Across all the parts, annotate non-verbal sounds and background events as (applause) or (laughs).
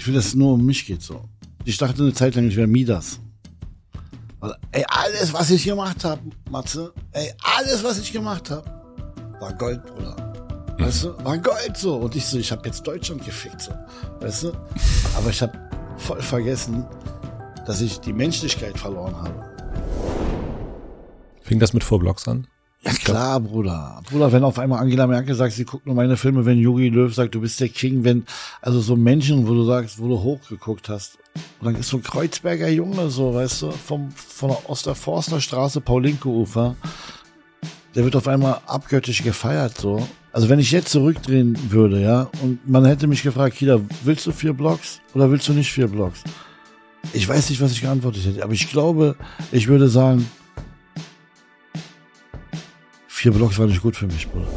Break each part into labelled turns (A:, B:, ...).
A: Ich will, dass es nur um mich geht so. Ich dachte eine Zeit lang, ich wäre Midas. Also, ey, alles, was ich gemacht habe, Matze, ey, alles, was ich gemacht habe, war Gold, Bruder. Weißt du, war Gold so. Und ich so, ich habe jetzt Deutschland gefickt, so. Weißt du? Aber ich habe voll vergessen, dass ich die Menschlichkeit verloren habe.
B: Fing das mit Four Blocks an?
A: Ja klar, Bruder. Bruder, wenn auf einmal Angela Merkel sagt, sie guckt nur meine Filme, wenn Jogi Löw sagt, du bist der King, wenn, also so Menschen, wo du sagst, wo du hochgeguckt hast. Und dann ist so ein Kreuzberger Junge, so, weißt du, vom, von der Osterforsterstraße, Paulinke-Ufer. Der wird auf einmal abgöttisch gefeiert, so. Also wenn ich jetzt zurückdrehen würde, ja, und man hätte mich gefragt, Kida, willst du vier Blocks oder willst du nicht vier Blocks? Ich weiß nicht, was ich geantwortet hätte, aber ich glaube, ich würde sagen, vier Blocks war nicht gut für mich, Bruder.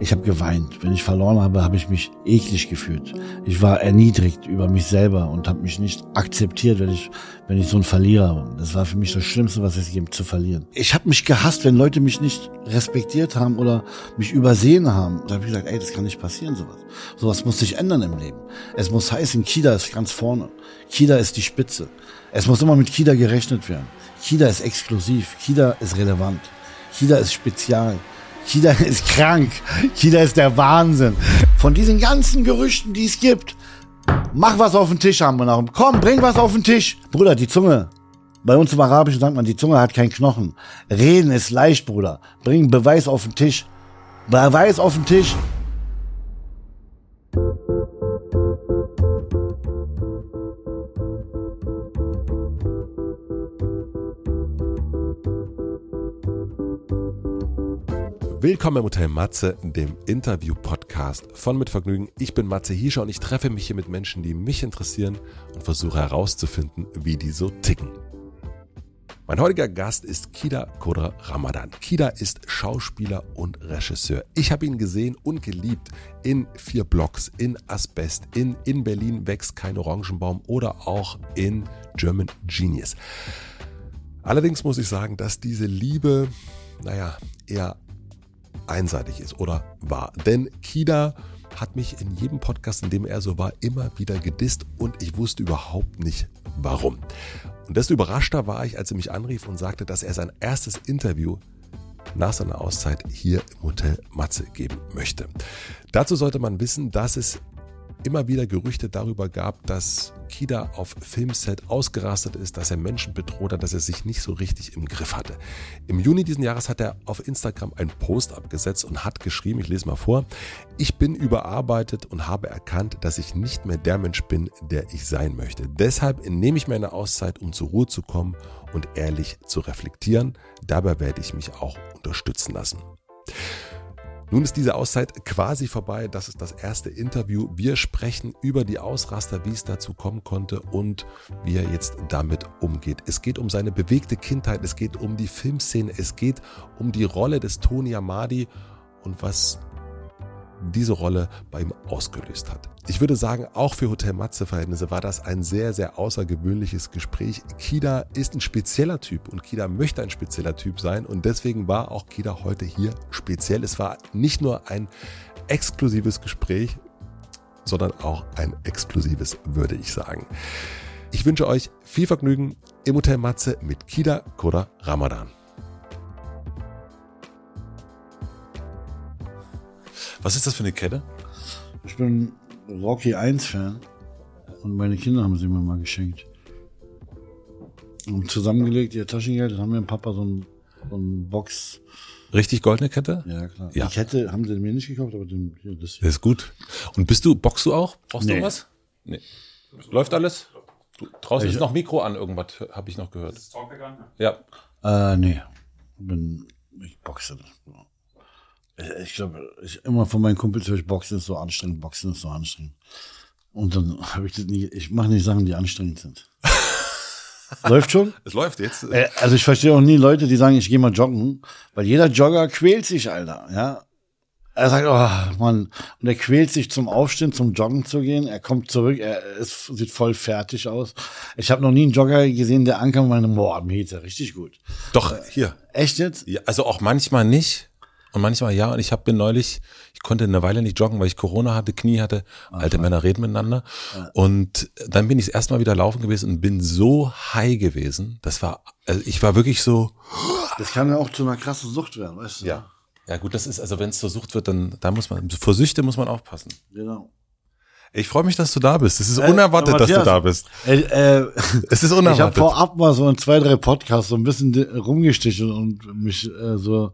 A: Ich habe geweint. Wenn ich verloren habe, habe ich mich eklig gefühlt. Ich war erniedrigt über mich selber und habe mich nicht akzeptiert, wenn ich, wenn ich so ein Verlierer war. Das war für mich das Schlimmste, was es gibt, zu verlieren. Ich habe mich gehasst, wenn Leute mich nicht respektiert haben oder mich übersehen haben. Da habe ich gesagt, ey, das kann nicht passieren, sowas. Sowas muss sich ändern im Leben. Es muss heißen, Kida ist ganz vorne. Kida ist die Spitze. Es muss immer mit Kida gerechnet werden. Kida ist exklusiv. Kida ist relevant. Kida ist spezial. Kida (laughs) ist krank. Kida ist der Wahnsinn. Von diesen ganzen Gerüchten, die es gibt, mach was auf den Tisch, haben wir noch. Komm, bring was auf den Tisch. Bruder, die Zunge. Bei uns im Arabischen sagt man, die Zunge hat keinen Knochen. Reden ist leicht, Bruder. Bring Beweis auf den Tisch. Beweis auf den Tisch.
B: Willkommen im Hotel Matze, dem Interview-Podcast von Mit Vergnügen. Ich bin Matze Hiescher und ich treffe mich hier mit Menschen, die mich interessieren und versuche herauszufinden, wie die so ticken. Mein heutiger Gast ist Kida Kodra Ramadan. Kida ist Schauspieler und Regisseur. Ich habe ihn gesehen und geliebt in vier Blocks, in Asbest, in In Berlin wächst kein Orangenbaum oder auch in German Genius. Allerdings muss ich sagen, dass diese Liebe, naja, eher einseitig ist oder war. Denn Kida hat mich in jedem Podcast, in dem er so war, immer wieder gedisst und ich wusste überhaupt nicht warum. Und desto überraschter war ich, als er mich anrief und sagte, dass er sein erstes Interview nach seiner Auszeit hier im Hotel Matze geben möchte. Dazu sollte man wissen, dass es immer wieder Gerüchte darüber gab, dass Kida auf Filmset ausgerastet ist, dass er Menschen bedroht hat, dass er sich nicht so richtig im Griff hatte. Im Juni diesen Jahres hat er auf Instagram einen Post abgesetzt und hat geschrieben, ich lese mal vor, ich bin überarbeitet und habe erkannt, dass ich nicht mehr der Mensch bin, der ich sein möchte. Deshalb nehme ich meine Auszeit, um zur Ruhe zu kommen und ehrlich zu reflektieren. Dabei werde ich mich auch unterstützen lassen. Nun ist diese Auszeit quasi vorbei. Das ist das erste Interview. Wir sprechen über die Ausraster, wie es dazu kommen konnte und wie er jetzt damit umgeht. Es geht um seine bewegte Kindheit, es geht um die Filmszene, es geht um die Rolle des Tony Amadi und was diese Rolle bei ihm ausgelöst hat. Ich würde sagen, auch für Hotel Matze-Verhältnisse war das ein sehr, sehr außergewöhnliches Gespräch. Kida ist ein spezieller Typ und Kida möchte ein spezieller Typ sein und deswegen war auch Kida heute hier speziell. Es war nicht nur ein exklusives Gespräch, sondern auch ein exklusives, würde ich sagen. Ich wünsche euch viel Vergnügen im Hotel Matze mit Kida Koda Ramadan. Was ist das für eine Kette?
A: Ich bin Rocky 1 Fan und meine Kinder haben sie mir mal geschenkt. Und zusammengelegt, ihr Taschengeld, dann haben wir dem Papa so ein, so ein Box.
B: Richtig goldene Kette?
A: Ja, klar.
B: Ja.
A: Die Kette haben sie mir nicht gekauft, aber den, das hier.
B: Das ist gut. Und bist du, boxst du auch? Brauchst
A: Nee.
B: du was? Nee. Läuft alles? Du, draußen
A: Ich-
B: ist noch Mikro an, irgendwas habe ich noch gehört. Ja.
A: Äh, nee. Bin, ich boxe. Ich glaube, ich, immer von meinen Kumpels höre ich, Boxen ist so anstrengend, Boxen ist so anstrengend. Und dann (laughs) habe ich das nie, ich mache nicht Sachen, die anstrengend sind. (laughs) Läuft schon?
B: Es läuft jetzt.
A: Äh, Also ich verstehe auch nie Leute, die sagen, ich gehe mal joggen, weil jeder Jogger quält sich, Alter, ja. Er sagt, oh Mann, und er quält sich zum Aufstehen, zum Joggen zu gehen. Er kommt zurück, er ist, sieht voll fertig aus. Ich habe noch nie einen Jogger gesehen, der ankam und meinte, boah, Mete, richtig gut.
B: Doch, hier.
A: Echt jetzt?
B: Ja, also auch manchmal nicht. Und manchmal ja. Und ich hab, bin neulich, ich konnte eine Weile nicht joggen, weil ich Corona hatte, Knie hatte. Alte Männer reden miteinander.
A: Ja.
B: Und dann bin ich das erste Mal wieder laufen gewesen und bin so high gewesen. Das war, also ich war wirklich so.
A: Das kann ja auch zu einer krassen Sucht werden, weißt du?
B: Ja. Ja gut, das ist, also wenn es zur Sucht wird, dann da muss man, vor Süchte muss man aufpassen.
A: Genau.
B: Ich freue mich, dass du da bist. Es ist
A: Äh,
B: unerwartet, dass du
A: Matthias,
B: da bist.
A: Äh, äh, (laughs)
B: Es ist
A: ich habe
B: unerwartet.
A: vorab mal so in zwei, drei Podcasts so ein bisschen rumgestichen und mich äh, so,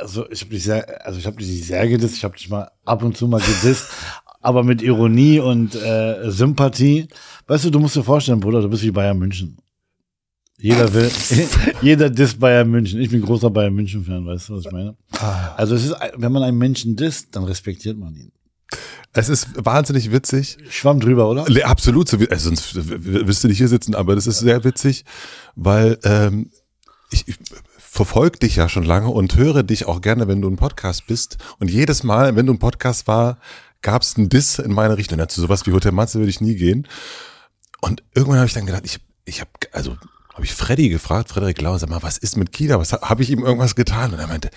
A: also ich habe dich sehr, also ich habe dich sehr gedisst, ich habe dich mal ab und zu mal gedisst, (laughs) aber mit Ironie und äh, Sympathie. Weißt du, du musst dir vorstellen, Bruder, du bist wie Bayern München. Jeder will, (laughs) jeder disst Bayern München. Ich bin großer Bayern München Fan, weißt du, was ich meine? Also es ist, wenn man einen Menschen disst, dann respektiert man ihn.
B: Es ist wahnsinnig witzig.
A: Schwamm drüber, oder?
B: Absolut, so also sonst wirst du nicht hier sitzen, aber das ist sehr witzig, weil ähm, ich, ich verfolge dich ja schon lange und höre dich auch gerne, wenn du ein Podcast bist. Und jedes Mal, wenn du ein Podcast war, gab es einen Diss in meine Richtung. Zu sowas wie Hotel Matze würde ich nie gehen. Und irgendwann habe ich dann gedacht, ich, ich habe, also habe ich Freddy gefragt, Frederik Lau, sag mal, was ist mit Kida? Was habe ich ihm irgendwas getan? Und er meinte,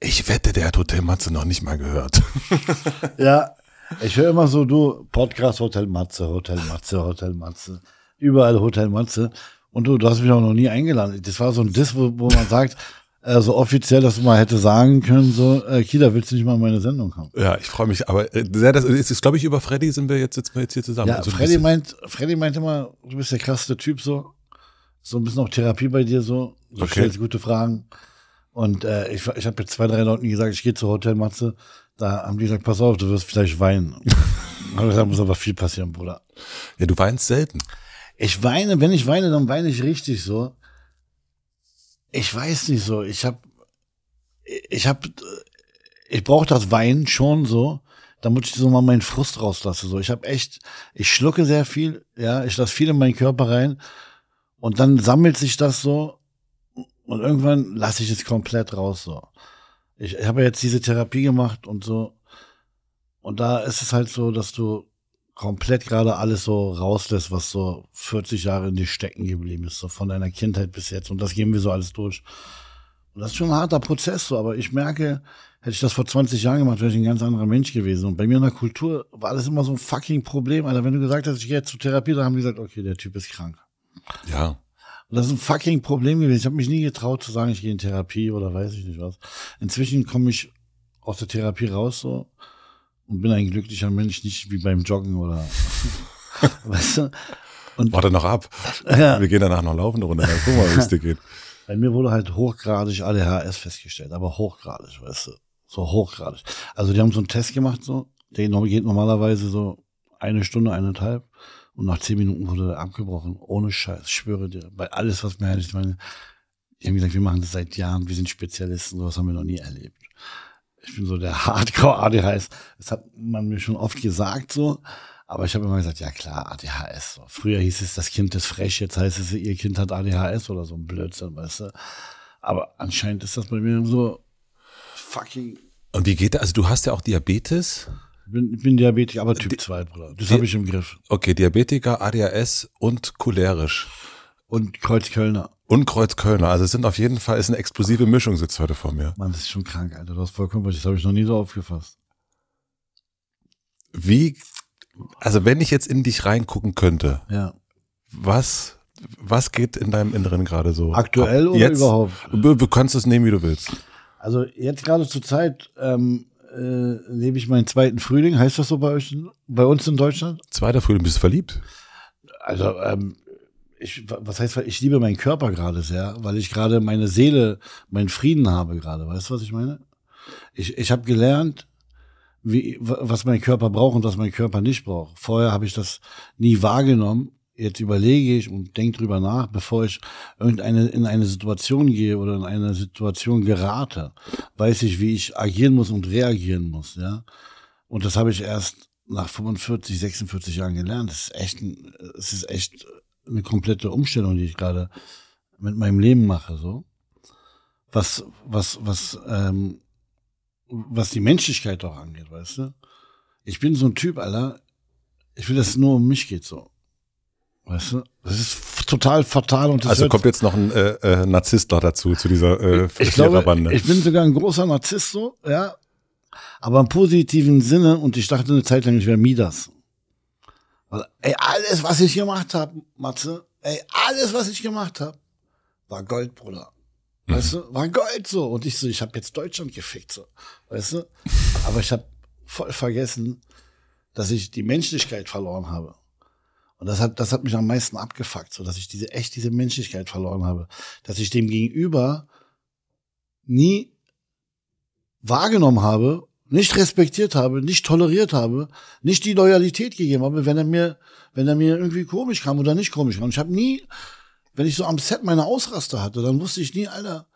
B: ich wette, der hat Hotel Matze noch nicht mal gehört. (laughs)
A: Ja, ich höre immer so, du, Podcast Hotel Matze, Hotel Matze, Hotel Matze. Überall Hotel Matze. Und du, du hast mich auch noch nie eingeladen. Das war so ein Diss, wo, wo man sagt, (laughs) äh, so offiziell, dass du mal hätte sagen können, so, äh, Kida, willst du nicht mal in meine Sendung kommen?
B: Ja, ich freue mich, aber äh, sehr, das ist, ist glaube ich, über Freddy sind wir jetzt, sitzen wir jetzt hier zusammen.
A: Ja,
B: Also ein
A: Freddy meint, Freddy meint immer, du bist der krasseste Typ, so. So ein bisschen auch Therapie bei dir, so. Du
B: Okay.
A: stellst gute Fragen. Und äh, ich, ich habe jetzt zwei, drei Leuten gesagt, ich gehe zu Hotel Matze. Da haben die gesagt, pass auf, du wirst vielleicht weinen. (laughs) Da muss aber viel passieren, Bruder.
B: Ja, du weinst selten.
A: Ich weine, wenn ich weine, dann weine ich richtig so. Ich weiß nicht so. Ich hab, ich hab, ich brauche das Weinen schon so, damit ich so mal meinen Frust rauslasse. So, ich habe echt, ich schlucke sehr viel, ja, ich lasse viel in meinen Körper rein und dann sammelt sich das so und irgendwann lasse ich es komplett raus so. Ich, ich habe jetzt diese Therapie gemacht und so und da ist es halt so, dass du komplett gerade alles so rauslässt, was so 40 Jahre in dir stecken geblieben ist, so von deiner Kindheit bis jetzt. Und das gehen wir so alles durch. Und das ist schon ein harter Prozess, so, aber ich merke, hätte ich das vor 20 Jahren gemacht, wäre ich ein ganz anderer Mensch gewesen. Und bei mir in der Kultur war alles immer so ein fucking Problem. Alter, wenn du gesagt hast, ich gehe jetzt zur Therapie, dann haben die gesagt, okay, der Typ ist krank.
B: Ja.
A: Und das ist ein fucking Problem gewesen. Ich habe mich nie getraut zu sagen, ich gehe in Therapie oder weiß ich nicht was. Inzwischen komme ich aus der Therapie raus so und bin ein glücklicher Mensch, nicht wie beim Joggen oder (laughs) weißt du? Und
B: Warte noch ab.
A: Ja.
B: Wir gehen danach noch laufen eine Runde. Wir mal, wie es dir geht. (laughs)
A: bei mir wurde halt hochgradig ADHS festgestellt, aber hochgradig, weißt du, so hochgradig. Also die haben so einen Test gemacht so, der geht normalerweise so eine Stunde, eineinhalb und nach zehn Minuten wurde der abgebrochen, ohne Scheiß, ich schwöre dir, bei alles, was mir halt, ich meine, die haben gesagt, wir machen das seit Jahren, wir sind Spezialisten, sowas haben wir noch nie erlebt. Ich bin so der (laughs) Hardcore ADHS. Das hat man mir schon oft gesagt so. Aber ich habe immer gesagt, ja klar, ADHS. So. Früher hieß es, das Kind ist frech, jetzt heißt es, ihr Kind hat ADHS oder so ein Blödsinn, weißt du. Aber anscheinend ist das bei mir so fucking.
B: Und wie geht das? Also du hast ja auch Diabetes.
A: Ich bin, bin Diabetiker, aber Typ 2, Bruder. Das habe ich im Griff.
B: Okay, Diabetiker, ADHS und cholerisch.
A: Und Kreuzkölner.
B: Und Kreuzkölner. Also es sind auf jeden Fall, ist eine explosive Mischung sitzt heute vor mir.
A: Mann, das ist schon krank, Alter. Du hast vollkommen recht. Das habe ich noch nie so aufgefasst.
B: Wie, also wenn ich jetzt in dich reingucken könnte,
A: Ja.
B: was, was geht in deinem Inneren gerade so?
A: Aktuell oder
B: jetzt,
A: überhaupt?
B: Du, du kannst es nehmen, wie du willst.
A: Also jetzt gerade zur Zeit ähm, äh, lebe ich meinen zweiten Frühling. Heißt das so bei euch, bei uns in Deutschland?
B: Zweiter Frühling, bist du verliebt?
A: Also ähm, ich, was heißt, ich liebe meinen Körper gerade sehr, weil ich gerade meine Seele, meinen Frieden habe gerade. Weißt du, was ich meine? Ich, ich habe gelernt, wie, was mein Körper braucht und was mein Körper nicht braucht. Vorher habe ich das nie wahrgenommen. Jetzt überlege ich und denke drüber nach, bevor ich irgendeine in eine Situation gehe oder in eine Situation gerate, weiß ich, wie ich agieren muss und reagieren muss, ja. Und das habe ich erst nach 45, 46 Jahren gelernt. Das ist echt, es ist echt eine komplette Umstellung, die ich gerade mit meinem Leben mache, so. Was, was, was, ähm, was die Menschlichkeit auch angeht, weißt du? Ich bin so ein Typ, Alter. Ich will, dass es nur um mich geht, so. Weißt du? Das ist total fatal. Und das
B: also kommt jetzt noch ein äh, äh, Narzisst noch dazu, zu dieser äh,
A: ich glaube, ich bin sogar ein großer Narzisst so, ja. Aber im positiven Sinne und ich dachte eine Zeit lang, ich wäre Midas. Weil, ey, alles, was ich gemacht habe, Matze, ey, alles, was ich gemacht habe, war Gold, Bruder. Weißt du, war Gold so. Und ich so, ich habe jetzt Deutschland gefickt, so. Weißt du? Aber ich habe voll vergessen, dass ich die Menschlichkeit verloren habe. Und das hat, das hat mich am meisten abgefuckt, so dass ich diese echt diese Menschlichkeit verloren habe, dass ich dem Gegenüber nie wahrgenommen habe, nicht respektiert habe, nicht toleriert habe, nicht die Loyalität gegeben habe, wenn er mir, wenn er mir irgendwie komisch kam oder nicht komisch kam. Ich habe nie, wenn ich so am Set meine Ausraster hatte, dann wusste ich nie, Alter,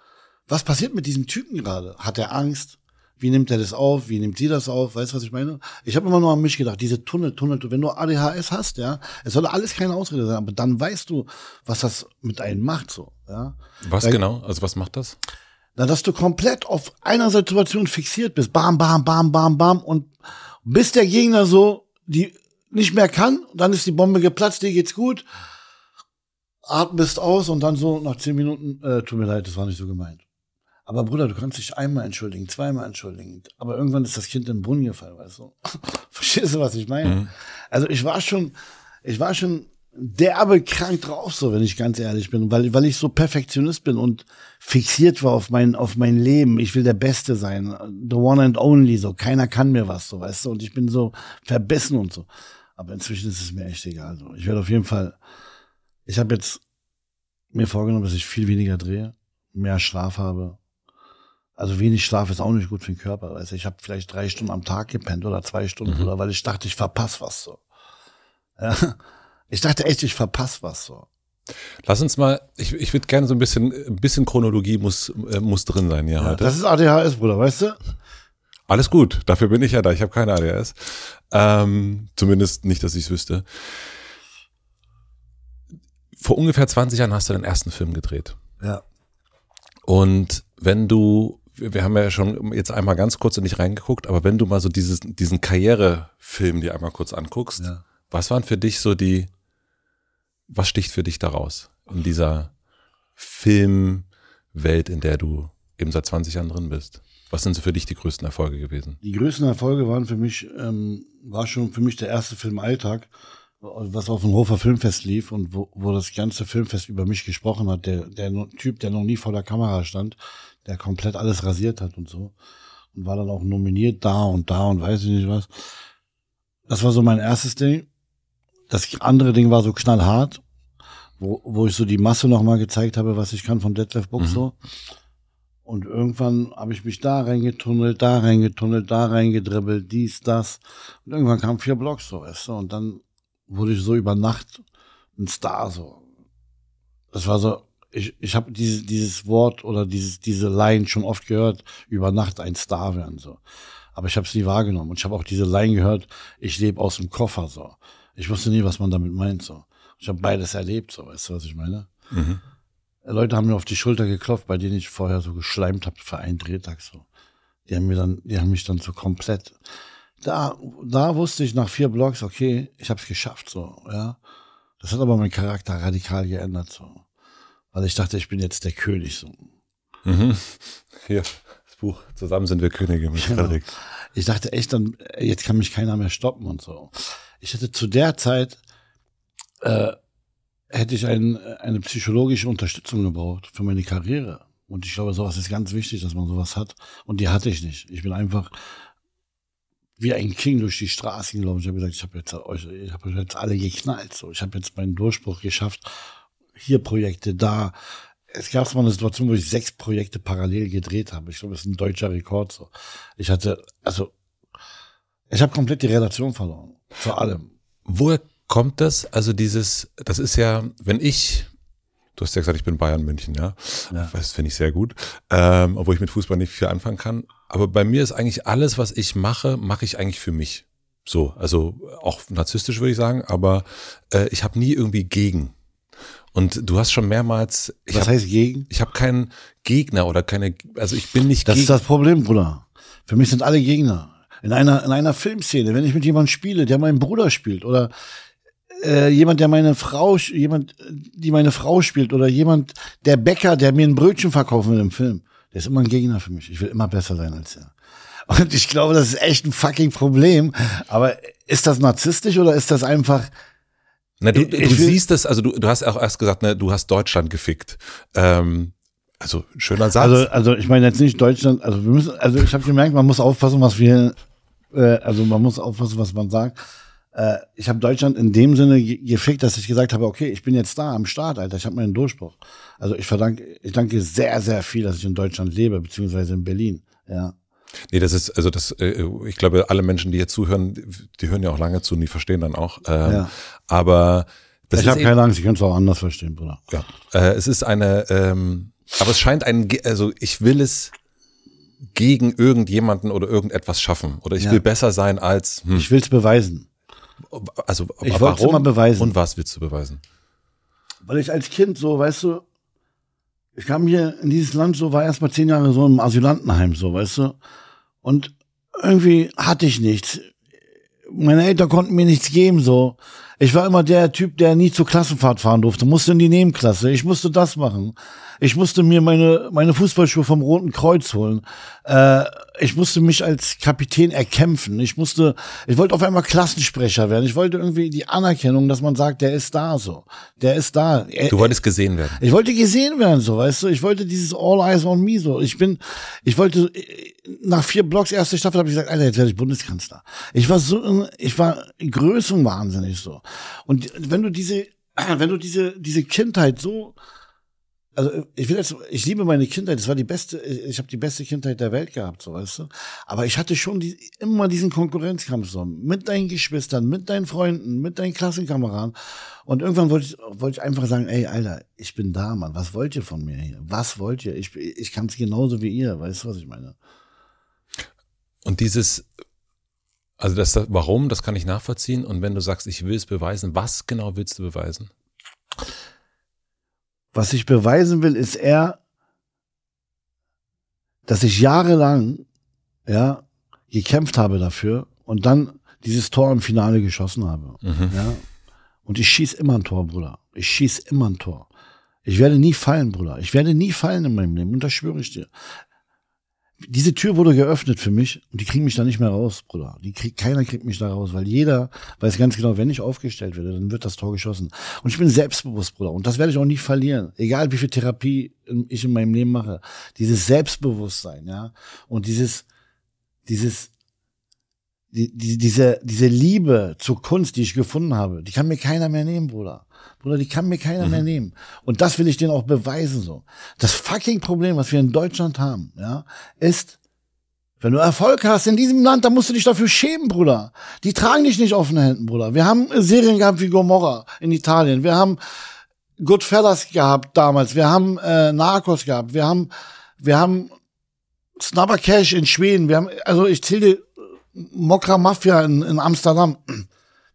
A: was passiert mit diesem Typen gerade? Hat er Angst? Wie nimmt er das auf? Wie nimmt sie das auf? Weißt du, was ich meine? Ich habe immer nur an mich gedacht, diese Tunnel, Tunnel, wenn du ADHS hast, ja, es soll alles keine Ausrede sein, aber dann weißt du, was das mit einem macht, so, ja.
B: was
A: Weil-
B: genau? Also was macht das?
A: Na, dass du komplett auf einer Situation fixiert bist. Bam, bam, bam, bam, bam. Und bis der Gegner so die nicht mehr kann, dann ist die Bombe geplatzt, dir geht's gut. Atmest aus und dann so nach zehn Minuten, äh, tut mir leid, das war nicht so gemeint. Aber Bruder, du kannst dich einmal entschuldigen, zweimal entschuldigen. Aber irgendwann ist das Kind in den Brunnen gefallen, weißt du? (laughs) Verstehst du, was ich meine? Also ich war schon, ich war schon derbe krank drauf, so, wenn ich ganz ehrlich bin, weil, weil ich so Perfektionist bin und fixiert war auf mein, auf mein Leben. Ich will der Beste sein. The one and only, so. Keiner kann mir was, so, weißt du? Und ich bin so verbissen und so. Aber inzwischen ist es mir echt egal, so. Ich werde auf jeden Fall, ich habe jetzt mir vorgenommen, dass ich viel weniger drehe, mehr Schlaf habe. Also wenig Schlaf ist auch nicht gut für den Körper. Weißt du? Ich habe vielleicht drei Stunden am Tag gepennt oder zwei Stunden, oder weil ich dachte, ich verpasse was so. Ja. Ich dachte echt, ich verpasse was so.
B: Lass uns mal, ich, ich würde gerne so ein bisschen, ein bisschen Chronologie muss, äh, muss drin sein hier
A: Ja,
B: heute.
A: das ist ADHS, Bruder, weißt du?
B: Alles gut, dafür bin ich ja da. Ich habe keine ADHS. Ähm, zumindest nicht, dass ich es wüsste. Vor ungefähr 20 Jahren hast du deinen ersten Film gedreht.
A: Ja.
B: Und wenn du, wir haben ja schon jetzt einmal ganz kurz in dich reingeguckt, aber wenn du mal so dieses, diesen Karrierefilm dir einmal kurz anguckst,
A: Ja.
B: was waren für dich so die, was sticht für dich daraus in dieser Filmwelt, in der du eben seit 20 Jahren drin bist? Was sind so für dich die größten Erfolge gewesen?
A: Die größten Erfolge waren für mich, ähm, war schon für mich der erste Film Alltag, was auf dem Hofer Filmfest lief und wo, wo das ganze Filmfest über mich gesprochen hat. Der, der Typ, der noch nie vor der Kamera stand, der komplett alles rasiert hat und so. Und war dann auch nominiert da und da und weiß ich nicht was. Das war so mein erstes Ding. Das andere Ding war so knallhart, wo, wo ich so die Masse nochmal gezeigt habe, was ich kann von Detlef Book
B: Mhm.
A: so. Und irgendwann habe ich mich da reingetunnelt, da reingetunnelt, da reingedribbelt, dies, das. Und irgendwann kamen vier Blocks so, weißt du. Und dann wurde ich so über Nacht ein Star so. Das war so, ich, ich habe dieses, dieses Wort oder dieses, diese Line schon oft gehört, über Nacht ein Star werden so. Aber ich habe es nie wahrgenommen. Und ich habe auch diese Line gehört, ich lebe aus dem Koffer so. Ich wusste nie, was man damit meint so. Ich habe beides erlebt so, weißt du, was ich meine?
B: Mhm.
A: Leute haben mir auf die Schulter geklopft, bei denen ich vorher so geschleimt habe für einen Drehtag so. Die haben mir dann, die haben mich dann so komplett. Da, da wusste ich nach vier Blogs, okay, ich habe es geschafft so, ja. Das hat aber meinen Charakter radikal geändert so, weil ich dachte, ich bin jetzt der König so.
B: Mhm. (laughs) Hier, das Buch Zusammen sind wir Könige mit
A: Genau.
B: Frederik.
A: Ich dachte echt dann, jetzt kann mich keiner mehr stoppen und so. Ich hätte zu der Zeit äh, hätte ich ein, eine psychologische Unterstützung gebraucht für meine Karriere. Und ich glaube, sowas ist ganz wichtig, dass man sowas hat. Und die hatte ich nicht. Ich bin einfach wie ein King durch die Straßen gelaufen. Ich habe gesagt, ich habe jetzt euch, ich habe euch jetzt alle geknallt. So, ich habe jetzt meinen Durchbruch geschafft. Hier Projekte, da. Es gab mal eine Situation, wo ich sechs Projekte parallel gedreht habe. Ich glaube, das ist ein deutscher Rekord. So, ich hatte, also, ich habe komplett die Relation verloren zu allem.
B: Woher kommt das? Also dieses, das ist ja, wenn ich, du hast ja gesagt, ich bin Bayern München, ja.
A: Ja.
B: Das finde ich sehr gut. Ähm, obwohl ich mit Fußball nicht viel anfangen kann. Aber bei mir ist eigentlich alles, was ich mache, mache ich eigentlich für mich. So, also auch narzisstisch würde ich sagen, aber äh, ich habe nie irgendwie gegen. Und du hast schon mehrmals, ich
A: Was
B: habe
A: heißt gegen?
B: ich hab keinen Gegner oder keine, also ich bin nicht
A: Das
B: gegen.
A: ist das Problem, Bruder. Für mich sind alle Gegner. In einer, in einer Filmszene, wenn ich mit jemandem spiele, der meinen Bruder spielt oder äh, jemand, der meine Frau, jemand, die meine Frau spielt oder jemand, der Bäcker, der mir ein Brötchen verkaufen will im Film, der ist immer ein Gegner für mich. Ich will immer besser sein als er. Und ich glaube, das ist echt ein fucking Problem. Aber ist das narzisstisch oder ist das einfach,
B: na, du, du siehst es, also du, du hast auch erst gesagt, ne, du hast Deutschland gefickt. Ähm, also schöner Satz.
A: Also, also ich meine jetzt nicht Deutschland, also wir müssen, also ich habe gemerkt, man muss aufpassen, was wir, äh, also man muss aufpassen, was man sagt. Äh, ich habe Deutschland in dem Sinne gefickt, dass ich gesagt habe, okay, ich bin jetzt da am Start, Alter, ich habe meinen Durchbruch. Also ich verdanke, ich danke sehr, sehr viel, dass ich in Deutschland lebe, beziehungsweise in Berlin. Ja.
B: Nee, das ist, also das, äh, ich glaube, alle Menschen, die hier zuhören, die hören ja auch lange zu und die verstehen dann auch. Ähm, ja. Aber
A: das ich habe keine Angst, ich kann es auch anders verstehen, Bruder.
B: Ja. Äh, es ist eine, ähm, aber es scheint ein, also ich will es gegen irgendjemanden oder irgendetwas schaffen. Oder ich ja. will besser sein als.
A: Hm. Ich will es beweisen.
B: Also,
A: ich es immer beweisen.
B: Und was willst du beweisen?
A: Weil ich als Kind so, weißt du, ich kam hier in dieses Land so, war erst mal zehn Jahre so im Asylantenheim, so, weißt du. Und irgendwie hatte ich nichts. Meine Eltern konnten mir nichts geben, so. Ich war immer der Typ, der nie zur Klassenfahrt fahren durfte, musste in die Nebenklasse. Ich musste das machen. Ich musste mir meine, meine Fußballschuhe vom Roten Kreuz holen. Äh, ich musste mich als Kapitän erkämpfen. Ich musste, ich wollte auf einmal Klassensprecher werden. Ich wollte irgendwie die Anerkennung, dass man sagt, der ist da so. Der ist da.
B: Du wolltest gesehen werden.
A: Ich wollte gesehen werden, so, weißt du. Ich wollte dieses All Eyes on Me, so. Ich bin, ich wollte, nach vier Blocks erste Staffel habe ich gesagt, Alter, jetzt werde ich Bundeskanzler. Ich war so, ich war größenwahnsinnig so. Und wenn du diese, (clears throat) wenn du diese, diese Kindheit so, also ich will jetzt, ich liebe meine Kindheit, das war die beste, ich habe die beste Kindheit der Welt gehabt, so weißt du. Aber ich hatte schon die, immer diesen Konkurrenzkampf so mit deinen Geschwistern, mit deinen Freunden, mit deinen Klassenkameraden. Und irgendwann wollte ich, wollte ich einfach sagen, ey, Alter, ich bin da, Mann. Was wollt ihr von mir hier? Was wollt ihr? Ich, ich kann es genauso wie ihr. Weißt du, was ich meine?
B: Und dieses, also das, warum, das kann ich nachvollziehen. Und wenn du sagst, ich will es beweisen, was genau willst du beweisen?
A: Was ich beweisen will, ist eher, dass ich jahrelang, ja, gekämpft habe dafür und dann dieses Tor im Finale geschossen habe. Mhm. Ja. Und ich schieß immer ein Tor, Bruder. Ich schieß immer ein Tor. Ich werde nie fallen, Bruder. Ich werde nie fallen in meinem Leben. Und das schwöre ich dir diese Tür wurde geöffnet für mich und die kriegen mich da nicht mehr raus, Bruder. Die krieg, keiner kriegt mich da raus, weil jeder weiß ganz genau, wenn ich aufgestellt werde, dann wird das Tor geschossen. Und ich bin selbstbewusst, Bruder. Und das werde ich auch nie verlieren. Egal wie viel Therapie ich in meinem Leben mache. Dieses Selbstbewusstsein, ja. Und dieses, dieses, die, die, diese, diese Liebe zur Kunst, die ich gefunden habe, die kann mir keiner mehr nehmen, Bruder. Bruder, die kann mir keiner mhm. mehr nehmen. Und das will ich denen auch beweisen, so. Das fucking Problem, was wir in Deutschland haben, ja, ist, wenn du Erfolg hast in diesem Land, dann musst du dich dafür schämen, Bruder. Die tragen dich nicht offene Händen, Bruder. Wir haben Serien gehabt wie Gomorra in Italien. Wir haben Goodfellas gehabt damals. Wir haben äh, Narcos gehabt. Wir haben, wir haben Snapper Cash in Schweden. Wir haben, also ich zähle Mokra Mafia in, in Amsterdam.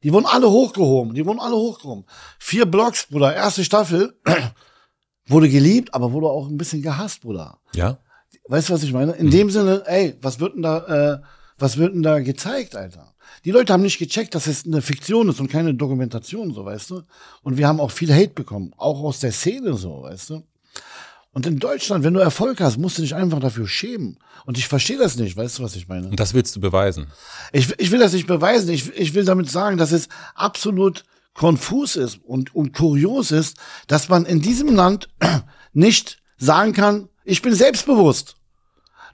A: Die wurden alle hochgehoben. Die wurden alle hochgehoben. Vier Blocks, Bruder. Erste Staffel (clears throat) wurde geliebt, aber wurde auch ein bisschen gehasst, Bruder.
B: Ja.
A: Weißt du, was ich meine? In mhm. dem Sinne, ey, was wird denn da, äh, was wird denn da gezeigt, Alter? Die Leute haben nicht gecheckt, dass es eine Fiktion ist und keine Dokumentation, so, weißt du? Und wir haben auch viel Hate bekommen. Auch aus der Szene, so, weißt du? Und in Deutschland, wenn du Erfolg hast, musst du dich einfach dafür schämen. Und ich verstehe das nicht, weißt du, was ich meine?
B: Und das willst du beweisen?
A: Ich, ich will das nicht beweisen. Ich, ich will damit sagen, dass es absolut konfus ist und, und kurios ist, dass man in diesem Land (clears throat) nicht sagen kann, ich bin selbstbewusst.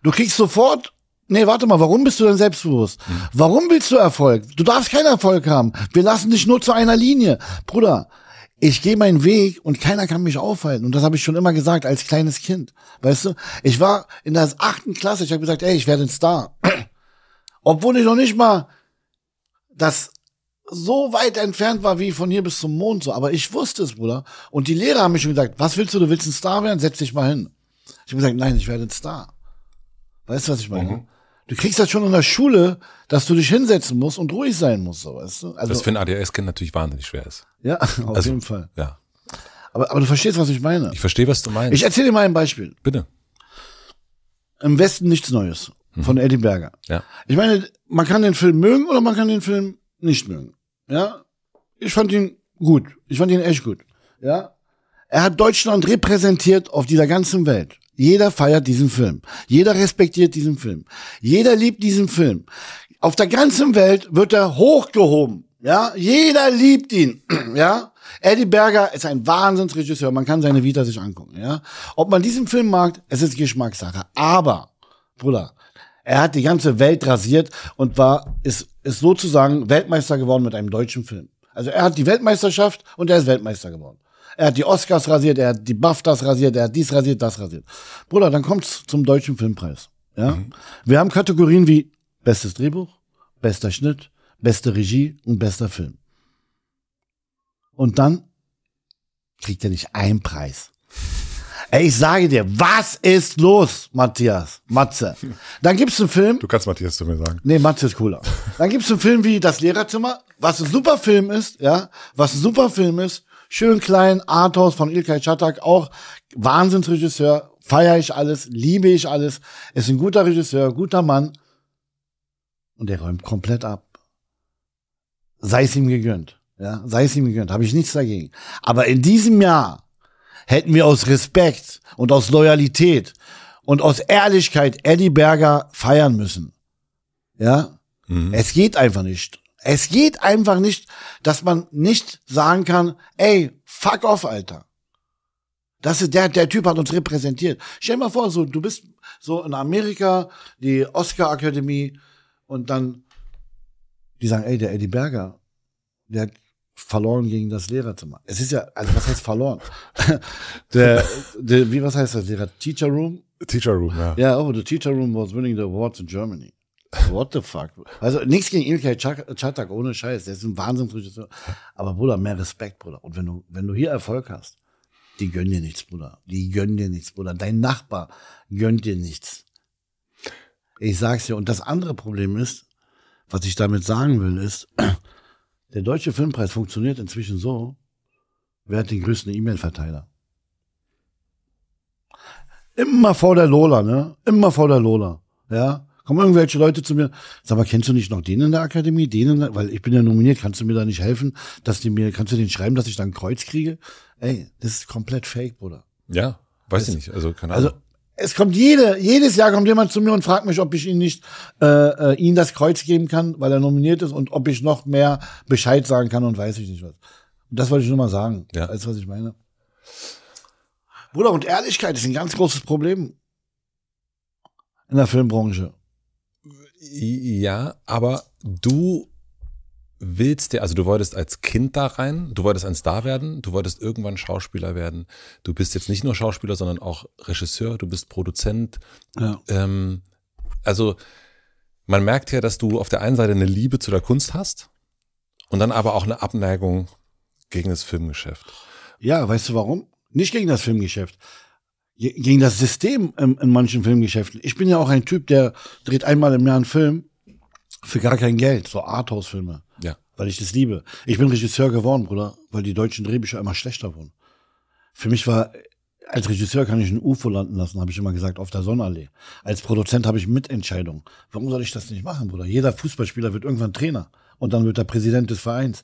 A: Du kriegst sofort Nee, warte mal, warum bist du denn selbstbewusst? Hm. Warum willst du Erfolg? Du darfst keinen Erfolg haben. Wir lassen dich nur zu einer Linie. Bruder, ich gehe meinen Weg und keiner kann mich aufhalten. Und das habe ich schon immer gesagt als kleines Kind. Weißt du, ich war in der achten Klasse, ich habe gesagt, ey, ich werde ein Star. (clears throat) Obwohl ich noch nicht mal das so weit entfernt war wie von hier bis zum Mond so. Aber ich wusste es, Bruder. Und die Lehrer haben mich schon gesagt, was willst du, du willst ein Star werden? Setz dich mal hin. Ich habe gesagt, nein, ich werde ein Star. Weißt du, was ich meine? Mhm. Du kriegst das schon in der Schule, dass du dich hinsetzen musst und ruhig sein musst, so, weißt du?
B: Also, das für ein ADHS-Kind natürlich wahnsinnig schwer ist.
A: Ja, (laughs) auf also, jeden Fall.
B: Ja.
A: Aber, aber du verstehst, was ich meine.
B: Ich verstehe, was du meinst.
A: Ich erzähle dir mal ein Beispiel.
B: Bitte.
A: Im Westen nichts Neues mhm. von Eddie Berger.
B: Ja.
A: Ich meine, man kann den Film mögen oder man kann den Film nicht mögen. Ja. Ich fand ihn gut. Ich fand ihn echt gut. Ja. Er hat Deutschland repräsentiert auf dieser ganzen Welt. Jeder feiert diesen Film. Jeder respektiert diesen Film. Jeder liebt diesen Film. Auf der ganzen Welt wird er hochgehoben. Ja, jeder liebt ihn. (clears throat) Ja, Eddie Berger ist ein Wahnsinnsregisseur. Man kann seine Vita sich angucken. Ja, ob man diesen Film mag, es ist Geschmackssache. Aber, Bruder, er hat die ganze Welt rasiert und war, ist, ist sozusagen Weltmeister geworden mit einem deutschen Film. Also er hat die Weltmeisterschaft und er ist Weltmeister geworden. Er hat die Oscars rasiert, er hat die BAFTAs rasiert, er hat dies rasiert, das rasiert. Bruder, dann kommt's zum deutschen Filmpreis. Ja? Mhm. Wir haben Kategorien wie bestes Drehbuch, bester Schnitt, beste Regie und bester Film. Und dann kriegt er nicht einen Preis. Ey, ich sage dir, was ist los, Matthias? Matze. Dann gibt's einen Film.
B: Du kannst Matthias zu mir sagen.
A: Nee, Matze ist cooler. Dann gibt's einen Film wie Das Lehrerzimmer, was ein super Film ist, ja, was ein super Film ist. Schön klein, Arthouse von Ilkay Chatak, auch Wahnsinnsregisseur, feiere ich alles, liebe ich alles, ist ein guter Regisseur, guter Mann. Und der räumt komplett ab. Sei es ihm gegönnt. Ja, sei es ihm gegönnt, habe ich nichts dagegen. Aber in diesem Jahr hätten wir aus Respekt und aus Loyalität und aus Ehrlichkeit Eddie Berger feiern müssen. Ja? Mhm. Es geht einfach nicht. Es geht einfach nicht, dass man nicht sagen kann, ey, fuck off, Alter. Das ist der, der Typ hat uns repräsentiert. Stell dir mal vor, so, du bist so in Amerika, die Oscar-Akademie, und dann, die sagen, ey, der Eddie Berger, der hat verloren gegen das Lehrerzimmer. Es ist ja, also was heißt verloren? (laughs) der, der, wie was heißt das? Lehrer Teacher Room?
B: Teacher Room, ja.
A: Ja, oh, the Teacher Room was winning the awards in Germany. What the fuck? Also nichts gegen Ilkay Chatak, ohne Scheiß. Der ist ein Wahnsinnsregisseur. Aber Bruder, mehr Respekt, Bruder. Und wenn du, wenn du hier Erfolg hast, die gönnen dir nichts, Bruder. Die gönnen dir nichts, Bruder. Dein Nachbar gönnt dir nichts. Ich sag's dir. Und das andere Problem ist, was ich damit sagen will, ist, (clears throat) der deutsche Filmpreis funktioniert inzwischen so, wer hat den größten E-Mail-Verteiler? Immer vor der Lola, ne? Immer vor der Lola. Ja? Kommen irgendwelche Leute zu mir, sag mal, kennst du nicht noch den in der Akademie? Den, weil ich bin ja nominiert, kannst du mir da nicht helfen, dass die mir, kannst du den schreiben, dass ich da ein Kreuz kriege? Ey, das ist komplett fake, Bruder.
B: Ja, weiß das, ich nicht. Also, keine Ahnung. Also,
A: es kommt jede, jedes Jahr kommt jemand zu mir und fragt mich, ob ich ihn nicht äh, äh, ihm das Kreuz geben kann, weil er nominiert ist und ob ich noch mehr Bescheid sagen kann und weiß ich nicht was. Und das wollte ich nur mal sagen. Ja. Weißt du, was ich meine? Bruder, und Ehrlichkeit ist ein ganz großes Problem in der Filmbranche.
B: Ja, aber du willst dir, also du wolltest als Kind da rein, du wolltest ein Star werden, du wolltest irgendwann Schauspieler werden. Du bist jetzt nicht nur Schauspieler, sondern auch Regisseur, du bist Produzent. Ja. Ähm, also man merkt ja, dass du auf der einen Seite eine Liebe zu der Kunst hast und dann aber auch eine Abneigung gegen das Filmgeschäft.
A: Ja, weißt du warum? Nicht gegen das Filmgeschäft. Gegen das System in, in manchen Filmgeschäften. Ich bin ja auch ein Typ, der dreht einmal im Jahr einen Film für gar kein Geld, so Arthouse-Filme.
B: Ja.
A: Weil ich das liebe. Ich bin Regisseur geworden, Bruder, weil die deutschen Drehbücher immer schlechter wurden. Für mich war, als Regisseur kann ich ein UFO landen lassen, habe ich immer gesagt, auf der Sonnenallee. Als Produzent habe ich Mitentscheidung. Warum soll ich das nicht machen, Bruder? Jeder Fußballspieler wird irgendwann Trainer und dann wird er Präsident des Vereins.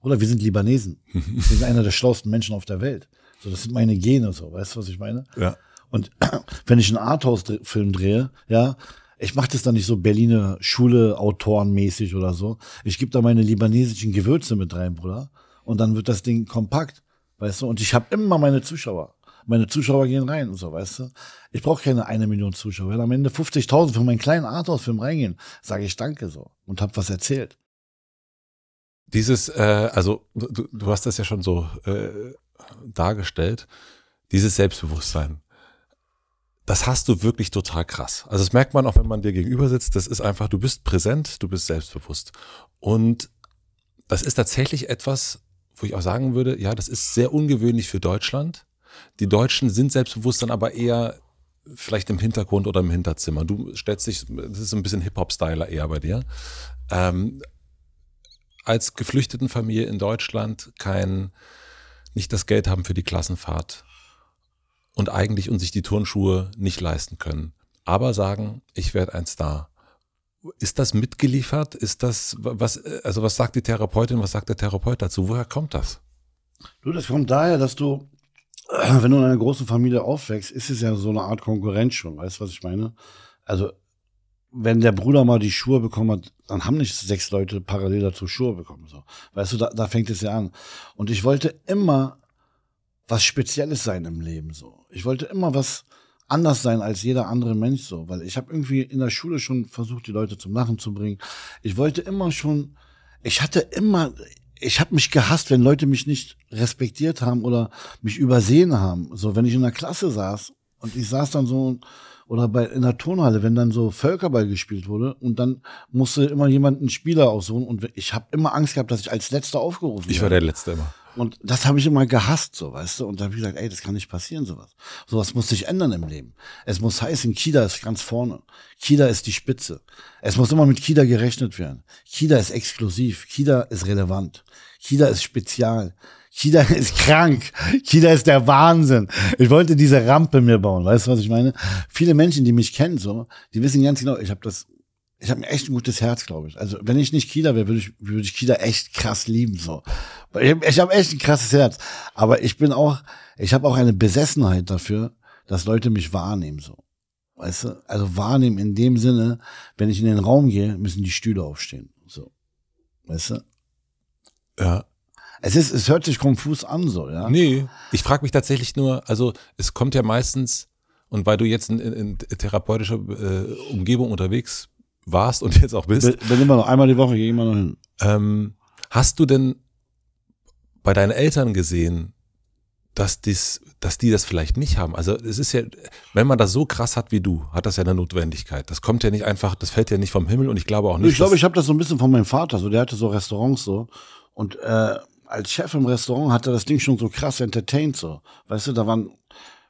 A: Oder wir sind Libanesen. wir sind einer der schlauesten Menschen auf der Welt. So, das sind meine Gene, so, weißt du, was ich meine?
B: Ja.
A: Und (clears throat) wenn ich einen Arthouse-Film drehe, ja, ich mache das dann nicht so Berliner Schule autorenmäßig oder so. Ich gebe da meine libanesischen Gewürze mit rein, Bruder. Und dann wird das Ding kompakt, weißt du. Und ich habe immer meine Zuschauer. Meine Zuschauer gehen rein und so, weißt du. Ich brauche keine eine Million Zuschauer. Wenn am Ende 50.000 für meinen kleinen Arthouse-Film reingehen, sage ich Danke so und hab was erzählt.
B: Dieses, äh, also du, du hast das ja schon so äh, dargestellt, dieses Selbstbewusstsein das hast du wirklich total krass. Also das merkt man auch, wenn man dir gegenüber sitzt. Das ist einfach, du bist präsent, du bist selbstbewusst. Und das ist tatsächlich etwas, wo ich auch sagen würde, ja, das ist sehr ungewöhnlich für Deutschland. Die Deutschen sind selbstbewusst dann aber eher vielleicht im Hintergrund oder im Hinterzimmer. Du stellst dich, das ist ein bisschen Hip-Hop-Styler eher bei dir. Ähm, als geflüchteten Familie in Deutschland kein, nicht das Geld haben für die Klassenfahrt, und eigentlich und sich die Turnschuhe nicht leisten können, aber sagen, ich werde ein Star. ist das mitgeliefert? Ist das, was, also was sagt die Therapeutin, was sagt der Therapeut dazu? Woher kommt das?
A: Du, das kommt daher, dass du, wenn du in einer großen Familie aufwächst, ist es ja so eine Art Konkurrenz schon, weißt du, was ich meine? Also, wenn der Bruder mal die Schuhe bekommen hat, dann haben nicht sechs Leute parallel dazu Schuhe bekommen, so. Weißt du, da, da fängt es ja an. Und ich wollte immer was Spezielles sein im Leben, so. Ich wollte immer was, anders sein als jeder andere Mensch so, weil ich habe irgendwie in der Schule schon versucht, die Leute zum Lachen zu bringen. Ich wollte immer schon, ich hatte immer, ich habe mich gehasst, wenn Leute mich nicht respektiert haben oder mich übersehen haben. So, wenn ich in der Klasse saß und ich saß dann so oder bei in der Turnhalle, wenn dann so Völkerball gespielt wurde und dann musste immer jemand einen Spieler aussuchen und ich habe immer Angst gehabt, dass ich als letzter aufgerufen werde.
B: Ich war der letzte immer.
A: Und das habe ich immer gehasst, so, weißt du? Und da habe ich gesagt, ey, das kann nicht passieren, sowas. Sowas muss sich ändern im Leben. Es muss heißen, Kida ist ganz vorne. Kida ist die Spitze. Es muss immer mit Kida gerechnet werden. Kida ist exklusiv. Kida ist relevant. Kida ist spezial. Kida (laughs) ist krank. Kida ist der Wahnsinn. Ich wollte diese Rampe mir bauen. Weißt du, was ich meine? Viele Menschen, die mich kennen, so, die wissen ganz genau, ich habe das ich habe echt ein gutes Herz, glaube ich. Also wenn ich nicht Kieler wäre, würde ich, würde ich Kieler echt krass lieben. So, ich, habe echt ein krasses Herz. Aber ich bin auch, ich habe auch eine Besessenheit dafür, dass Leute mich wahrnehmen. So, weißt du? Also wahrnehmen in dem Sinne, wenn ich in den Raum gehe, müssen die Stühle aufstehen. So, weißt du?
B: Ja.
A: Es ist, es hört sich konfus an, so, ja.
B: Nee, ich frage mich tatsächlich nur, also es kommt ja meistens, und weil du jetzt in, in, in therapeutischer äh, Umgebung unterwegs warst und jetzt auch bist.
A: Bin, immer noch einmal die Woche, gehe immer noch hin.
B: Ähm, hast du denn bei deinen Eltern gesehen, dass, dies, dass die das vielleicht nicht haben? Also es ist ja, wenn man das so krass hat wie du, hat das ja eine Notwendigkeit. Das kommt ja nicht einfach, das fällt ja nicht vom Himmel und ich glaube auch nicht.
A: Ich glaube, ich habe das so ein bisschen von meinem Vater, so der hatte so Restaurants so und äh, als Chef im Restaurant hat er das Ding schon so krass entertained so. Weißt du, da waren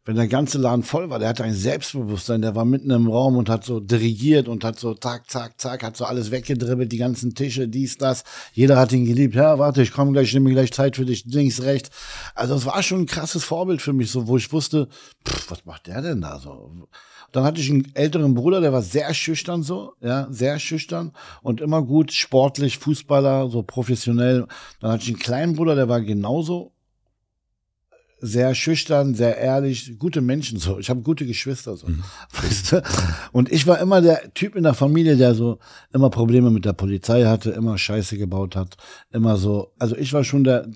A: wenn der ganze Laden voll war, der hatte ein Selbstbewusstsein, der war mitten im Raum und hat so dirigiert und hat so zack, zack, zack, hat so alles weggedribbelt, die ganzen Tische, dies, das. Jeder hat ihn geliebt. Ja, warte, ich komme gleich, ich nehme gleich Zeit für dich, links, rechts. Also es war schon ein krasses Vorbild für mich, so wo ich wusste, pff, was macht der denn da so? Dann hatte ich einen älteren Bruder, der war sehr schüchtern so, ja, sehr schüchtern und immer gut sportlich, Fußballer, so professionell. Dann hatte ich einen kleinen Bruder, der war genauso sehr schüchtern, sehr ehrlich, gute Menschen so. Ich habe gute Geschwister so. Mhm. (laughs) Weißt du? Und ich war immer der Typ in der Familie, der so immer Probleme mit der Polizei hatte, immer Scheiße gebaut hat, immer so. Also ich war schon der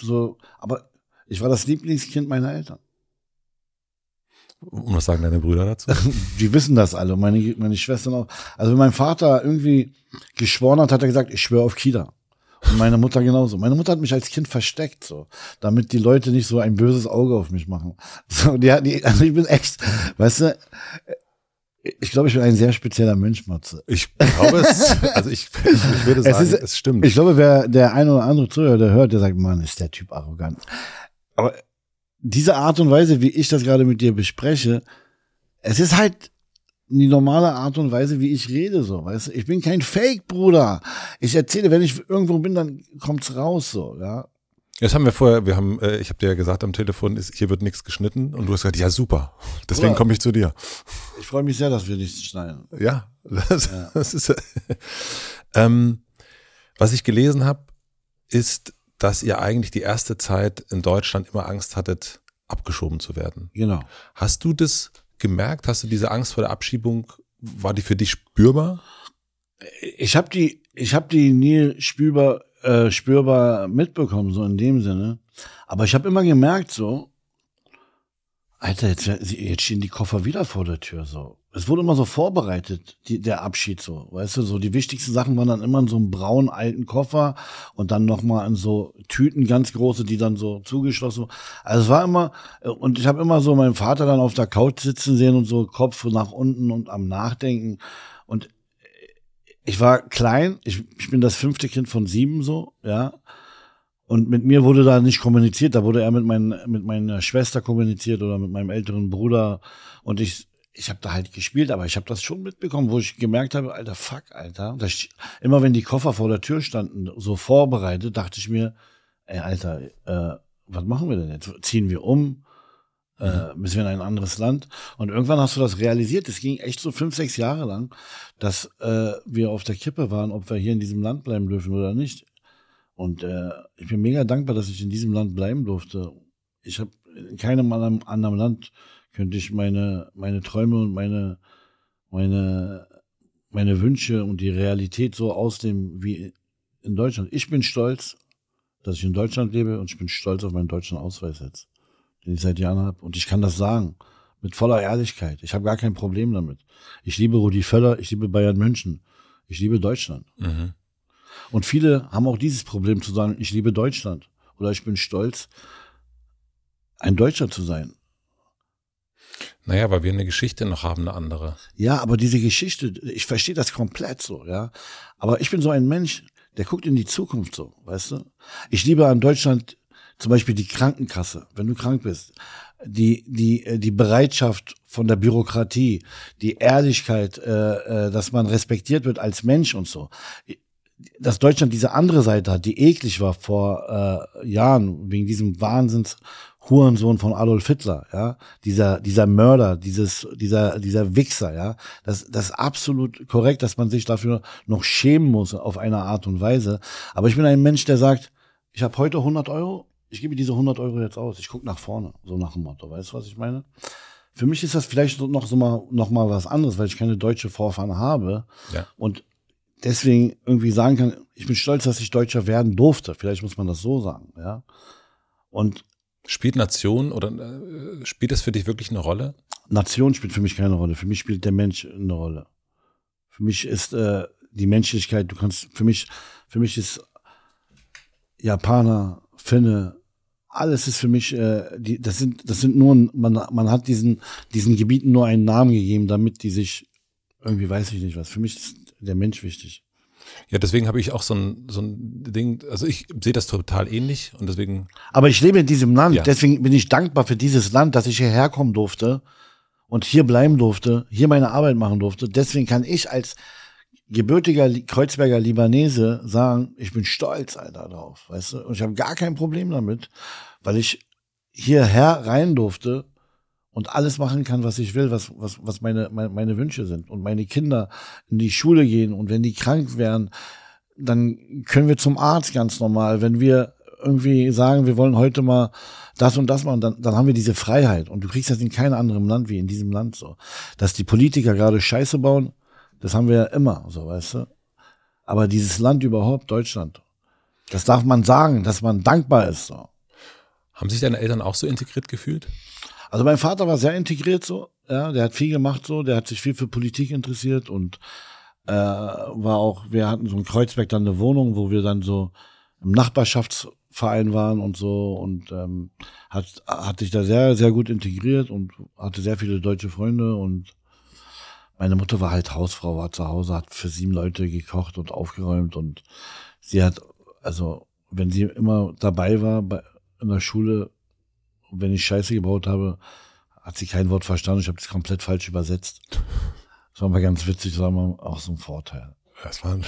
A: so, aber ich war das Lieblingskind meiner Eltern.
B: Und was sagen deine Brüder dazu? (laughs)
A: Die wissen das alle, meine, meine Schwestern auch. Also wenn mein Vater irgendwie geschworen hat, hat er gesagt, ich schwöre auf Kida. Meine Mutter genauso. Meine Mutter hat mich als Kind versteckt, so, damit die Leute nicht so ein böses Auge auf mich machen. (laughs) So, die, die, also ich bin echt, weißt du, ich glaube, ich bin ein sehr spezieller Mensch, Matze.
B: Ich glaube es, also ich, ich würde sagen, es, ist, es stimmt.
A: Ich glaube, wer der eine oder andere Zuhörer, der hört, der sagt, Mann, ist der Typ arrogant. Aber diese Art und Weise, wie ich das gerade mit dir bespreche, es ist halt die normale Art und Weise, wie ich rede, so, weißt du. Ich bin kein Fake, Bruder. Ich erzähle, wenn ich irgendwo bin, dann kommt's raus, so, ja.
B: Das haben wir vorher, wir haben, äh, ich habe dir ja gesagt am Telefon, ist, hier wird nichts geschnitten und du hast gesagt, ja super, (laughs) deswegen komme ich zu dir.
A: Ich freue mich sehr, dass wir nichts schneiden.
B: Ja, (laughs) das, ja. das ist. ähm, was ich gelesen habe, ist, dass ihr eigentlich die erste Zeit in Deutschland immer Angst hattet, abgeschoben zu werden.
A: Genau.
B: Hast du das gemerkt? Hast du diese Angst vor der Abschiebung, war die für dich spürbar?
A: Ich habe die, ich habe die nie spürbar, äh, spürbar mitbekommen, so in dem Sinne. Aber ich habe immer gemerkt, so, Alter, jetzt, jetzt stehen die Koffer wieder vor der Tür, so es wurde immer so vorbereitet, die, der Abschied so, weißt du, so die wichtigsten Sachen waren dann immer in so einem braunen alten Koffer und dann nochmal in so Tüten ganz große, die dann so zugeschlossen. Also es war immer und ich habe immer so meinen Vater dann auf der Couch sitzen sehen und so Kopf nach unten und am Nachdenken und ich war klein, ich, ich bin das fünfte Kind von sieben so, ja. Und mit mir wurde da nicht kommuniziert, da wurde er mit, mein, mit meiner Schwester kommuniziert oder mit meinem älteren Bruder. Und ich, ich habe da halt gespielt, aber ich habe das schon mitbekommen, wo ich gemerkt habe, alter Fuck, Alter. Ich, immer wenn die Koffer vor der Tür standen, so vorbereitet, dachte ich mir, ey, Alter, äh, was machen wir denn jetzt? Ziehen wir um? äh, bis wir in ein anderes Land. Und irgendwann hast du das realisiert. Es ging echt so fünf, sechs Jahre lang, dass äh, wir auf der Kippe waren, ob wir hier in diesem Land bleiben dürfen oder nicht. Und äh, ich bin mega dankbar, dass ich in diesem Land bleiben durfte. Ich habe in keinem anderen Land könnte ich meine meine Träume und meine meine meine Wünsche und die Realität so ausleben wie in Deutschland. Ich bin stolz, dass ich in Deutschland lebe und ich bin stolz auf meinen deutschen Ausweis jetzt den ich seit Jahren habe. Und ich kann das sagen, mit voller Ehrlichkeit. Ich habe gar kein Problem damit. Ich liebe Rudi Völler, ich liebe Bayern München, ich liebe Deutschland. Mhm. Und viele haben auch dieses Problem zu sagen, ich liebe Deutschland oder ich bin stolz, ein Deutscher zu sein.
B: Naja, weil wir eine Geschichte noch haben, eine andere.
A: Ja, aber diese Geschichte, ich verstehe das komplett so, ja. Aber ich bin so ein Mensch, der guckt in die Zukunft so, weißt du? Ich liebe an Deutschland zum Beispiel die Krankenkasse, wenn du krank bist, die, die, äh, die Bereitschaft von der Bürokratie, die Ehrlichkeit, äh, äh, dass man respektiert wird als Mensch und so. Dass Deutschland diese andere Seite hat, die eklig war vor äh, Jahren, wegen diesem Wahnsinns Hurensohn von Adolf Hitler, ja, dieser, dieser Mörder, dieses, dieser, dieser Wichser, ja, das, das ist absolut korrekt, dass man sich dafür noch schämen muss auf eine Art und Weise. Aber ich bin ein Mensch, der sagt, ich habe heute 100 Euro, ich gebe diese 100 Euro jetzt aus, ich gucke nach vorne, so nach dem Motto, weißt du, was ich meine? Für mich ist das vielleicht noch so mal, noch mal was anderes, weil ich keine deutsche Vorfahren habe ja. und deswegen irgendwie sagen kann, ich bin stolz, dass ich Deutscher werden durfte. Vielleicht muss man das so sagen, ja. Und
B: Spielt Nation oder äh, spielt es für dich wirklich eine Rolle?
A: Nation spielt für mich keine Rolle. Für mich spielt der Mensch eine Rolle. Für mich ist äh, die Menschlichkeit, du kannst, für mich, für mich ist Japaner, Finne, alles ist für mich, äh, die, das sind, das sind nur, man, man hat diesen, diesen Gebieten nur einen Namen gegeben, damit die sich, irgendwie weiß ich nicht was. Für mich ist der Mensch wichtig.
B: Ja, deswegen habe ich auch so ein, so ein Ding, also ich sehe das total ähnlich und deswegen.
A: Aber ich lebe in diesem Land, ja. deswegen bin ich dankbar für dieses Land, dass ich hierher kommen durfte und hier bleiben durfte, hier meine Arbeit machen durfte. Deswegen kann ich als gebürtiger Kreuzberger Libanese sagen, ich bin stolz, Alter, drauf, weißt du? Und ich habe gar kein Problem damit, weil ich hierher rein durfte und alles machen kann, was ich will, was, was, was meine, meine, meine Wünsche sind. Und meine Kinder in die Schule gehen und wenn die krank wären, dann können wir zum Arzt ganz normal. Wenn wir irgendwie sagen, wir wollen heute mal das und das machen, dann, dann haben wir diese Freiheit. Und du kriegst das in keinem anderen Land wie in diesem Land so. Dass die Politiker gerade Scheiße bauen, das haben wir ja immer, so weißt du. Aber dieses Land überhaupt, Deutschland, das darf man sagen, dass man dankbar ist. So.
B: Haben sich deine Eltern auch so integriert gefühlt?
A: Also mein Vater war sehr integriert so, ja, der hat viel gemacht so, der hat sich viel für Politik interessiert und äh, war auch, wir hatten so in Kreuzberg dann eine Wohnung, wo wir dann so im Nachbarschaftsverein waren und so und ähm, hat, hat sich da sehr, sehr gut integriert und hatte sehr viele deutsche Freunde und meine Mutter war halt Hausfrau, war zu Hause, hat für sieben Leute gekocht und aufgeräumt und sie hat, also wenn sie immer dabei war bei, in der Schule, wenn ich Scheiße gebaut habe, hat sie kein Wort verstanden. Ich habe das komplett falsch übersetzt. Das war mal ganz witzig, das war mal auch so ein Vorteil.
B: Das war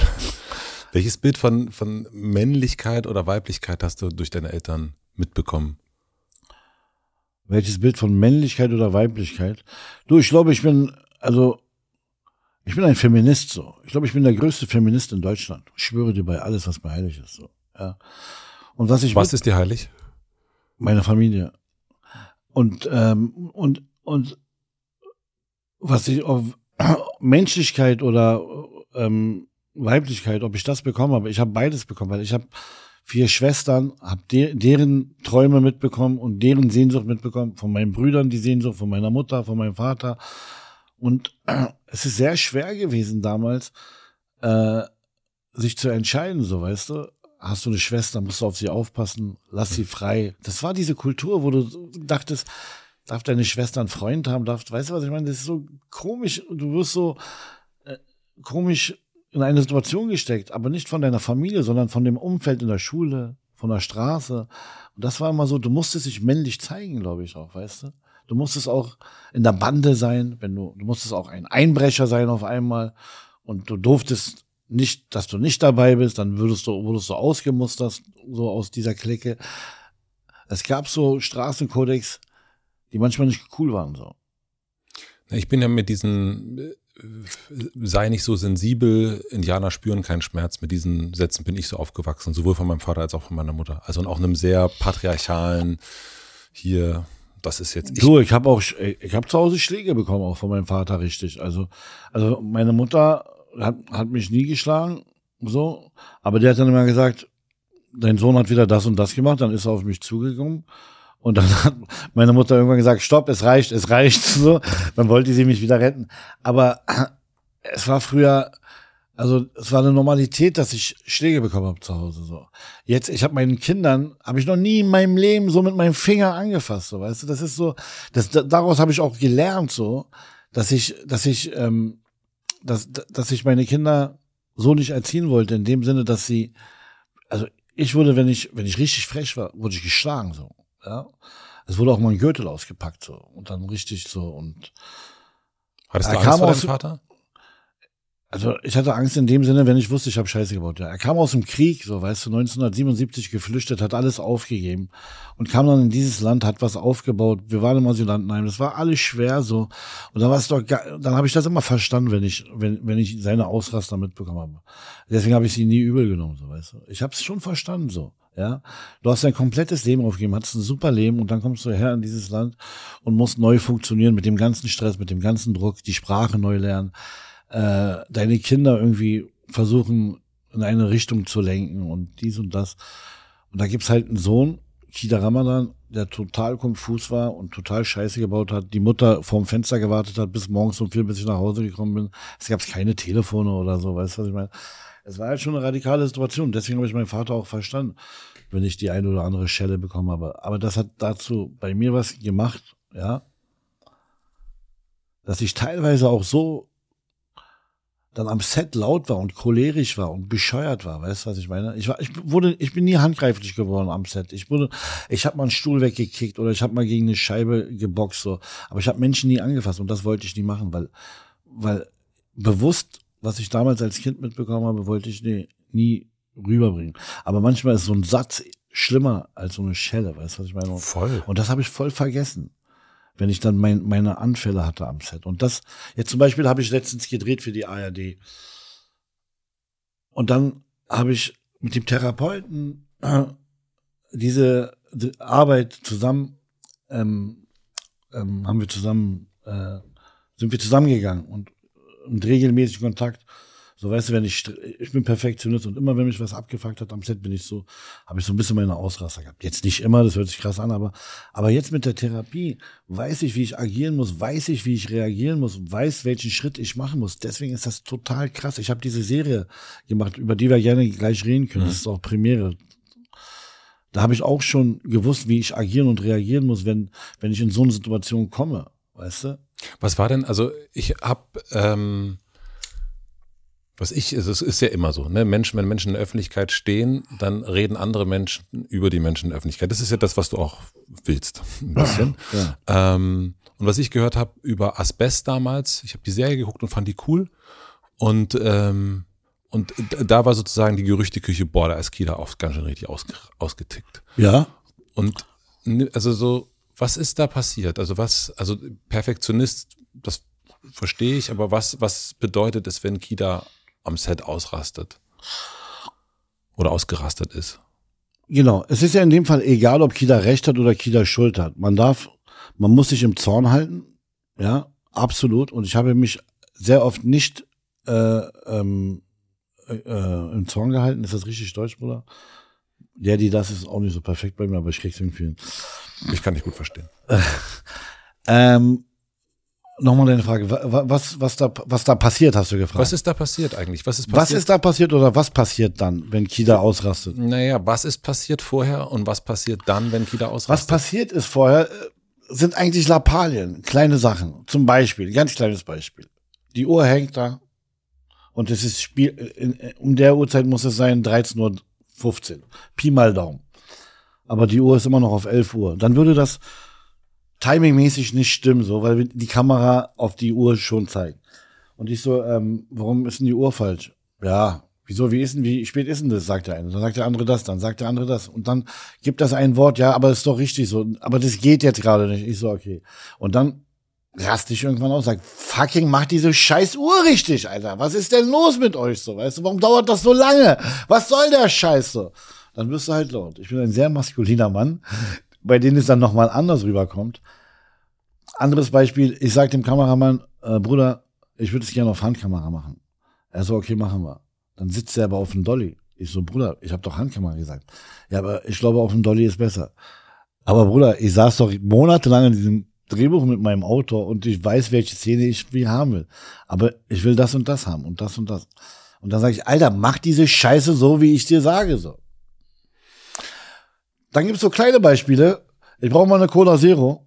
B: (laughs) Welches Bild von, von Männlichkeit oder Weiblichkeit hast du durch deine Eltern mitbekommen?
A: Welches Bild von Männlichkeit oder Weiblichkeit? Du, ich glaube, ich bin, also ich bin ein Feminist so. Ich glaube, ich bin der größte Feminist in Deutschland. Ich schwöre dir bei alles, was mir heilig ist. So. Ja. Und was ich
B: was ist dir heilig?
A: Meine Familie. Und ähm, und und was ich auf (clears throat) Menschlichkeit oder ähm, Weiblichkeit, ob ich das bekomme, aber ich habe beides bekommen, weil ich habe vier Schwestern, habe de deren Träume mitbekommen und deren Sehnsucht mitbekommen, von meinen Brüdern die Sehnsucht, von meiner Mutter, von meinem Vater und äh, (clears throat) es ist sehr schwer gewesen damals, äh, sich zu entscheiden, so weißt du. Hast du eine Schwester, musst du auf sie aufpassen, lass sie frei. Das war diese Kultur, wo du dachtest, darf deine Schwester einen Freund haben, darf, weißt du was ich meine? Das ist so komisch, du wirst so äh, komisch in eine Situation gesteckt, aber nicht von deiner Familie, sondern von dem Umfeld in der Schule, von der Straße. Und das war immer so, du musstest dich männlich zeigen, glaube ich auch, weißt du? Du musstest auch in der Bande sein, wenn du, du musstest auch ein Einbrecher sein auf einmal und du durftest nicht, dass du nicht dabei bist, dann würdest du, wurdest du ausgemustert, so aus dieser Clique. Es gab so Straßenkodex, die manchmal nicht cool waren, so.
B: Ich bin ja mit diesen, äh, sei nicht so sensibel, Indianer spüren keinen Schmerz. Mit diesen Sätzen bin ich so aufgewachsen, sowohl von meinem Vater als auch von meiner Mutter. Also in auch einem sehr patriarchalen, hier, das ist jetzt.
A: Ich du, ich habe auch, ich habe zu Hause Schläge bekommen, auch von meinem Vater, richtig. Also, also meine Mutter hat, hat mich nie geschlagen, so, aber der hat dann immer gesagt, dein Sohn hat wieder das und das gemacht, dann ist er auf mich zugekommen. Und dann hat meine Mutter irgendwann gesagt, stopp, es reicht, es reicht, (laughs) so. Dann wollte sie mich wieder retten. Aber (clears throat) es war früher, also es war eine Normalität, dass ich Schläge bekommen habe zu Hause, so. Jetzt, ich habe meinen Kindern, habe ich noch nie in meinem Leben so mit meinem Finger angefasst, so, weißt du. Das ist so, das, daraus habe ich auch gelernt, so, dass ich, dass ich, ähm, dass, dass ich meine Kinder so nicht erziehen wollte, in dem Sinne, dass sie, also ich wurde, wenn ich, wenn ich richtig frech war, wurde ich geschlagen, so, ja. Es wurde auch mal ein Gürtel ausgepackt, so, und dann richtig so, und.
B: Hattest du Angst vor deinem Vater?
A: Also ich hatte Angst in dem Sinne, wenn ich wusste, ich habe Scheiße gebaut. Ja, er kam aus dem Krieg, so weißt du, 1977 geflüchtet, hat alles aufgegeben und kam dann in dieses Land, hat was aufgebaut. Wir waren im Asylantenheim, das war alles schwer so. Und dann war es doch, dann habe ich das immer verstanden, wenn ich, wenn, wenn ich seine Ausraster mitbekommen habe. Deswegen habe ich sie nie übel genommen, so weißt du. Ich habe es schon verstanden, so. Ja, du hast dein komplettes Leben aufgegeben, hattest ein super Leben und dann kommst du her in dieses Land und musst neu funktionieren mit dem ganzen Stress, mit dem ganzen Druck, die Sprache neu lernen äh, deine Kinder irgendwie versuchen, in eine Richtung zu lenken und dies und das. Und da gibt's halt einen Sohn, Kida Ramadan, der total konfus war und total Scheiße gebaut hat, die Mutter vorm Fenster gewartet hat bis morgens um vier, bis ich nach Hause gekommen bin. Es gab keine Telefone oder so, weißt du, was ich meine? Es war halt schon eine radikale Situation. Deswegen habe ich meinen Vater auch verstanden, wenn ich die eine oder andere Schelle bekommen habe. Aber das hat dazu bei mir was gemacht, ja, dass ich teilweise auch so dann am Set laut war und cholerisch war und bescheuert war, weißt du, was ich meine? Ich war, ich wurde, ich bin nie handgreiflich geworden am Set. Ich wurde, ich habe mal einen Stuhl weggekickt oder ich habe mal gegen eine Scheibe geboxt, so. Aber ich habe Menschen nie angefasst und das wollte ich nie machen, weil, weil bewusst, was ich damals als Kind mitbekommen habe, wollte ich nie, nie rüberbringen. Aber manchmal ist so ein Satz schlimmer als so eine Schelle, weißt du, was ich meine?
B: Voll.
A: Und das habe ich voll vergessen wenn ich dann mein, meine Anfälle hatte am Set. Und das, jetzt zum Beispiel habe ich letztens gedreht für die ARD. Und dann habe ich mit dem Therapeuten äh, diese die Arbeit zusammen, ähm, ähm, haben wir zusammen, äh, sind wir zusammengegangen und, und regelmäßig Kontakt. So weißt du, wenn ich, ich bin Perfektionist und immer wenn mich was abgefuckt hat am Set, bin ich so, habe ich so ein bisschen meine Ausraster gehabt. Jetzt nicht immer, das hört sich krass an, aber, aber jetzt mit der Therapie weiß ich, wie ich agieren muss, weiß ich, wie ich reagieren muss, weiß, welchen Schritt ich machen muss. Deswegen ist das total krass. Ich habe diese Serie gemacht, über die wir gerne gleich reden können. Mhm. Das ist auch Premiere. Da habe ich auch schon gewusst, wie ich agieren und reagieren muss, wenn, wenn ich in so eine Situation komme. Weißt du?
B: Was war denn, also ich habe ähm was ich, es ist ja immer so, ne? Menschen, wenn Menschen in der Öffentlichkeit stehen, dann reden andere Menschen über die Menschen in der Öffentlichkeit. Das ist ja das, was du auch willst, ein bisschen. (clears throat) Ja. Ähm, und was ich gehört habe über Asbest damals, ich habe die Serie geguckt und fand die cool. Und ähm, und da war sozusagen die Gerüchteküche, boah, da ist Kida auch ganz schön richtig aus, ausgetickt.
A: Ja.
B: Und also so, was ist da passiert? Also was, also Perfektionist, das verstehe ich, aber was, was bedeutet es, wenn Kida am Set ausrastet. Oder ausgerastet ist.
A: Genau. Es ist ja in dem Fall egal, ob Kida recht hat oder Kida Schuld hat. Man darf, man muss sich im Zorn halten. Ja, absolut. Und ich habe mich sehr oft nicht äh, ähm, äh, im Zorn gehalten. Ist das richtig Deutsch, Bruder? Ja, die, das ist auch nicht so perfekt bei mir, aber ich krieg's irgendwie hin.
B: Ich kann dich gut verstehen. (laughs)
A: ähm, Nochmal deine Frage, was, was, da, was da passiert, hast du gefragt.
B: Was ist da passiert eigentlich? Was ist, passiert?
A: was ist da passiert oder was passiert dann, wenn Kida ausrastet?
B: Naja, was ist passiert vorher und was passiert dann, wenn Kida ausrastet?
A: Was passiert ist vorher, äh, sind eigentlich Lappalien, kleine Sachen. Zum Beispiel, ganz kleines Beispiel. Die Uhr hängt da und es ist Spiel, in, um der Uhrzeit muss es sein 13.15 Uhr. Pi mal Daumen. Aber die Uhr ist immer noch auf 11 Uhr. Dann würde das timingmäßig nicht stimmen, so, weil die Kamera auf die Uhr schon zeigt. Und ich so, ähm, warum ist denn die Uhr falsch? Ja, Wieso, wie ist denn, wie spät ist denn das, sagt der eine. Dann sagt der andere das, dann sagt der andere das. Und dann gibt das ein Wort, ja, aber das ist doch richtig so. Aber das geht jetzt gerade nicht. Ich so, okay. Und dann raste ich irgendwann aus, sag, fucking mach diese scheiß Uhr richtig, Alter. Was ist denn los mit euch so? Weißt du, warum dauert das so lange? Was soll der Scheiß so? Dann wirst du halt laut. Ich bin ein sehr maskuliner Mann, bei dem es dann nochmal anders rüberkommt. Anderes Beispiel, ich sag dem Kameramann, äh, Bruder, ich würde es gerne auf Handkamera machen. Er so, okay, machen wir. Dann sitzt er aber auf dem Dolly. Ich so, Bruder, ich habe doch Handkamera gesagt. Ja, aber ich glaube, auf dem Dolly ist besser. Aber Bruder, ich saß doch monatelang in diesem Drehbuch mit meinem Autor und ich weiß, welche Szene ich wie haben will. Aber ich will das und das haben und das und das. Und dann sage ich, Alter, mach diese Scheiße so, wie ich dir sage. so. Dann gibt's so kleine Beispiele. Ich brauche mal eine Cola Zero.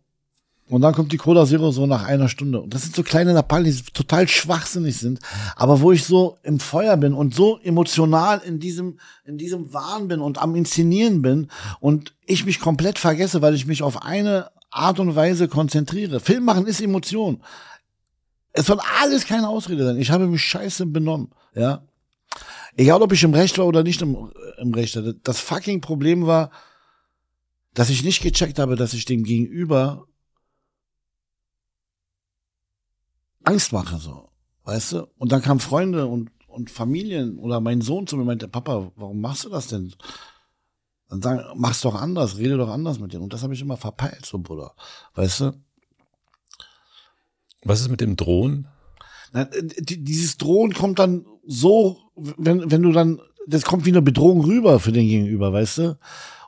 A: Und dann kommt die Cola Zero so nach einer Stunde. Und das sind so kleine Lappalien, die total schwachsinnig sind. Aber wo ich so im Feuer bin und so emotional in diesem, in diesem Wahn bin und am Inszenieren bin und ich mich komplett vergesse, weil ich mich auf eine Art und Weise konzentriere. Film machen ist Emotion. Es soll alles keine Ausrede sein. Ich habe mich scheiße benommen, ja. Egal, ob ich im Recht war oder nicht im, im Recht hatte. Das fucking Problem war, dass ich nicht gecheckt habe, dass ich dem Gegenüber Angst mache, so. Weißt du? Und dann kamen Freunde und, und Familien oder mein Sohn zu mir und meinte, Papa, warum machst du das denn? Dann sagen, mach's doch anders, rede doch anders mit denen. Und das habe ich immer verpeilt, so Bruder. Weißt du?
B: Was ist mit dem Drohen?
A: Na, dieses Drohen kommt dann so, wenn, wenn du dann, das kommt wie eine Bedrohung rüber für den Gegenüber, weißt du?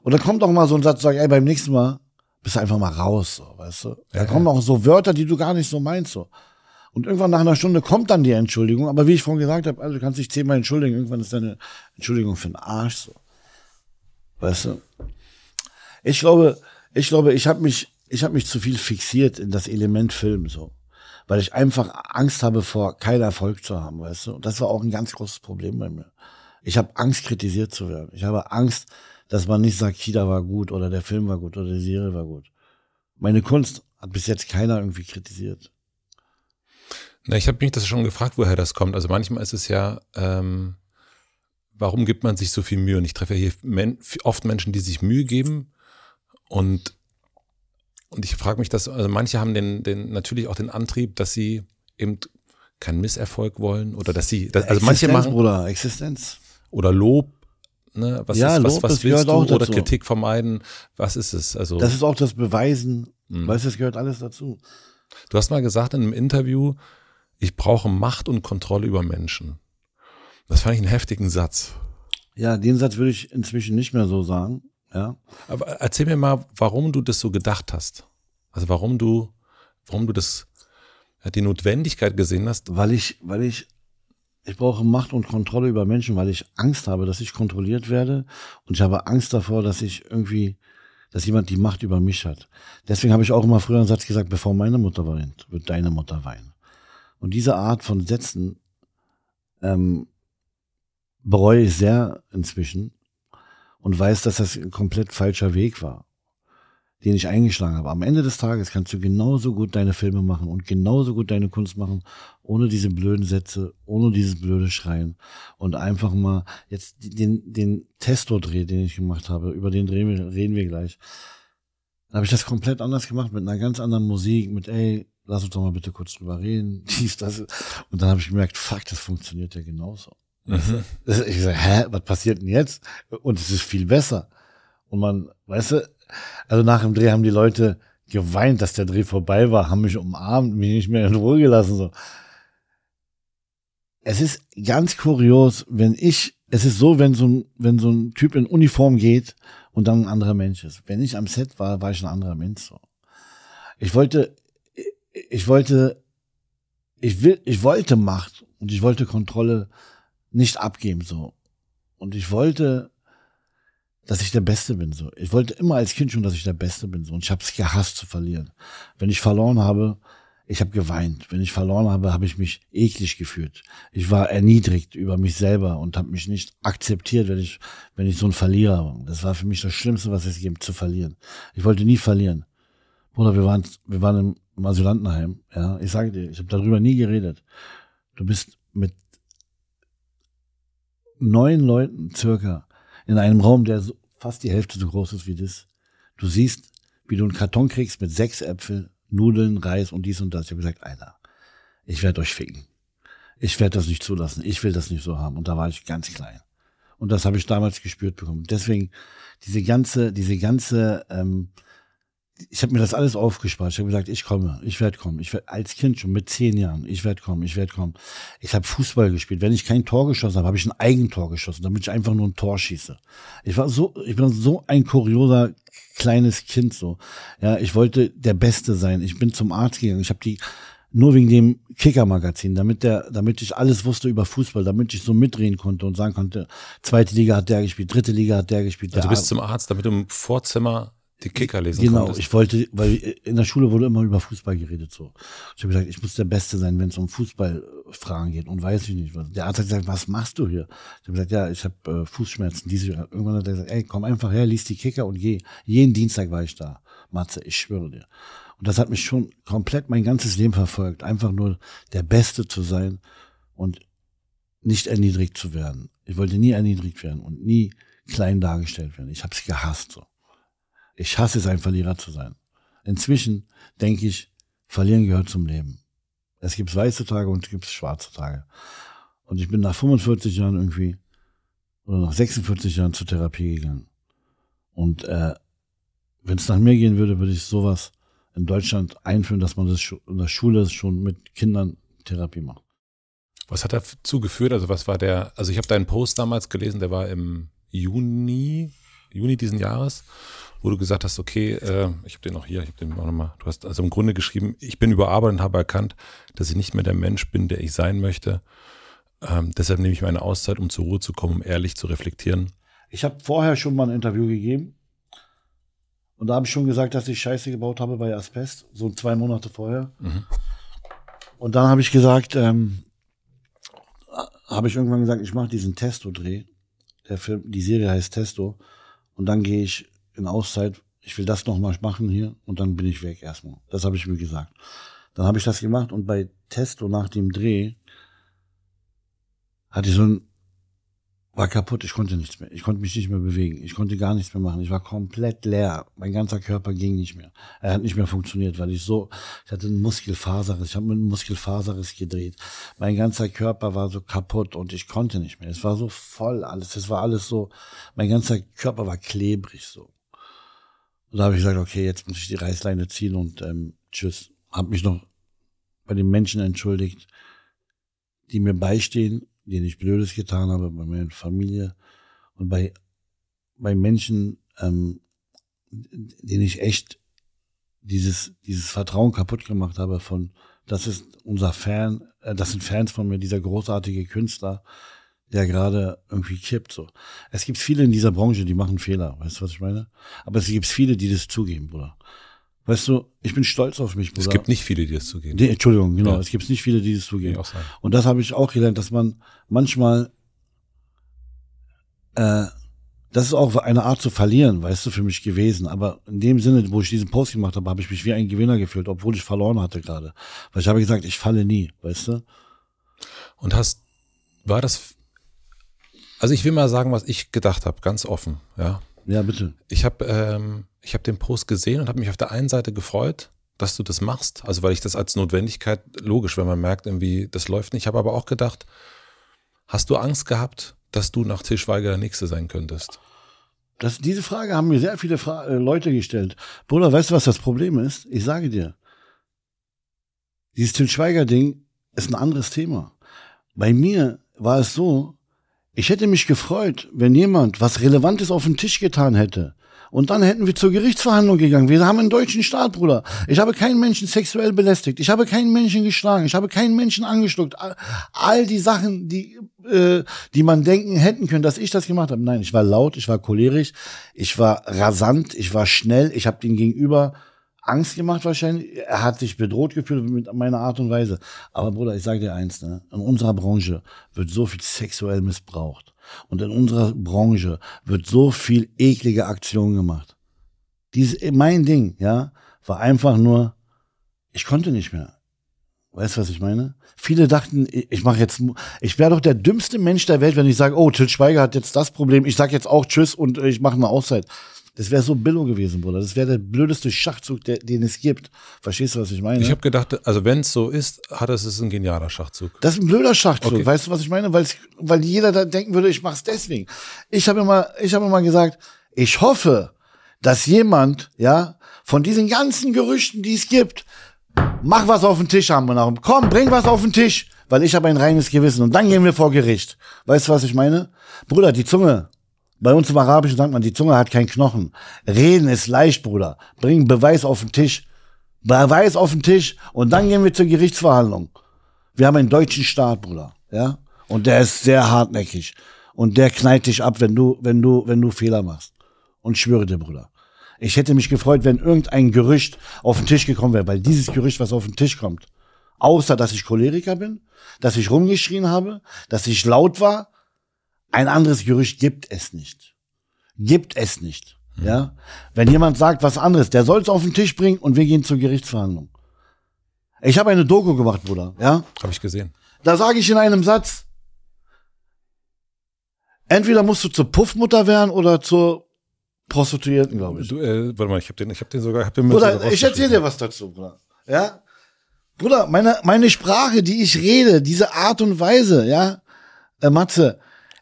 A: Und dann kommt auch mal so ein Satz, sag, ey, beim nächsten Mal bist du einfach mal raus, so, weißt du? Ja, da kommen auch so Wörter, die du gar nicht so meinst, so. Und irgendwann nach einer Stunde kommt dann die Entschuldigung. Aber wie ich vorhin gesagt habe, also du kannst dich zehnmal entschuldigen. Irgendwann ist deine Entschuldigung für den Arsch so. Weißt du? Ich glaube, ich glaube, ich habe mich, ich habe mich zu viel fixiert in das Element Film so, weil ich einfach Angst habe vor keinen Erfolg zu haben, weißt du? Und das war auch ein ganz großes Problem bei mir. Ich habe Angst, kritisiert zu werden. Ich habe Angst, dass man nicht sagt, Kida war gut oder der Film war gut oder die Serie war gut. Meine Kunst hat bis jetzt keiner irgendwie kritisiert.
B: Na, ich habe mich das schon gefragt, woher das kommt. Also manchmal ist es ja, ähm, warum gibt man sich so viel Mühe? Und ich treffe ja hier men oft Menschen, die sich Mühe geben und und ich frage mich, dass also manche haben den, den natürlich auch den Antrieb, dass sie eben keinen Misserfolg wollen oder dass sie, dass, also manche machen
A: oder Existenz
B: oder Lob, ne, was
A: ja,
B: ist, was,
A: Lob,
B: was willst du oder
A: dazu.
B: Kritik vermeiden, was ist es? Also
A: Das ist auch das Beweisen,
B: Mhm.
A: weißt du, das gehört alles dazu.
B: du hast mal gesagt in einem Interview, ich brauche Macht und Kontrolle über Menschen. Das fand ich einen heftigen Satz.
A: Ja, den Satz würde ich inzwischen nicht mehr so sagen, ja.
B: Aber erzähl mir mal, warum du das so gedacht hast. Also warum du, warum du das, die Notwendigkeit gesehen hast.
A: Weil ich, weil ich, ich brauche Macht und Kontrolle über Menschen, weil ich Angst habe, dass ich kontrolliert werde und ich habe Angst davor, dass ich irgendwie, dass jemand die Macht über mich hat. Deswegen habe ich auch immer früher einen Satz gesagt, bevor meine Mutter weint, wird deine Mutter weinen. Und diese Art von Sätzen ähm, bereue ich sehr inzwischen und weiß, dass das ein komplett falscher Weg war, den ich eingeschlagen habe. Am Ende des Tages kannst du genauso gut deine Filme machen und genauso gut deine Kunst machen, ohne diese blöden Sätze, ohne dieses blöde Schreien und einfach mal jetzt den, den Testo-Dreh, den ich gemacht habe, über den reden wir gleich. Dann habe ich das komplett anders gemacht, mit einer ganz anderen Musik, mit ey, lass uns doch mal bitte kurz drüber reden, (laughs) dies, das. Und dann habe ich gemerkt, fuck, das funktioniert ja genauso.
B: Mhm. (laughs)
A: Ich so, hä, was passiert denn jetzt? Und es ist viel besser. Und man, weißt du, also nach dem Dreh haben die Leute geweint, dass der Dreh vorbei war, haben mich umarmt, mich nicht mehr in Ruhe gelassen, so. Es ist ganz kurios, wenn ich, es ist so, wenn so ein, wenn so ein Typ in Uniform geht und dann ein anderer Mensch ist. Wenn ich am Set war, war ich ein anderer Mensch, so. Ich wollte, ich wollte, ich will, ich wollte Macht und ich wollte Kontrolle nicht abgeben, so. Und ich wollte, dass ich der Beste bin, so. Ich wollte immer als Kind schon, dass ich der Beste bin, so. Und ich habe es gehasst zu verlieren. Wenn ich verloren habe, ich habe geweint. Wenn ich verloren habe, habe ich mich eklig gefühlt. Ich war erniedrigt über mich selber und habe mich nicht akzeptiert, wenn ich, wenn ich so ein Verlierer war. Das war für mich das Schlimmste, was es gibt, zu verlieren. Ich wollte nie verlieren. Bruder, wir waren, wir waren im, im Asylantenheim. Ja, ich sage dir, ich habe darüber nie geredet. Du bist mit neun Leuten circa in einem Raum, der so, fast die Hälfte so groß ist wie das. Du siehst, wie du einen Karton kriegst mit sechs Äpfel, Nudeln, Reis und dies und das. Ich habe gesagt, Alter, ich werde euch ficken. Ich werde das nicht zulassen. Ich will das nicht so haben. Und da war ich ganz klein. Und das habe ich damals gespürt bekommen. Deswegen diese ganze, diese ganze, ähm, ich habe mir das alles aufgespart. Ich habe gesagt, ich komme, ich werde kommen. Ich werd, als Kind schon mit zehn Jahren, ich werde kommen, ich werde kommen. Ich habe Fußball gespielt. Wenn ich kein Tor geschossen habe, habe ich ein Eigentor geschossen, damit ich einfach nur ein Tor schieße. Ich war so, ich bin so ein kurioser kleines Kind so. Ja, ich wollte der Beste sein. Ich bin zum Arzt gegangen. Ich habe die nur wegen dem Kicker-Magazin, damit der, damit ich alles wusste über Fußball, damit ich so mitreden konnte und sagen konnte, zweite Liga hat der gespielt, dritte Liga hat der gespielt.
B: Also du bist zum Arzt, damit du im Vorzimmer die Kicker lesen
A: genau,
B: konntest.
A: ich wollte, weil in der Schule wurde immer über Fußball geredet so. Ich habe gesagt, ich muss der Beste sein, wenn es um Fußballfragen geht und weiß ich nicht was. Der Arzt hat gesagt, was machst du hier? Ich habe gesagt, ja, ich habe äh, Fußschmerzen. Diese, irgendwann hat er gesagt, ey, komm einfach her, lies die Kicker und geh. Jeden Dienstag war ich da, Matze, ich schwöre dir. Und das hat mich schon komplett mein ganzes Leben verfolgt, einfach nur der Beste zu sein und nicht erniedrigt zu werden. Ich wollte nie erniedrigt werden und nie klein dargestellt werden. Ich habe es gehasst so. Ich hasse es, ein Verlierer zu sein. Inzwischen denke ich, verlieren gehört zum Leben. Es gibt weiße Tage und es gibt schwarze Tage. Und ich bin nach 45 Jahren irgendwie oder nach 46 Jahren zur Therapie gegangen. Und äh, wenn es nach mir gehen würde, würde ich sowas in Deutschland einführen, dass man das in der Schule schon mit Kindern Therapie macht.
B: Was hat dazu geführt? Also was war der, also ich habe deinen Post damals gelesen, der war im Juni, Juni diesen Jahres, wo du gesagt hast, okay, äh, ich habe den noch hier, ich habe den auch nochmal, du hast also im Grunde geschrieben, ich bin überarbeitet und habe erkannt, dass ich nicht mehr der Mensch bin, der ich sein möchte. Ähm, deshalb nehme ich meine Auszeit, um zur Ruhe zu kommen, um ehrlich zu reflektieren.
A: Ich habe vorher schon mal ein Interview gegeben und da habe ich schon gesagt, dass ich Scheiße gebaut habe bei Asbest, so zwei Monate vorher. Mhm. Und dann habe ich gesagt, ähm, habe ich irgendwann gesagt, ich mache diesen Testo-Dreh. Der Film, die Serie heißt Testo. Und dann gehe ich in Auszeit. Ich will das nochmal machen hier und dann bin ich weg erstmal. Das habe ich mir gesagt. Dann habe ich das gemacht und bei Testo nach dem Dreh hatte ich so ein war kaputt, ich konnte nichts mehr. Ich konnte mich nicht mehr bewegen. Ich konnte gar nichts mehr machen. Ich war komplett leer. Mein ganzer Körper ging nicht mehr. Er hat nicht mehr funktioniert, weil ich so, ich hatte einen Muskelfaserriss. Ich habe mit einem Muskelfaserriss gedreht. Mein ganzer Körper war so kaputt und ich konnte nicht mehr. Es war so voll alles. Es war alles so, mein ganzer Körper war klebrig so. Und da habe ich gesagt, okay, jetzt muss ich die Reißleine ziehen und ähm, tschüss. Hab mich noch bei den Menschen entschuldigt, die mir beistehen denen ich Blödes getan habe, bei meiner Familie und bei, bei Menschen, ähm, denen ich echt dieses, dieses Vertrauen kaputt gemacht habe von, das ist unser Fan, äh, das sind Fans von mir, dieser großartige Künstler, der gerade irgendwie kippt, so. Es gibt viele in dieser Branche, die machen Fehler, weißt du, was ich meine? Aber es gibt viele, die das zugeben, Bruder. Weißt du, ich bin stolz auf mich, Bruder.
B: Es gibt nicht viele, die das zugeben.
A: Nee, Entschuldigung, genau. Ja. Es gibt nicht viele, die das zugeben. Und das habe ich auch gelernt, dass man manchmal, äh, das ist auch eine Art zu verlieren, weißt du, für mich gewesen. Aber in dem Sinne, wo ich diesen Post gemacht habe, habe ich mich wie ein Gewinner gefühlt, obwohl ich verloren hatte gerade. Weil ich habe gesagt, ich falle nie, weißt du?
B: Und hast, war das, also ich will mal sagen, was ich gedacht habe, ganz offen, ja.
A: Ja, bitte.
B: Ich habe ähm, ich habe den Post gesehen und habe mich auf der einen Seite gefreut, dass du das machst. Also weil ich das als Notwendigkeit, logisch, wenn man merkt, irgendwie, das läuft nicht. Ich habe aber auch gedacht, hast du Angst gehabt, dass du nach Til Schweiger der Nächste sein könntest?
A: Das, diese Frage haben mir sehr viele Fra äh, Leute gestellt. Bruder, weißt du, was das Problem ist? Ich sage dir, dieses Til Schweiger-Ding ist ein anderes Thema. Bei mir war es so, ich hätte mich gefreut, wenn jemand was Relevantes auf den Tisch getan hätte. Und dann hätten wir zur Gerichtsverhandlung gegangen. Wir haben einen deutschen Staat, Bruder. Ich habe keinen Menschen sexuell belästigt. Ich habe keinen Menschen geschlagen. Ich habe keinen Menschen angeschluckt. All die Sachen, die, äh, die man denken hätten können, dass ich das gemacht habe. Nein, ich war laut, ich war cholerisch, ich war rasant, ich war schnell. Ich habe den Gegenüber Angst gemacht wahrscheinlich. Er hat sich bedroht gefühlt mit meiner Art und Weise. Aber Bruder, ich sage dir eins, ne? in unserer Branche wird so viel sexuell missbraucht. Und in unserer Branche wird so viel eklige Aktion gemacht. Dieses, mein Ding, ja, war einfach nur, ich konnte nicht mehr. Weißt du, was ich meine? Viele dachten, ich mache jetzt, ich wäre doch der dümmste Mensch der Welt, wenn ich sage, oh, Til Schweiger hat jetzt das Problem, ich sage jetzt auch Tschüss und ich mache eine Auszeit. Das wäre so Billo gewesen, Bruder. Das wäre der blödeste Schachzug, der, den es gibt. Verstehst du, was ich meine?
B: Ich habe gedacht, also wenn es so ist, hat es ist ein genialer Schachzug.
A: Das ist ein blöder Schachzug. Okay. Weißt du, was ich meine? Weil's, weil jeder da denken würde, ich mach's deswegen. Ich habe immer, ich habe immer gesagt, ich hoffe, dass jemand, ja, von diesen ganzen Gerüchten, die es gibt, mach was auf den Tisch haben wir nach. Komm, bring was auf den Tisch, weil ich habe ein reines Gewissen und dann gehen wir vor Gericht. Weißt du, was ich meine? Bruder, die Zunge, bei uns im Arabischen sagt man, die Zunge hat keinen Knochen. Reden ist leicht, Bruder. Bring Beweis auf den Tisch. Beweis auf den Tisch und dann gehen wir zur Gerichtsverhandlung. Wir haben einen deutschen Staat, Bruder, ja? Und der ist sehr hartnäckig. Und der knallt dich ab, wenn du, wenn du, wenn du Fehler machst. Und schwöre dir, Bruder. Ich hätte mich gefreut, wenn irgendein Gerücht auf den Tisch gekommen wäre, weil dieses Gerücht, was auf den Tisch kommt, außer dass ich Choleriker bin, dass ich rumgeschrien habe, dass ich laut war, ein anderes Gerücht gibt es nicht. Gibt es nicht. Mhm. Ja? Wenn jemand sagt was anderes, der soll es auf den Tisch bringen und wir gehen zur Gerichtsverhandlung. Ich habe eine Doku gemacht, Bruder. Ja?
B: Habe ich gesehen.
A: Da sage ich in einem Satz, entweder musst du zur Puffmutter werden oder zur Prostituierten, glaube ich.
B: Du, äh, warte mal, ich habe den, ich habe den sogar, hab den
A: Bruder, ich erzähle dir was dazu, Bruder. Ja? Bruder, meine, meine Sprache, die ich rede, diese Art und Weise, ja, äh, Matze,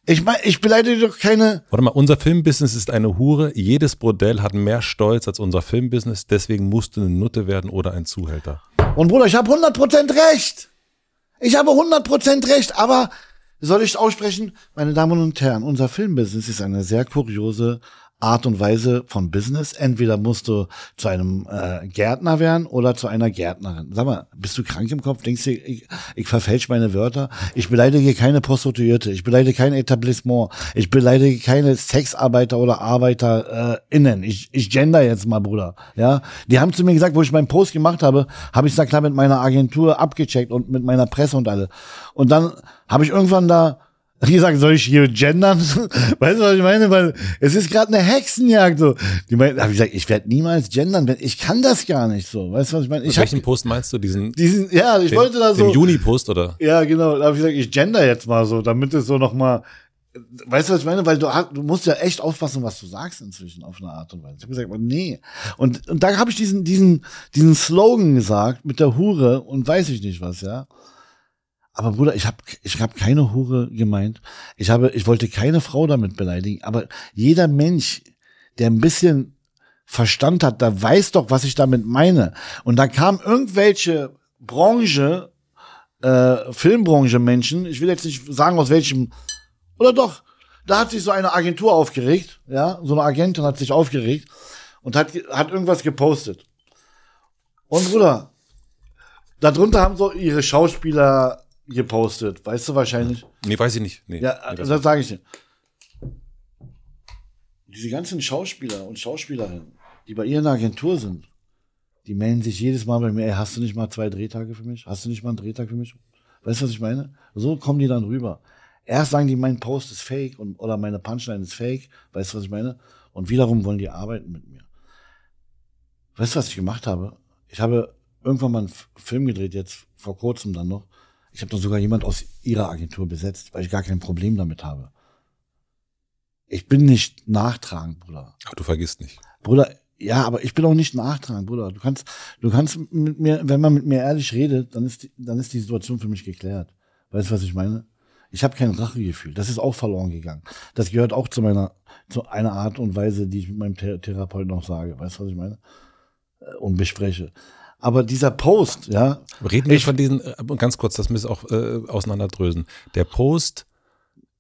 A: ich meine, ich beleidige doch keine.
B: Warte mal, unser Filmbusiness ist eine Hure. Jedes Bordell hat mehr Stolz als unser Filmbusiness. Deswegen musst du eine Nutte werden oder ein Zuhälter.
A: Und Bruder, ich habe 100% recht. Ich habe 100% recht. Aber soll ich aussprechen? Meine Damen und Herren, unser Filmbusiness ist eine sehr kuriose Art und Weise von Business. Entweder musst du zu einem äh, Gärtner werden oder zu einer Gärtnerin. Sag mal, bist du krank im Kopf? Denkst du, ich, ich verfälsche meine Wörter? Ich beleidige keine Prostituierte, ich beleidige kein Etablissement, ich beleidige keine Sexarbeiter oder ArbeiterInnen. Äh, ich, ich gender jetzt mal, Bruder. Ja, die haben zu mir gesagt, wo ich meinen Post gemacht habe, habe ich da klar mit meiner Agentur abgecheckt und mit meiner Presse und alle. Und dann habe ich irgendwann da die sagen, soll ich hier gendern? (laughs) weißt du, was ich meine? Weil es ist gerade eine Hexenjagd so. Die meinen, habe ich gesagt, ich werde niemals gendern, ich kann das gar nicht so. Weißt du, was ich meine? Ich
B: welchen hab, Post meinst du? Diesen,
A: diesen ja, ich den, wollte da so.
B: Den Juni-Post, oder?
A: Ja, genau. Da habe ich gesagt, ich gender jetzt mal so, damit es so nochmal. Weißt du, was ich meine? Weil du, du musst ja echt aufpassen, was du sagst inzwischen auf eine Art und Weise. Ich habe gesagt, nee. Und, und da habe ich diesen, diesen, diesen Slogan gesagt mit der Hure und weiß ich nicht was, ja. Aber Bruder, ich habe ich hab keine Hure gemeint. Ich habe, ich wollte keine Frau damit beleidigen. Aber jeder Mensch, der ein bisschen Verstand hat, da weiß doch, was ich damit meine. Und da kam irgendwelche Branche, äh, Filmbranche Menschen, ich will jetzt nicht sagen aus welchem, oder doch, da hat sich so eine Agentur aufgeregt, ja, so eine Agentin hat sich aufgeregt und hat, hat irgendwas gepostet. Und Bruder, darunter haben so ihre Schauspieler gepostet. Weißt du wahrscheinlich?
B: Nee, weiß ich nicht. Nee,
A: ja,
B: nee,
A: das, das sage ich dir. Diese ganzen Schauspieler und Schauspielerinnen, die bei ihren Agentur sind, die melden sich jedes Mal bei mir, ey, hast du nicht mal zwei Drehtage für mich? Hast du nicht mal einen Drehtag für mich? Weißt du, was ich meine? So kommen die dann rüber. Erst sagen die, mein Post ist fake und, oder meine Punchline ist fake. Weißt du, was ich meine? Und wiederum wollen die arbeiten mit mir. Weißt du, was ich gemacht habe? Ich habe irgendwann mal einen Film gedreht, jetzt vor kurzem dann noch. Ich habe doch sogar jemand aus ihrer Agentur besetzt, weil ich gar kein Problem damit habe. Ich bin nicht nachtragend, Bruder.
B: Aber du vergisst nicht.
A: Bruder, ja, aber ich bin auch nicht nachtragend, Bruder. Du kannst, du kannst mit mir, wenn man mit mir ehrlich redet, dann ist, die, dann ist die Situation für mich geklärt. Weißt du, was ich meine? Ich habe kein Rachegefühl. Das ist auch verloren gegangen. Das gehört auch zu meiner, zu einer Art und Weise, die ich mit meinem Therapeuten noch sage. Weißt du, was ich meine? Und bespreche. Aber dieser Post, ja.
B: Reden wir von diesen, äh, ganz kurz, das müssen wir auch äh, auseinanderdrösen. Der Post,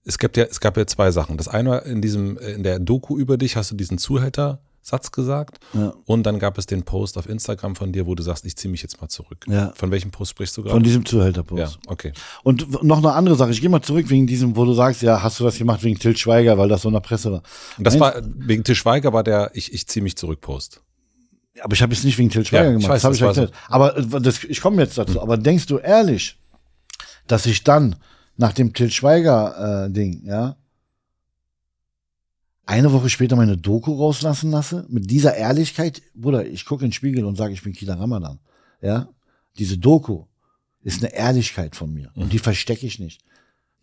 B: es gibt ja, es gab ja zwei Sachen. Das eine war in diesem, äh, in der Doku über dich hast du diesen Zuhälter Satz gesagt. Ja. Und dann gab es den Post auf Instagram von dir, wo du sagst, ich ziehe mich jetzt mal zurück.
A: Ja.
B: Von welchem Post sprichst du gerade?
A: Von diesem Zuhälter-Post.
B: Ja, okay.
A: Und noch eine andere Sache. Ich gehe mal zurück wegen diesem, wo du sagst, ja, hast du das gemacht wegen Til Schweiger, weil das so in der Presse war.
B: Und das Meinst, war, wegen Til Schweiger war der, ich, ich ziehe mich zurück Post.
A: Aber ich habe es nicht wegen Til Schweiger ja, gemacht. Weiß, das ich erklärt. So. Aber äh, das, ich komme jetzt dazu. Hm. Aber denkst du ehrlich, dass ich dann nach dem Til Schweiger äh, Ding, ja, eine Woche später meine Doku rauslassen lasse, mit dieser Ehrlichkeit, Bruder, ich gucke in den Spiegel und sage, ich bin Kida Ramadan. Ja, diese Doku, ist eine Ehrlichkeit von mir. Und die verstecke ich nicht.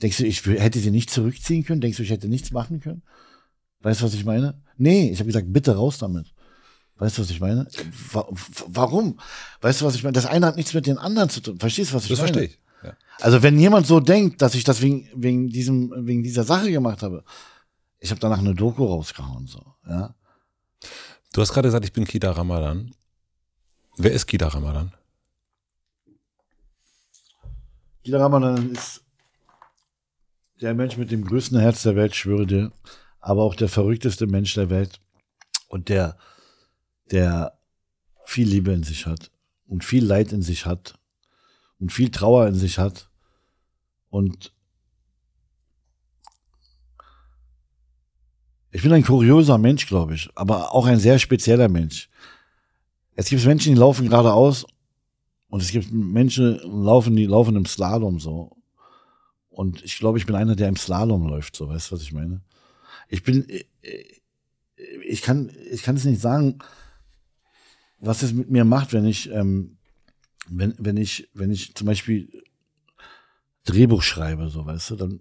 A: Denkst du, ich hätte sie nicht zurückziehen können? Denkst du, ich hätte nichts machen können? Weißt du, was ich meine? Nee, ich habe gesagt, bitte raus damit. Weißt du, was ich meine? Wa- Warum? Weißt du, was ich meine? Das eine hat nichts mit den anderen zu tun. Verstehst du, was ich
B: Das
A: meine?
B: verstehe ich. Ja.
A: Also wenn jemand so denkt, dass ich das wegen, wegen diesem, wegen dieser Sache gemacht habe, ich habe danach eine Doku rausgehauen, so, ja.
B: Du hast gerade gesagt, ich bin Kida Ramadan. Wer ist Kida Ramadan?
A: Gila Ramadan ist der Mensch mit dem größten Herz der Welt, schwöre dir, aber auch der verrückteste Mensch der Welt und der, der viel Liebe in sich hat und viel Leid in sich hat und viel Trauer in sich hat und ich bin ein kurioser Mensch, glaube ich, aber auch ein sehr spezieller Mensch. Es gibt Menschen, die laufen geradeaus und es gibt Menschen, die laufen, die laufen im Slalom so. Und ich glaube, ich bin einer, der im Slalom läuft, so, weißt du, was ich meine? Ich bin, ich kann, ich kann es nicht sagen, was es mit mir macht, wenn ich, ähm, wenn, wenn ich, wenn ich zum Beispiel Drehbuch schreibe, so, weißt du, dann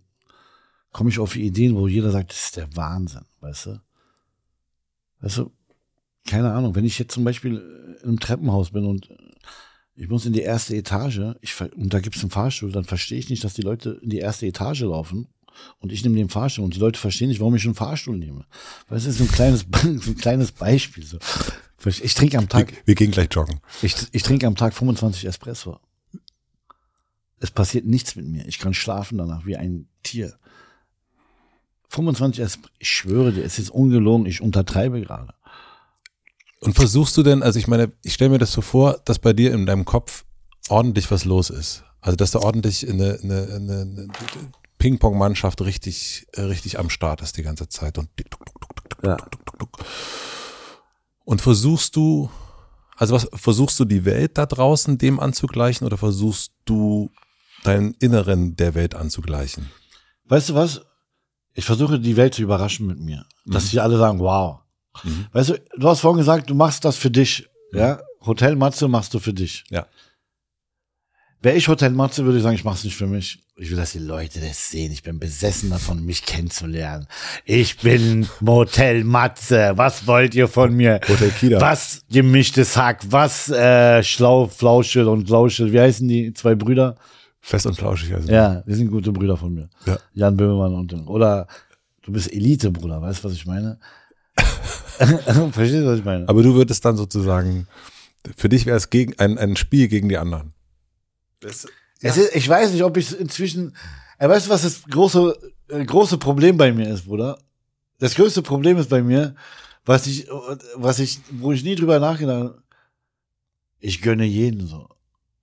A: komme ich auf Ideen, wo jeder sagt, das ist der Wahnsinn, weißt du? Weißt du, keine Ahnung, wenn ich jetzt zum Beispiel einem Treppenhaus bin und ich muss in die erste Etage ich, und da gibt's einen Fahrstuhl, dann verstehe ich nicht, dass die Leute in die erste Etage laufen und ich nehme den Fahrstuhl und die Leute verstehen nicht, warum ich einen Fahrstuhl nehme. Weil es ist so ein kleines, (laughs) so ein kleines Beispiel. So. Ich trinke am
B: Wir,
A: Tag,
B: wir gehen gleich joggen.
A: ich, ich trinke am Tag 25 Espresso. Es passiert nichts mit mir. Ich kann schlafen danach wie ein Tier. 25 Espresso, ich schwöre dir, es ist ungelogen, ich untertreibe gerade.
B: Und versuchst du denn, also ich meine, ich stelle mir das so vor, dass bei dir in deinem Kopf ordentlich was los ist. Also dass da ordentlich eine, eine, eine, eine Ping-Pong-Mannschaft richtig, äh, richtig am Start ist die ganze Zeit und
A: Ja.
B: Und versuchst du, also was versuchst du die Welt da draußen dem anzugleichen oder versuchst du deinen Inneren der Welt anzugleichen?
A: Weißt du was? Ich versuche die Welt zu überraschen mit mir. Dass sie alle sagen, wow.
B: Mhm.
A: Weißt du, du hast vorhin gesagt, du machst das für dich. Ja? Hotel Matze machst du für dich.
B: Ja.
A: Wäre ich Hotel Matze, würde ich sagen, ich mach's nicht für mich. Ich will, dass die Leute das sehen. Ich bin besessen davon, mich kennenzulernen. Ich bin Motel Matze. Was wollt ihr von mir?
B: Hotel Kida.
A: Was gemischtes Hack? Was äh, Schlau, Flauschel und Lauschel? Wie heißen die zwei Brüder?
B: Fest und flauschig. Also.
A: Ja, die sind gute Brüder von mir.
B: Ja.
A: Jan Böhmermann und oder du bist Elite, Bruder, weißt du, was ich meine? (laughs) Verstehst du, was ich meine?
B: Aber du würdest dann sozusagen, für dich wäre es gegen ein, ein Spiel gegen die anderen.
A: Es ist, ich weiß nicht, ob ich inzwischen. Äh, weißt du, was das große, äh, große Problem bei mir ist, Bruder? Das größte Problem ist bei mir, was ich, was ich, wo ich nie drüber nachgedacht habe. Ich gönne jeden so.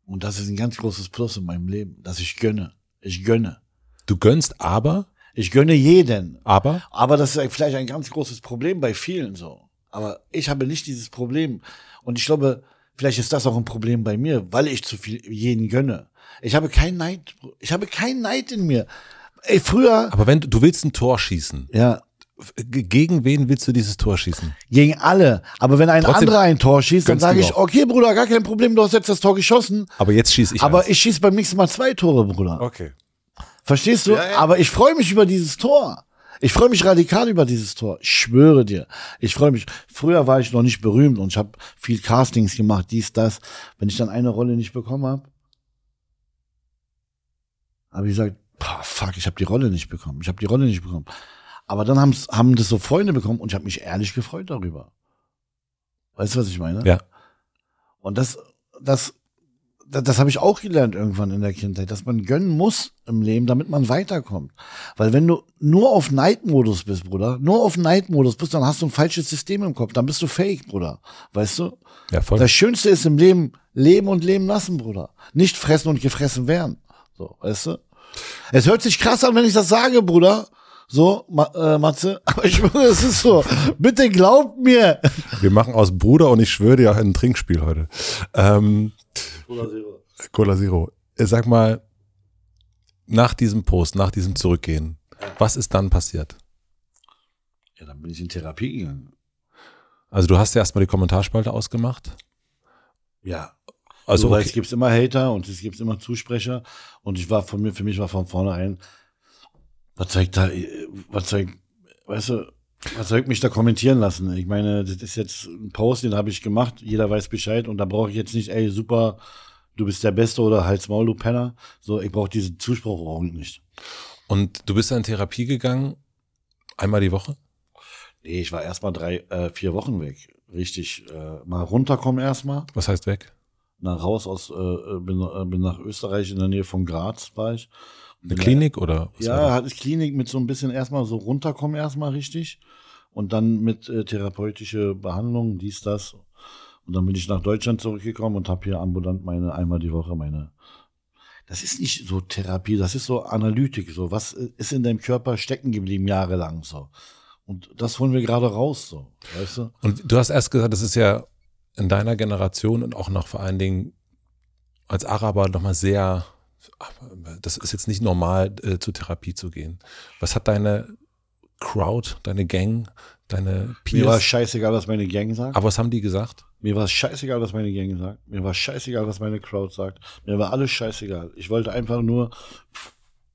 A: Und das ist ein ganz großes Plus in meinem Leben, dass ich gönne. Ich gönne.
B: Du gönnst aber,
A: Ich gönne jeden.
B: aber,
A: Aber das ist vielleicht ein ganz großes Problem bei vielen so. Aber ich habe nicht dieses Problem. Und ich glaube, vielleicht ist das auch ein Problem bei mir, weil ich zu viel jeden gönne. Ich habe keinen Neid. Ich habe keinen Neid in mir. Ey, früher,
B: aber wenn du, du willst ein Tor schießen,
A: ja,
B: gegen wen willst du dieses Tor schießen?
A: gegen alle. Aber wenn ein
B: Trotzdem
A: anderer ein Tor schießt, dann sage ich, okay, Bruder, gar kein Problem, du hast jetzt das Tor geschossen.
B: Aber jetzt schieße ich
A: aber
B: eins.
A: ich schieße beim nächsten Mal zwei Tore, Bruder.
B: Okay.
A: Verstehst du?
B: Ja, ja.
A: Aber ich freue mich über dieses Tor. Ich freue mich radikal über dieses Tor. Ich schwöre dir. Ich freue mich. Früher war ich noch nicht berühmt und ich habe viel Castings gemacht, dies, das. Wenn ich dann eine Rolle nicht bekommen habe, habe ich gesagt, fuck, ich habe die Rolle nicht bekommen. Ich habe die Rolle nicht bekommen. Aber dann haben's, haben das so Freunde bekommen und ich habe mich ehrlich gefreut darüber. Weißt du, was ich meine?
B: Ja.
A: Und das, das, das, das habe ich auch gelernt irgendwann in der Kindheit, dass man gönnen muss im Leben, damit man weiterkommt. Weil wenn du nur auf Neidmodus bist, Bruder, nur auf Neidmodus bist, dann hast du ein falsches System im Kopf. Dann bist du fake, Bruder. Weißt du?
B: Ja, voll.
A: Das Schönste ist im Leben, leben und leben lassen, Bruder. Nicht fressen und gefressen werden. So, weißt du? Es hört sich krass an, wenn ich das sage, Bruder. So, Ma äh, Matze. (laughs) Aber ich schwöre, es ist so. Bitte glaubt mir.
B: Wir machen aus Bruder und ich schwöre dir ein Trinkspiel heute. Ähm, Cola Zero. Äh, Sag mal, nach diesem Post, nach diesem Zurückgehen, was ist dann passiert?
A: Ja, dann bin ich in Therapie gegangen.
B: Also du hast ja erstmal die Kommentarspalte ausgemacht.
A: Ja. Also, okay. es gibt immer Hater und es gibt immer Zusprecher. Und ich war von mir, für mich war von vornherein, was zeigt da, was zeigt, weißt du, was soll ich mich da kommentieren lassen? Ich meine, das ist jetzt ein Post, den habe ich gemacht, jeder weiß Bescheid und da brauche ich jetzt nicht, ey, super, du bist der Beste oder halt's Maul, du Penner. So, ich brauche diese Zuspruch auch nicht.
B: Und du bist in Therapie gegangen, einmal die Woche?
A: Nee, ich war erstmal drei, äh, vier Wochen weg. Richtig, äh, mal runterkommen erstmal.
B: Was heißt weg?
A: Nach raus aus, äh, bin, äh, bin nach Österreich in der Nähe von Graz war ich.
B: Eine Klinik oder?
A: ja, hatte ich Klinik mit so ein bisschen erstmal so runterkommen erstmal richtig und dann mit äh, therapeutische Behandlung, dies, das. Und dann bin ich nach Deutschland zurückgekommen und habe hier ambulant meine einmal die Woche meine. Das ist nicht so Therapie, das ist so Analytik. So was ist in deinem Körper stecken geblieben jahrelang so. Und das holen wir gerade raus so, weißt du?
B: Und du hast erst gesagt, das ist ja in deiner Generation und auch noch vor allen Dingen als Araber nochmal sehr das ist jetzt nicht normal, äh, zur Therapie zu gehen. Was hat deine Crowd, deine Gang, deine
A: Peers? Mir war scheißegal, was meine Gang sagt.
B: Aber was haben die gesagt?
A: Mir war scheißegal, was meine Gang sagt. Mir war scheißegal, was meine Crowd sagt. Mir war alles scheißegal. Ich wollte einfach nur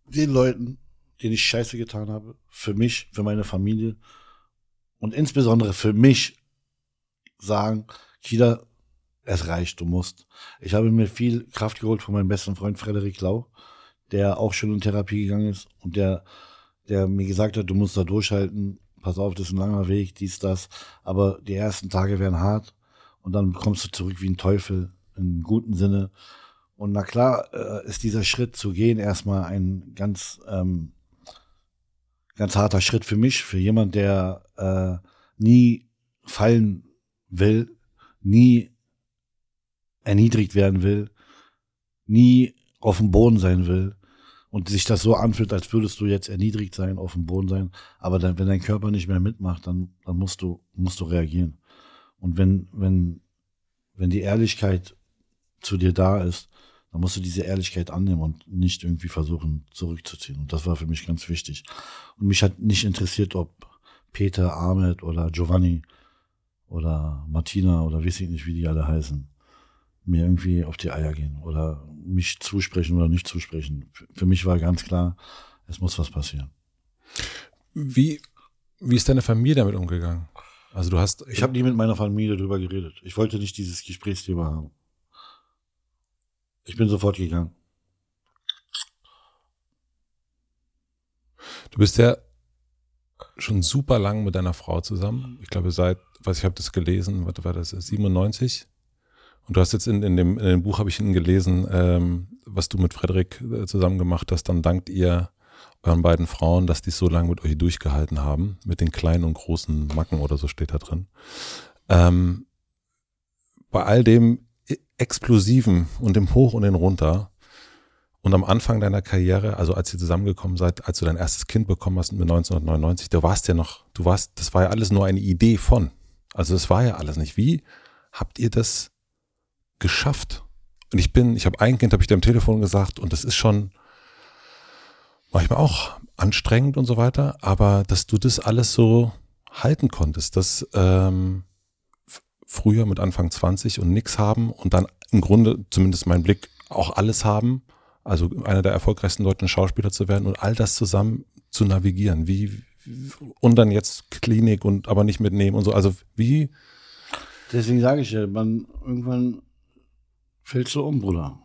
A: den Leuten, denen ich Scheiße getan habe, für mich, für meine Familie und insbesondere für mich sagen, Kida, es reicht, du musst. Ich habe mir viel Kraft geholt von meinem besten Freund Frederik Lau, der auch schon in Therapie gegangen ist und der, der mir gesagt hat, du musst da durchhalten, pass auf, das ist ein langer Weg, dies, das. Aber die ersten Tage werden hart und dann kommst du zurück wie ein Teufel, im guten Sinne. Und na klar äh, ist dieser Schritt zu gehen erstmal ein ganz, ähm, ganz harter Schritt für mich, für jemand, der äh, nie fallen will, nie erniedrigt werden will, nie auf dem Boden sein will und sich das so anfühlt, als würdest du jetzt erniedrigt sein, auf dem Boden sein. Aber dann, wenn dein Körper nicht mehr mitmacht, dann, dann musst du, musst du reagieren. Und wenn, wenn, wenn die Ehrlichkeit zu dir da ist, dann musst du diese Ehrlichkeit annehmen und nicht irgendwie versuchen zurückzuziehen. Und das war für mich ganz wichtig. Und mich hat nicht interessiert, ob Peter, Ahmed oder Giovanni oder Martina oder weiß ich nicht, wie die alle heißen mir irgendwie auf die Eier gehen oder mich zusprechen oder nicht zusprechen. Für mich war ganz klar, es muss was passieren.
B: Wie, wie ist deine Familie damit umgegangen? Also du hast.
A: Ich habe nie mit meiner Familie drüber geredet. Ich wollte nicht dieses Gesprächsthema haben. Ich bin sofort gegangen.
B: Du bist ja schon super lang mit deiner Frau zusammen. Ich glaube, seit, was ich habe das gelesen, was war das, 97? Und du hast jetzt in, in, dem, in dem Buch, habe ich gelesen, ähm, was du mit Frederik äh, zusammen gemacht hast, dann dankt ihr euren beiden Frauen, dass die so lange mit euch durchgehalten haben, mit den kleinen und großen Macken oder so steht da drin. Ähm, bei all dem Explosiven und dem Hoch und dem Runter und am Anfang deiner Karriere, also als ihr zusammengekommen seid, als du dein erstes Kind bekommen hast mit 1999, du warst ja noch, du warst, das war ja alles nur eine Idee von. Also das war ja alles nicht. Wie habt ihr das geschafft. Und ich bin, ich habe ein Kind, habe ich dir am Telefon gesagt, und das ist schon manchmal auch anstrengend und so weiter, aber dass du das alles so halten konntest, dass ähm, früher mit Anfang 20 und nix haben und dann im Grunde, zumindest mein Blick, auch alles haben, also einer der erfolgreichsten deutschen Schauspieler zu werden und all das zusammen zu navigieren, wie und dann jetzt Klinik und aber nicht mitnehmen und so, also wie
A: Deswegen sage ich ja, man irgendwann fällst du um, Bruder.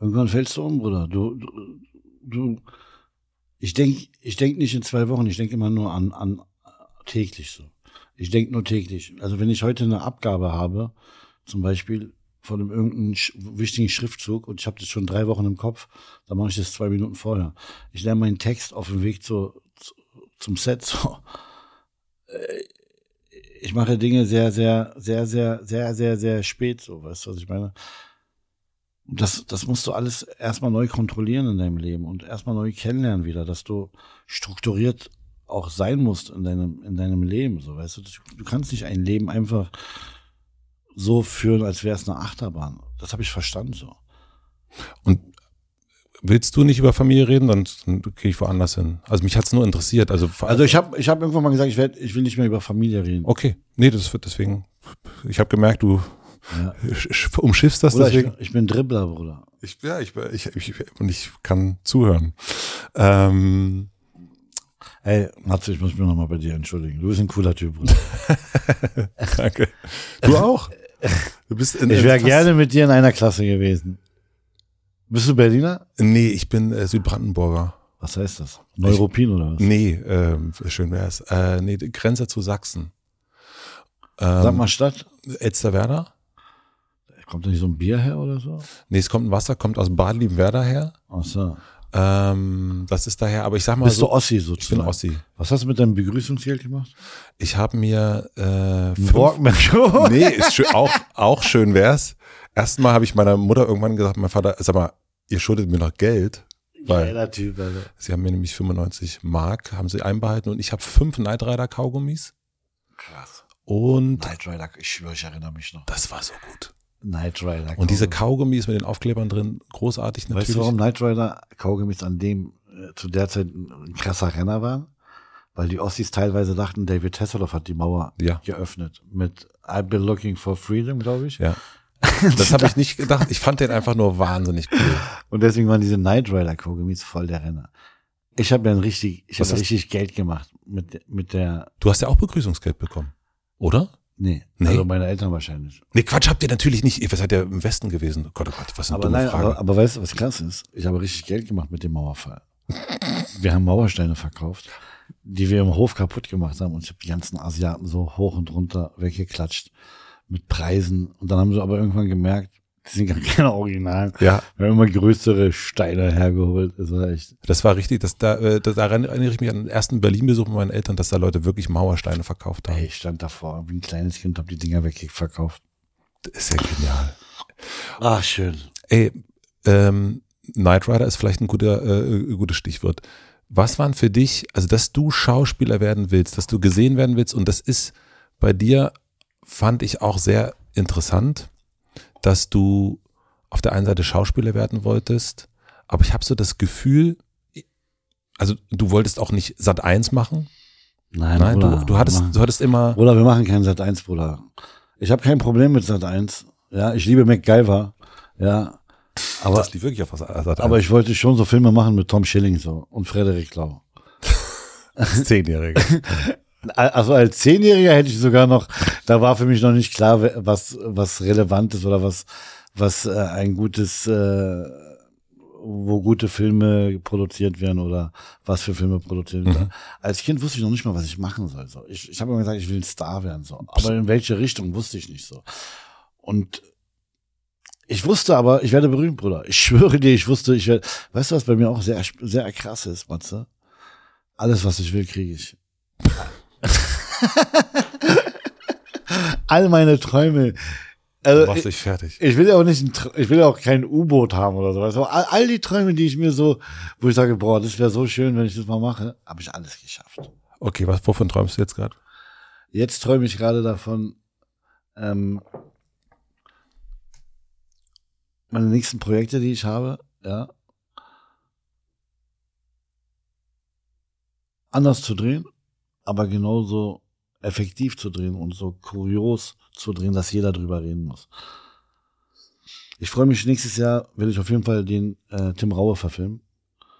A: Irgendwann fällst du um, Bruder. Du, du, du ich denke ich denk nicht in zwei Wochen, ich denke immer nur an, an täglich so. Ich denke nur täglich. Also wenn ich heute eine Abgabe habe, zum Beispiel von einem irgendeinen wichtigen Schriftzug und ich habe das schon drei Wochen im Kopf, dann mache ich das zwei Minuten vorher. Ich lerne meinen Text auf dem Weg zu, zu, zum Set so. Ich mache Dinge sehr, sehr, sehr, sehr, sehr, sehr, sehr spät, so, weißt du, was ich meine? Und das, das musst du alles erstmal neu kontrollieren in deinem Leben und erstmal neu kennenlernen wieder, dass du strukturiert auch sein musst in deinem, in deinem Leben, so, weißt du? Du kannst nicht ein Leben einfach so führen, als wäre es eine Achterbahn. Das habe ich verstanden, so.
B: Und willst du nicht über Familie reden, dann, dann gehe ich woanders hin. Also mich hat's nur interessiert. Also,
A: also ich habe ich hab irgendwann mal gesagt, ich, werd, ich will nicht mehr über Familie reden.
B: Okay, nee, das wird deswegen. Ich habe gemerkt, du
A: Ja.
B: sch- umschiffst das
A: Bruder, ich,
B: deswegen.
A: ich bin Dribbler, Bruder.
B: Ich, ja, ich, ich, ich, und ich kann zuhören. Ähm,
A: Ey, Matze, ich muss mich nochmal bei dir entschuldigen. Du bist ein cooler Typ, Bruder. (laughs)
B: danke. Du auch? (laughs) Du bist in,
A: Ich wäre gerne mit dir in einer Klasse gewesen. Bist du Berliner?
B: Nee, ich bin äh, Südbrandenburger.
A: Was heißt das? Neuruppin oder was?
B: Nee, ähm, schön wär's. Äh, nee, Grenze zu Sachsen. Ähm,
A: Sag mal Stadt.
B: Elsterwerda?
A: Kommt da nicht so ein Bier her oder so?
B: Nee, es kommt ein Wasser, kommt aus Bad Liebenwerda her.
A: Ach so.
B: Ähm, das ist daher, aber ich sag mal
A: Bist du
B: so,
A: Ossi
B: ich bin
A: sozusagen?
B: Ossi.
A: Was hast du mit deinem Begrüßungsgeld gemacht?
B: Ich habe mir äh,
A: Walkman? (laughs)
B: Nee, ist schön, auch, auch schön wär's. Erstmal habe ich meiner Mutter irgendwann gesagt, mein Vater, sag mal, ihr schuldet mir noch Geld, weil
A: Geiler Typ, Alter.
B: sie haben mir nämlich 95 Mark, haben sie einbehalten und ich habe fünf Knight Rider Kaugummis
A: Krass.
B: und
A: Knight Rider, ich schwöre, ich erinnere mich noch.
B: das war so gut.
A: Knight Rider.
B: Und diese
A: Kaugummi.
B: Kaugummis mit den Aufklebern drin, großartig
A: Weißt
B: natürlich.
A: du, warum Knight Rider Kaugummis an dem äh, zu der Zeit ein, ein krasser Renner waren? Weil die Ossis teilweise dachten, David Hasselhoff hat die Mauer
B: Ja.
A: geöffnet. Mit I've been looking for freedom, glaube ich.
B: Ja. (laughs) Das habe ich nicht gedacht. Ich fand den einfach nur wahnsinnig cool.
A: Und deswegen waren diese Knight Rider Kaugummis voll der Renner. Ich habe dann richtig, ich habe richtig Geld gemacht mit, mit der,
B: Du hast ja auch Begrüßungsgeld bekommen, oder?
A: nee,
B: Nee.
A: also meine Eltern wahrscheinlich.
B: Nee, Quatsch, habt ihr natürlich nicht. Ihr seid ja im Westen gewesen. Oh Gott, oh Gott, was eine
A: Aber
B: dumme
A: nein,
B: Frage.
A: aber, aber weißt du, was krass ist? Ich habe richtig Geld gemacht mit dem Mauerfall. Wir haben Mauersteine verkauft, die wir im Hof kaputt gemacht haben und ich habe die ganzen Asiaten so hoch und runter weggeklatscht mit Preisen. Und dann haben sie aber irgendwann gemerkt, die sind gar keine Originalen.
B: ja,
A: Wir haben immer größere Steine hergeholt. Das war echt. das
B: war richtig. Das, da, äh, da, daran erinnere ich mich an den ersten Berlin-Besuch mit meinen Eltern, dass da Leute wirklich Mauersteine verkauft haben.
A: Ey, ich stand davor wie ein kleines Kind, habe die Dinger wegverkauft.
B: Das ist ja genial.
A: Ah, schön.
B: Ey, ähm, Knight Rider ist vielleicht ein guter, äh, gutes Stichwort. Was waren für dich, also dass du Schauspieler werden willst, dass du gesehen werden willst und das ist bei dir, fand ich auch sehr interessant, dass du auf der einen Seite Schauspieler werden wolltest, aber ich habe so das Gefühl, also du wolltest auch nicht Sat 1 machen.
A: Nein,
B: Nein,
A: Bruder,
B: du, du hattest,
A: wir
B: du hattest immer,
A: machen, Bruder, wir machen keinen Sat 1, Bruder. Ich habe kein Problem mit Sat 1. Ja, ich liebe MacGyver. Ja. Aber,
B: das lief wirklich auf Sat 1.
A: aber ich wollte schon so Filme machen mit Tom Schilling so und Frederik Lau. (laughs)
B: Zehnjähriger. (laughs)
A: Also als Zehnjähriger hätte ich sogar noch, da war für mich noch nicht klar, was, was relevant ist oder was, was äh, ein gutes, äh, wo gute Filme produziert werden oder was für Filme produziert werden.
B: Mhm.
A: Als Kind wusste ich noch nicht mal, was ich machen soll. So. Ich, ich habe immer gesagt, ich will ein Star werden. So. Aber in welche Richtung wusste ich nicht so. Und ich wusste aber, ich werde berühmt, Bruder. Ich schwöre dir, ich wusste, ich werde, weißt du, was bei mir auch sehr, sehr krass ist, Matze? Alles, was ich will, kriege ich. (laughs) All meine Träume.
B: Du
A: Also,
B: machst
A: ich,
B: dich fertig.
A: ich will ja auch nicht, ein, ich will ja auch kein U-Boot haben oder so. Also all, all die Träume, die ich mir so, wo ich sage, boah, das wäre so schön, wenn ich das mal mache, habe ich alles geschafft.
B: Okay, was, wovon träumst du jetzt gerade?
A: Jetzt träume ich gerade davon, ähm, meine nächsten Projekte, die ich habe, ja, anders zu drehen, aber genauso effektiv zu drehen und so kurios zu drehen, dass jeder drüber reden muss. Ich freue mich, nächstes Jahr will ich auf jeden Fall den äh, Tim Raue verfilmen.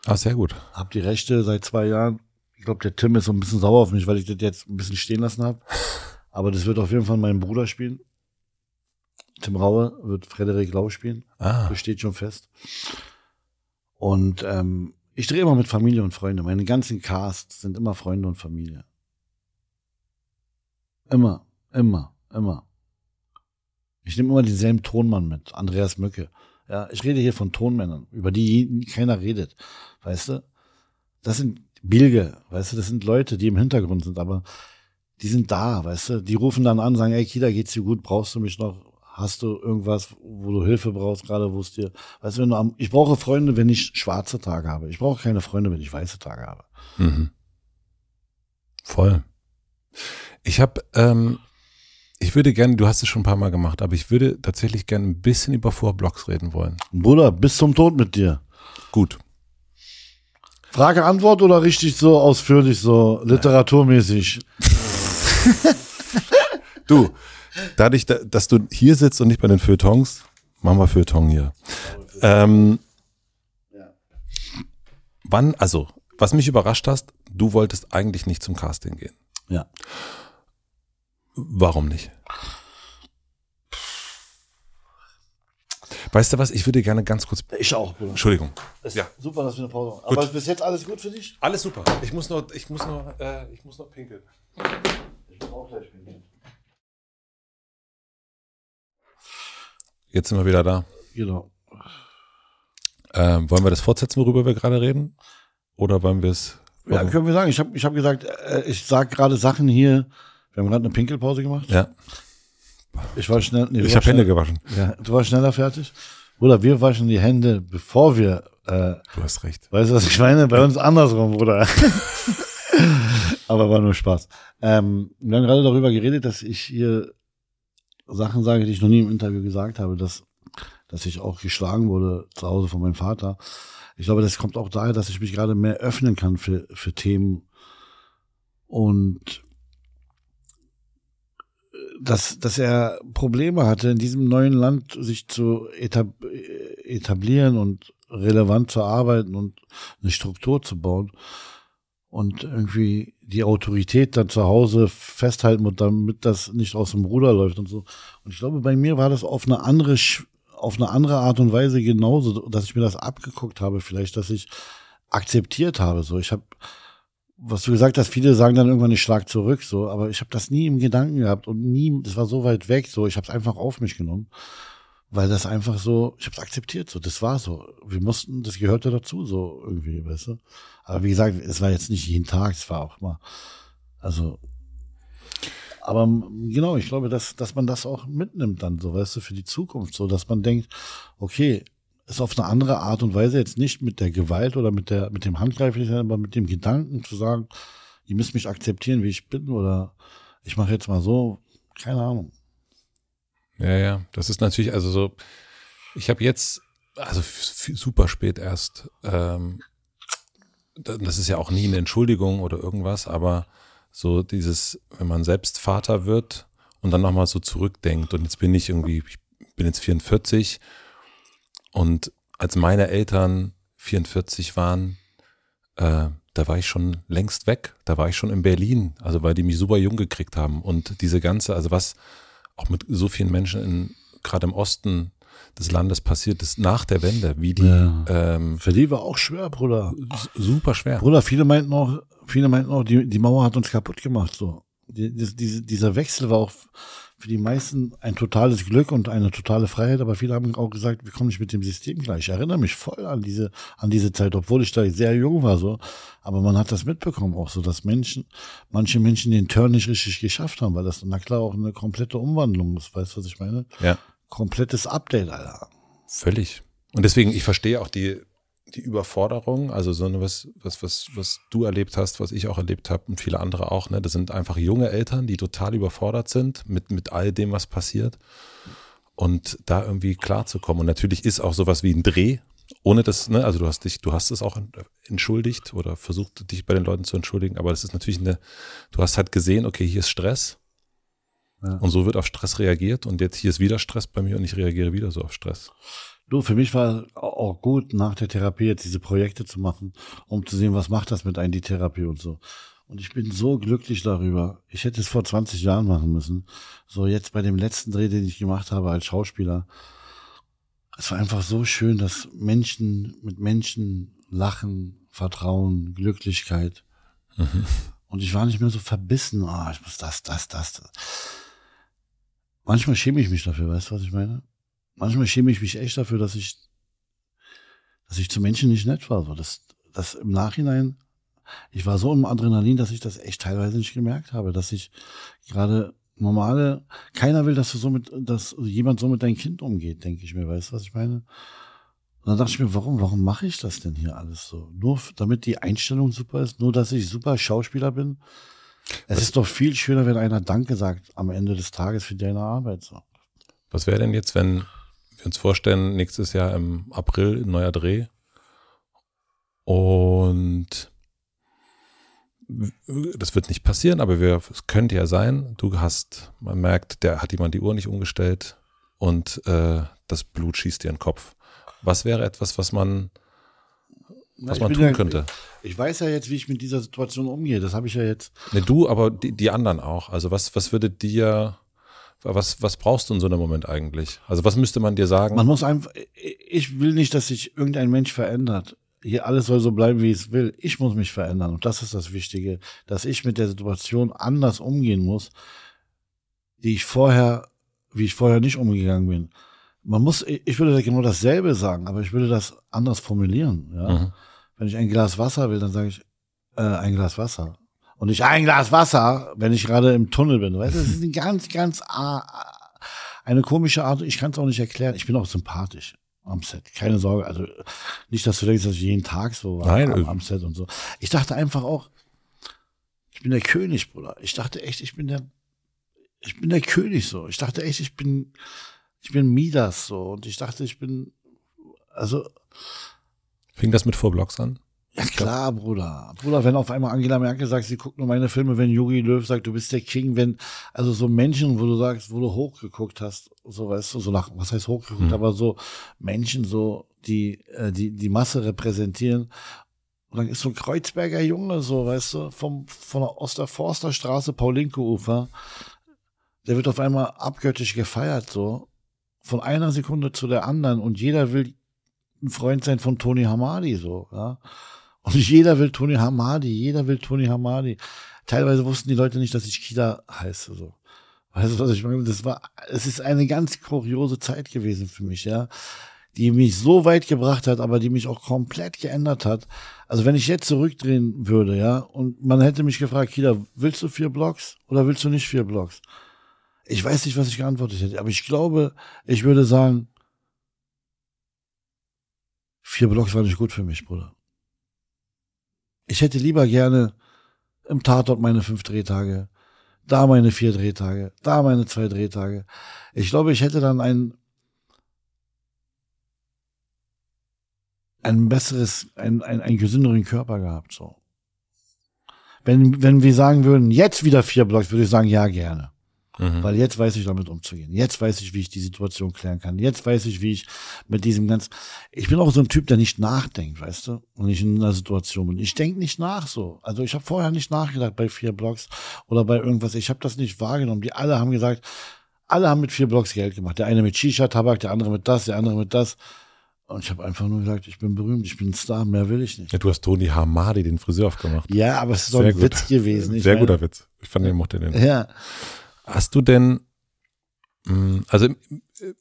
B: Ah, sehr gut.
A: Hab die Rechte seit zwei Jahren. Ich glaube, der Tim ist so ein bisschen sauer auf mich, weil ich das jetzt ein bisschen stehen lassen habe. (laughs) Aber das wird auf jeden Fall mein Bruder spielen. Tim Raue wird Frederik Lau spielen.
B: Ah,
A: Das steht schon fest. Und ähm, ich drehe immer mit Familie und Freunde. Meine ganzen Casts sind immer Freunde und Familie. Immer, immer, immer. Ich nehme immer denselben Tonmann mit, Andreas Mücke. Ja, ich rede hier von Tonmännern, über die keiner redet. Weißt du? Das sind Bilge, weißt du, das sind Leute, die im Hintergrund sind, aber die sind da, weißt du? Die rufen dann an, sagen, ey, Kida, geht's dir gut? Brauchst du mich noch? Hast du irgendwas, wo du Hilfe brauchst, gerade wo es dir, weißt du, wenn du am, ich brauche Freunde, wenn ich schwarze Tage habe. Ich brauche keine Freunde, wenn ich weiße Tage habe.
B: mhm. voll. Ich habe, ähm, ich würde gerne, du hast es schon ein paar Mal gemacht, aber ich würde tatsächlich gerne ein bisschen über Vorblocks reden wollen.
A: Bruder, bis zum Tod mit dir.
B: Gut.
A: Frage, Antwort oder richtig so ausführlich, so literaturmäßig?
B: Du, dadurch, dass du hier sitzt und nicht bei den Feuilletons, machen wir Feuilleton hier. Ähm, wann, also, was mich überrascht hast, du wolltest eigentlich nicht zum Casting gehen.
A: Ja.
B: Warum nicht? Weißt du was? Ich würde gerne ganz kurz.
A: Ich auch, Bruder.
B: Entschuldigung.
A: Es
B: Ja.
A: ist Super, dass wir eine Pause machen. Aber ist bis jetzt alles gut für dich?
B: Alles super. Ich muss noch, ich muss noch, äh, ich muss noch pinkeln.
A: Ich muss auch gleich pinkeln.
B: Jetzt sind wir wieder da.
A: Genau.
B: Ähm, wollen wir das fortsetzen, worüber wir gerade reden? Oder wollen wir es?
A: Ja, können wir sagen. Ich habe ich hab gesagt, äh, ich sag gerade Sachen hier. Wir haben gerade eine Pinkelpause gemacht.
B: Ja.
A: Ich war schnell. Nee,
B: Ich habe Hände gewaschen.
A: Ja, du warst schneller fertig. Bruder, wir waschen die Hände, bevor wir, äh,
B: Du hast recht.
A: weißt du, was ich meine? Bei uns andersrum, Bruder. (laughs) Aber war nur Spaß. Ähm, wir haben gerade darüber geredet, dass ich hier Sachen sage, die ich noch nie im Interview gesagt habe, dass, dass ich auch geschlagen wurde zu Hause von meinem Vater. Ich glaube, das kommt auch daher, dass ich mich gerade mehr öffnen kann für, für Themen und dass, dass er Probleme hatte, in diesem neuen Land sich zu etab etablieren und relevant zu arbeiten und eine Struktur zu bauen und irgendwie die Autorität dann zu Hause festhalten muss, damit das nicht aus dem Ruder läuft und so. Und ich glaube, bei mir war das auf eine andere, auf eine andere Art und Weise genauso, dass ich mir das abgeguckt habe, vielleicht, dass ich akzeptiert habe. So, ich habe, was du gesagt hast, viele sagen dann irgendwann, ich schlag zurück, so, aber ich habe das nie im Gedanken gehabt und nie, das war so weit weg, so, ich habe es einfach auf mich genommen, weil das einfach so, ich habe es akzeptiert, so, das war so. Wir mussten, das gehörte dazu, so irgendwie, weißt du. Aber wie gesagt, es war jetzt nicht jeden Tag, es war auch mal, also, aber genau, ich glaube, dass, dass man das auch mitnimmt dann, so, weißt du, für die Zukunft, so, dass man denkt, okay, ist auf eine andere Art und Weise jetzt nicht mit der Gewalt oder mit der, mit dem Handgreiflichen, aber mit dem Gedanken zu sagen, ihr müsst mich akzeptieren, wie ich bin, oder ich mache jetzt mal so, keine Ahnung.
B: Ja, ja. Das ist natürlich, also so, ich habe jetzt, also super spät erst, ähm, da- das ist ja auch nie eine Entschuldigung oder irgendwas, aber so dieses, wenn man selbst Vater wird und dann nochmal so zurückdenkt. Und jetzt bin ich irgendwie, ich bin jetzt 44 und als meine Eltern 44 waren, äh, da war ich schon längst weg, da war ich schon in Berlin, also weil die mich super jung gekriegt haben. Und diese ganze, also was auch mit so vielen Menschen in, gerade im Osten des Landes passiert ist, nach der Wende, wie die
A: Ja.
B: ähm,
A: Für die war auch schwer, Bruder.
B: super schwer.
A: Bruder, viele meinten auch, viele meinten auch, die, die Mauer hat uns kaputt gemacht, so. Die, die, diese, dieser Wechsel war auch für die meisten ein totales Glück und eine totale Freiheit, aber viele haben auch gesagt, wir kommen nicht mit dem System klar. Ich erinnere mich voll an diese, an diese Zeit, obwohl ich da sehr jung war, so. Aber man hat das mitbekommen auch so, dass Menschen, manche Menschen den Turn nicht richtig geschafft haben, weil das, na klar, auch eine komplette Umwandlung ist. Weißt du, was ich meine?
B: Ja,
A: Komplettes Update, Alter.
B: völlig. Und deswegen, ich verstehe auch die, die Überforderung, also so was, was, was, was du erlebt hast, was ich auch erlebt habe und viele andere auch, ne? Das sind einfach junge Eltern, die total überfordert sind mit, mit all dem, was passiert. Und da irgendwie klarzukommen. Und natürlich ist auch sowas wie ein Dreh, ohne das, ne, also du hast dich, du hast es auch entschuldigt oder versucht, dich bei den Leuten zu entschuldigen, aber das ist natürlich eine, du hast halt gesehen, okay, hier ist Stress.
A: Ja.
B: Und so wird auf Stress reagiert und jetzt hier ist wieder Stress bei mir und ich reagiere wieder so auf Stress.
A: Du, für mich war auch gut, nach der Therapie jetzt diese Projekte zu machen, um zu sehen, was macht das mit einem, die Therapie und so. Und ich bin so glücklich darüber. Ich hätte es vor 20 Jahren machen müssen. So jetzt bei dem letzten Dreh, den ich gemacht habe als Schauspieler. Es war einfach so schön, dass Menschen mit Menschen lachen, Vertrauen, Glücklichkeit. Und ich war nicht mehr so verbissen, ah, ich muss das, das, das. das. Manchmal schäme ich mich dafür, weißt du, was ich meine? Manchmal schäme ich mich echt dafür, dass ich, dass ich zu Menschen nicht nett war. Das, das im Nachhinein, ich war so im Adrenalin, dass ich das echt teilweise nicht gemerkt habe, dass ich gerade normale, keiner will, dass du so mit, dass jemand so mit deinem Kind umgeht, denke ich mir, weißt du, was ich meine? Und dann dachte ich mir, warum, warum mache ich das denn hier alles so? Nur damit die Einstellung super ist, nur dass ich super Schauspieler bin. Es ist doch viel schöner, wenn einer Danke sagt am Ende des Tages für deine Arbeit. So.
B: Was wäre denn jetzt, wenn wir uns vorstellen, nächstes Jahr im April ein neuer Dreh und das wird nicht passieren, aber wir, es könnte ja sein, du hast, man merkt, der hat jemand die Uhr nicht umgestellt und äh, das Blut schießt dir in den Kopf. Was wäre etwas, was man, was man tun
A: ja-
B: könnte?
A: Ich weiß ja jetzt, wie ich mit dieser Situation umgehe. Das habe ich ja jetzt.
B: Ne, du, aber die, die anderen auch. Also was, was würde dir, was, was brauchst du in so einem Moment eigentlich? Also was müsste man dir sagen?
A: Man muss einfach, ich will nicht, dass sich irgendein Mensch verändert. Hier alles soll so bleiben, wie es will. Ich muss mich verändern. Und das ist das Wichtige, dass ich mit der Situation anders umgehen muss, die ich vorher, wie ich vorher nicht umgegangen bin. Man muss, ich würde genau dasselbe sagen, aber ich würde das anders formulieren. Ja?
B: Mhm.
A: Wenn ich ein Glas Wasser will, dann sage ich äh, ein Glas Wasser. Und nicht ein Glas Wasser, wenn ich gerade im Tunnel bin. Weißt du, das ist eine ganz, ganz eine komische Art. Ich kann es auch nicht erklären. Ich bin auch sympathisch am Set. Keine Sorge. Also nicht, dass du denkst, dass ich jeden Tag so war
B: Nein,
A: am,
B: äh.
A: am Set und so. Ich dachte einfach auch, ich bin der König, Bruder. Ich dachte echt, ich bin der, ich bin der König so. Ich dachte echt, ich bin, ich bin Midas so. Und ich dachte, ich bin, also
B: Fing das mit Vorblocks an?
A: ja klar, Bruder. Bruder, wenn auf einmal Angela Merkel sagt, sie guckt nur meine Filme, wenn Jogi Löw sagt, du bist der King, wenn, also so Menschen, wo du sagst, wo du hochgeguckt hast, so weißt du, so nach, was heißt hochgeguckt,
B: Mhm.
A: aber so Menschen, so, die, äh, die, die Masse repräsentieren. Und dann ist so ein Kreuzberger Junge, so, weißt du, vom, von der Osterforsterstraße, Paulinke-Ufer, der wird auf einmal abgöttisch gefeiert, so, von einer Sekunde zu der anderen und jeder will ein Freund sein von Tony Hamadi, so, ja. Und (laughs) jeder will Tony Hamadi, jeder will Tony Hamadi. Teilweise wussten die Leute nicht, dass ich Kida heiße, so. Weißt du, was ich meine? Das war, es ist eine ganz kuriose Zeit gewesen für mich, ja. Die mich so weit gebracht hat, aber die mich auch komplett geändert hat. Also wenn ich jetzt zurückdrehen würde, ja, und man hätte mich gefragt, Kida, willst du vier Blocks oder willst du nicht vier Blocks? Ich weiß nicht, was ich geantwortet hätte, aber ich glaube, ich würde sagen, vier Blocks war nicht gut für mich, Bruder. Ich hätte lieber gerne im Tatort meine fünf Drehtage, da meine vier Drehtage, da meine zwei Drehtage. Ich glaube, ich hätte dann ein ein besseres, ein, ein, einen gesünderen Körper gehabt, so. Wenn, wenn wir sagen würden, jetzt wieder vier Blocks, würde ich sagen, ja, gerne.
B: Mhm.
A: Weil jetzt weiß ich damit umzugehen. Jetzt weiß ich, wie ich die Situation klären kann. Jetzt weiß ich, wie ich mit diesem ganz. Ich bin auch so ein Typ, der nicht nachdenkt, weißt du? Und ich in einer Situation bin. Ich denke nicht nach so. Also ich habe vorher nicht nachgedacht bei vier Blocks oder bei irgendwas. Ich habe das nicht wahrgenommen. Die alle haben gesagt, alle haben mit vier Blocks Geld gemacht. Der eine mit Shisha-Tabak, der andere mit das, der andere mit das. Und ich habe einfach nur gesagt, ich bin berühmt, ich bin ein Star, mehr will ich nicht.
B: Ja, du hast Tony Hamadi den Friseur aufgemacht.
A: Ja, aber es ist doch ein
B: gut.
A: Witz gewesen. Ich
B: Sehr
A: meine-
B: guter Witz. Ich fand den mochte den.
A: Ja.
B: Hast du denn, mh, also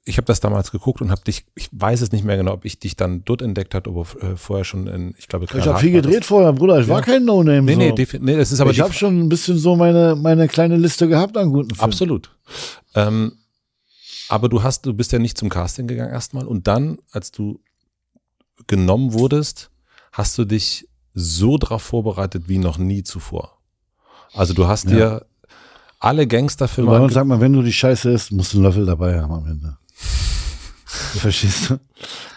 B: ich habe das damals geguckt und habe dich, ich weiß es nicht mehr genau, ob ich dich dann dort entdeckt habe, aber äh, vorher schon in, ich glaube,
A: Ich habe viel
B: war
A: gedreht vorher, Bruder. Ich war
B: Ja.
A: kein No-Name.
B: Nee,
A: so.
B: nee, defi- nee, das ist aber
A: ich habe schon ein bisschen so meine, meine kleine Liste gehabt an guten Filmen.
B: Absolut. Ähm, aber du hast, du bist ja nicht zum Casting gegangen erstmal und dann, als du genommen wurdest, hast du dich so drauf vorbereitet wie noch nie zuvor. Also du hast
A: Ja.
B: dir alle Gangsterfilme ange-
A: sagt man, wenn du die Scheiße isst, musst du einen Löffel dabei haben am Ende. (laughs) Verstehst du?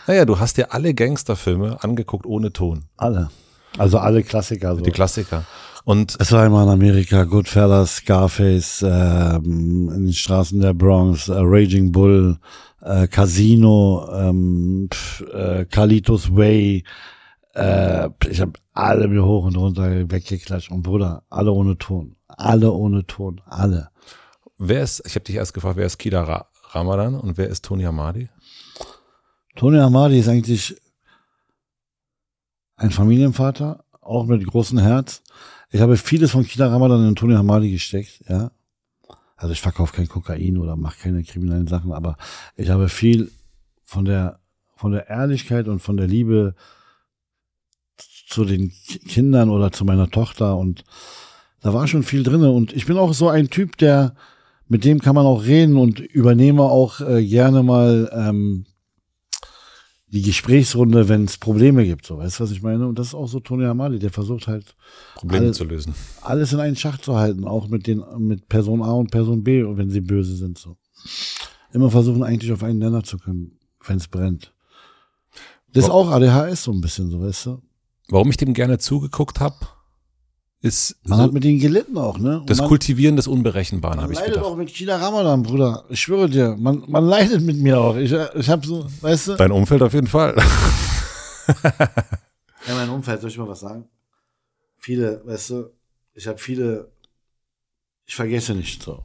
B: Naja, du hast dir alle Gangsterfilme angeguckt ohne Ton.
A: Alle. Also alle Klassiker. So.
B: Die Klassiker. Und
A: Es war einmal in Amerika, Goodfellas, Scarface, ähm, in den Straßen der Bronx, äh, Raging Bull, äh, Casino, ähm, pf, äh, Carlitos Way. Äh, ich habe alle mir hoch und runter weggeklatscht. Und Bruder, alle ohne Ton. Alle ohne Ton. Alle.
B: wer ist, ich habe dich erst gefragt, wer ist Kida Ra Ramadan und wer ist Tony Hamadi?
A: Tony Amadi ist eigentlich ein Familienvater, auch mit großem Herz. Ich habe vieles von Kida Ramadan in Tony Hamadi gesteckt, ja. Also ich verkaufe kein Kokain oder mache keine kriminellen Sachen, aber ich habe viel von der von der Ehrlichkeit und von der Liebe zu den Ki- Kindern oder zu meiner Tochter und da war schon viel drinne und ich bin auch so ein Typ, der mit dem kann man auch reden und übernehme auch äh, gerne mal ähm, die Gesprächsrunde, wenn es Probleme gibt, so weißt du, was ich meine? Und das ist auch so Tony Amali, der versucht halt
B: Probleme
A: Alle-
B: zu lösen.
A: alles in einen Schach zu halten, auch mit den mit Person A und Person B, wenn sie böse sind so. Immer versuchen eigentlich auf einen Nenner zu kommen, wenn es brennt. Das ist auch ADHS so ein bisschen, so weißt du.
B: Warum ich dem gerne zugeguckt habe, ist
A: Man
B: so
A: hat mit denen gelitten auch, ne? Und
B: das
A: man,
B: Kultivieren des Unberechenbaren,
A: man
B: habe ich
A: leidet
B: gedacht.
A: auch mit Kida Ramadan, Bruder. Ich schwöre dir, man, man leidet mit mir auch. Ich, ich habe so, weißt du?
B: Dein Umfeld auf jeden Fall. (laughs)
A: Ja, mein Umfeld, soll ich mal was sagen? Viele, weißt du, ich habe viele, ich vergesse nicht so.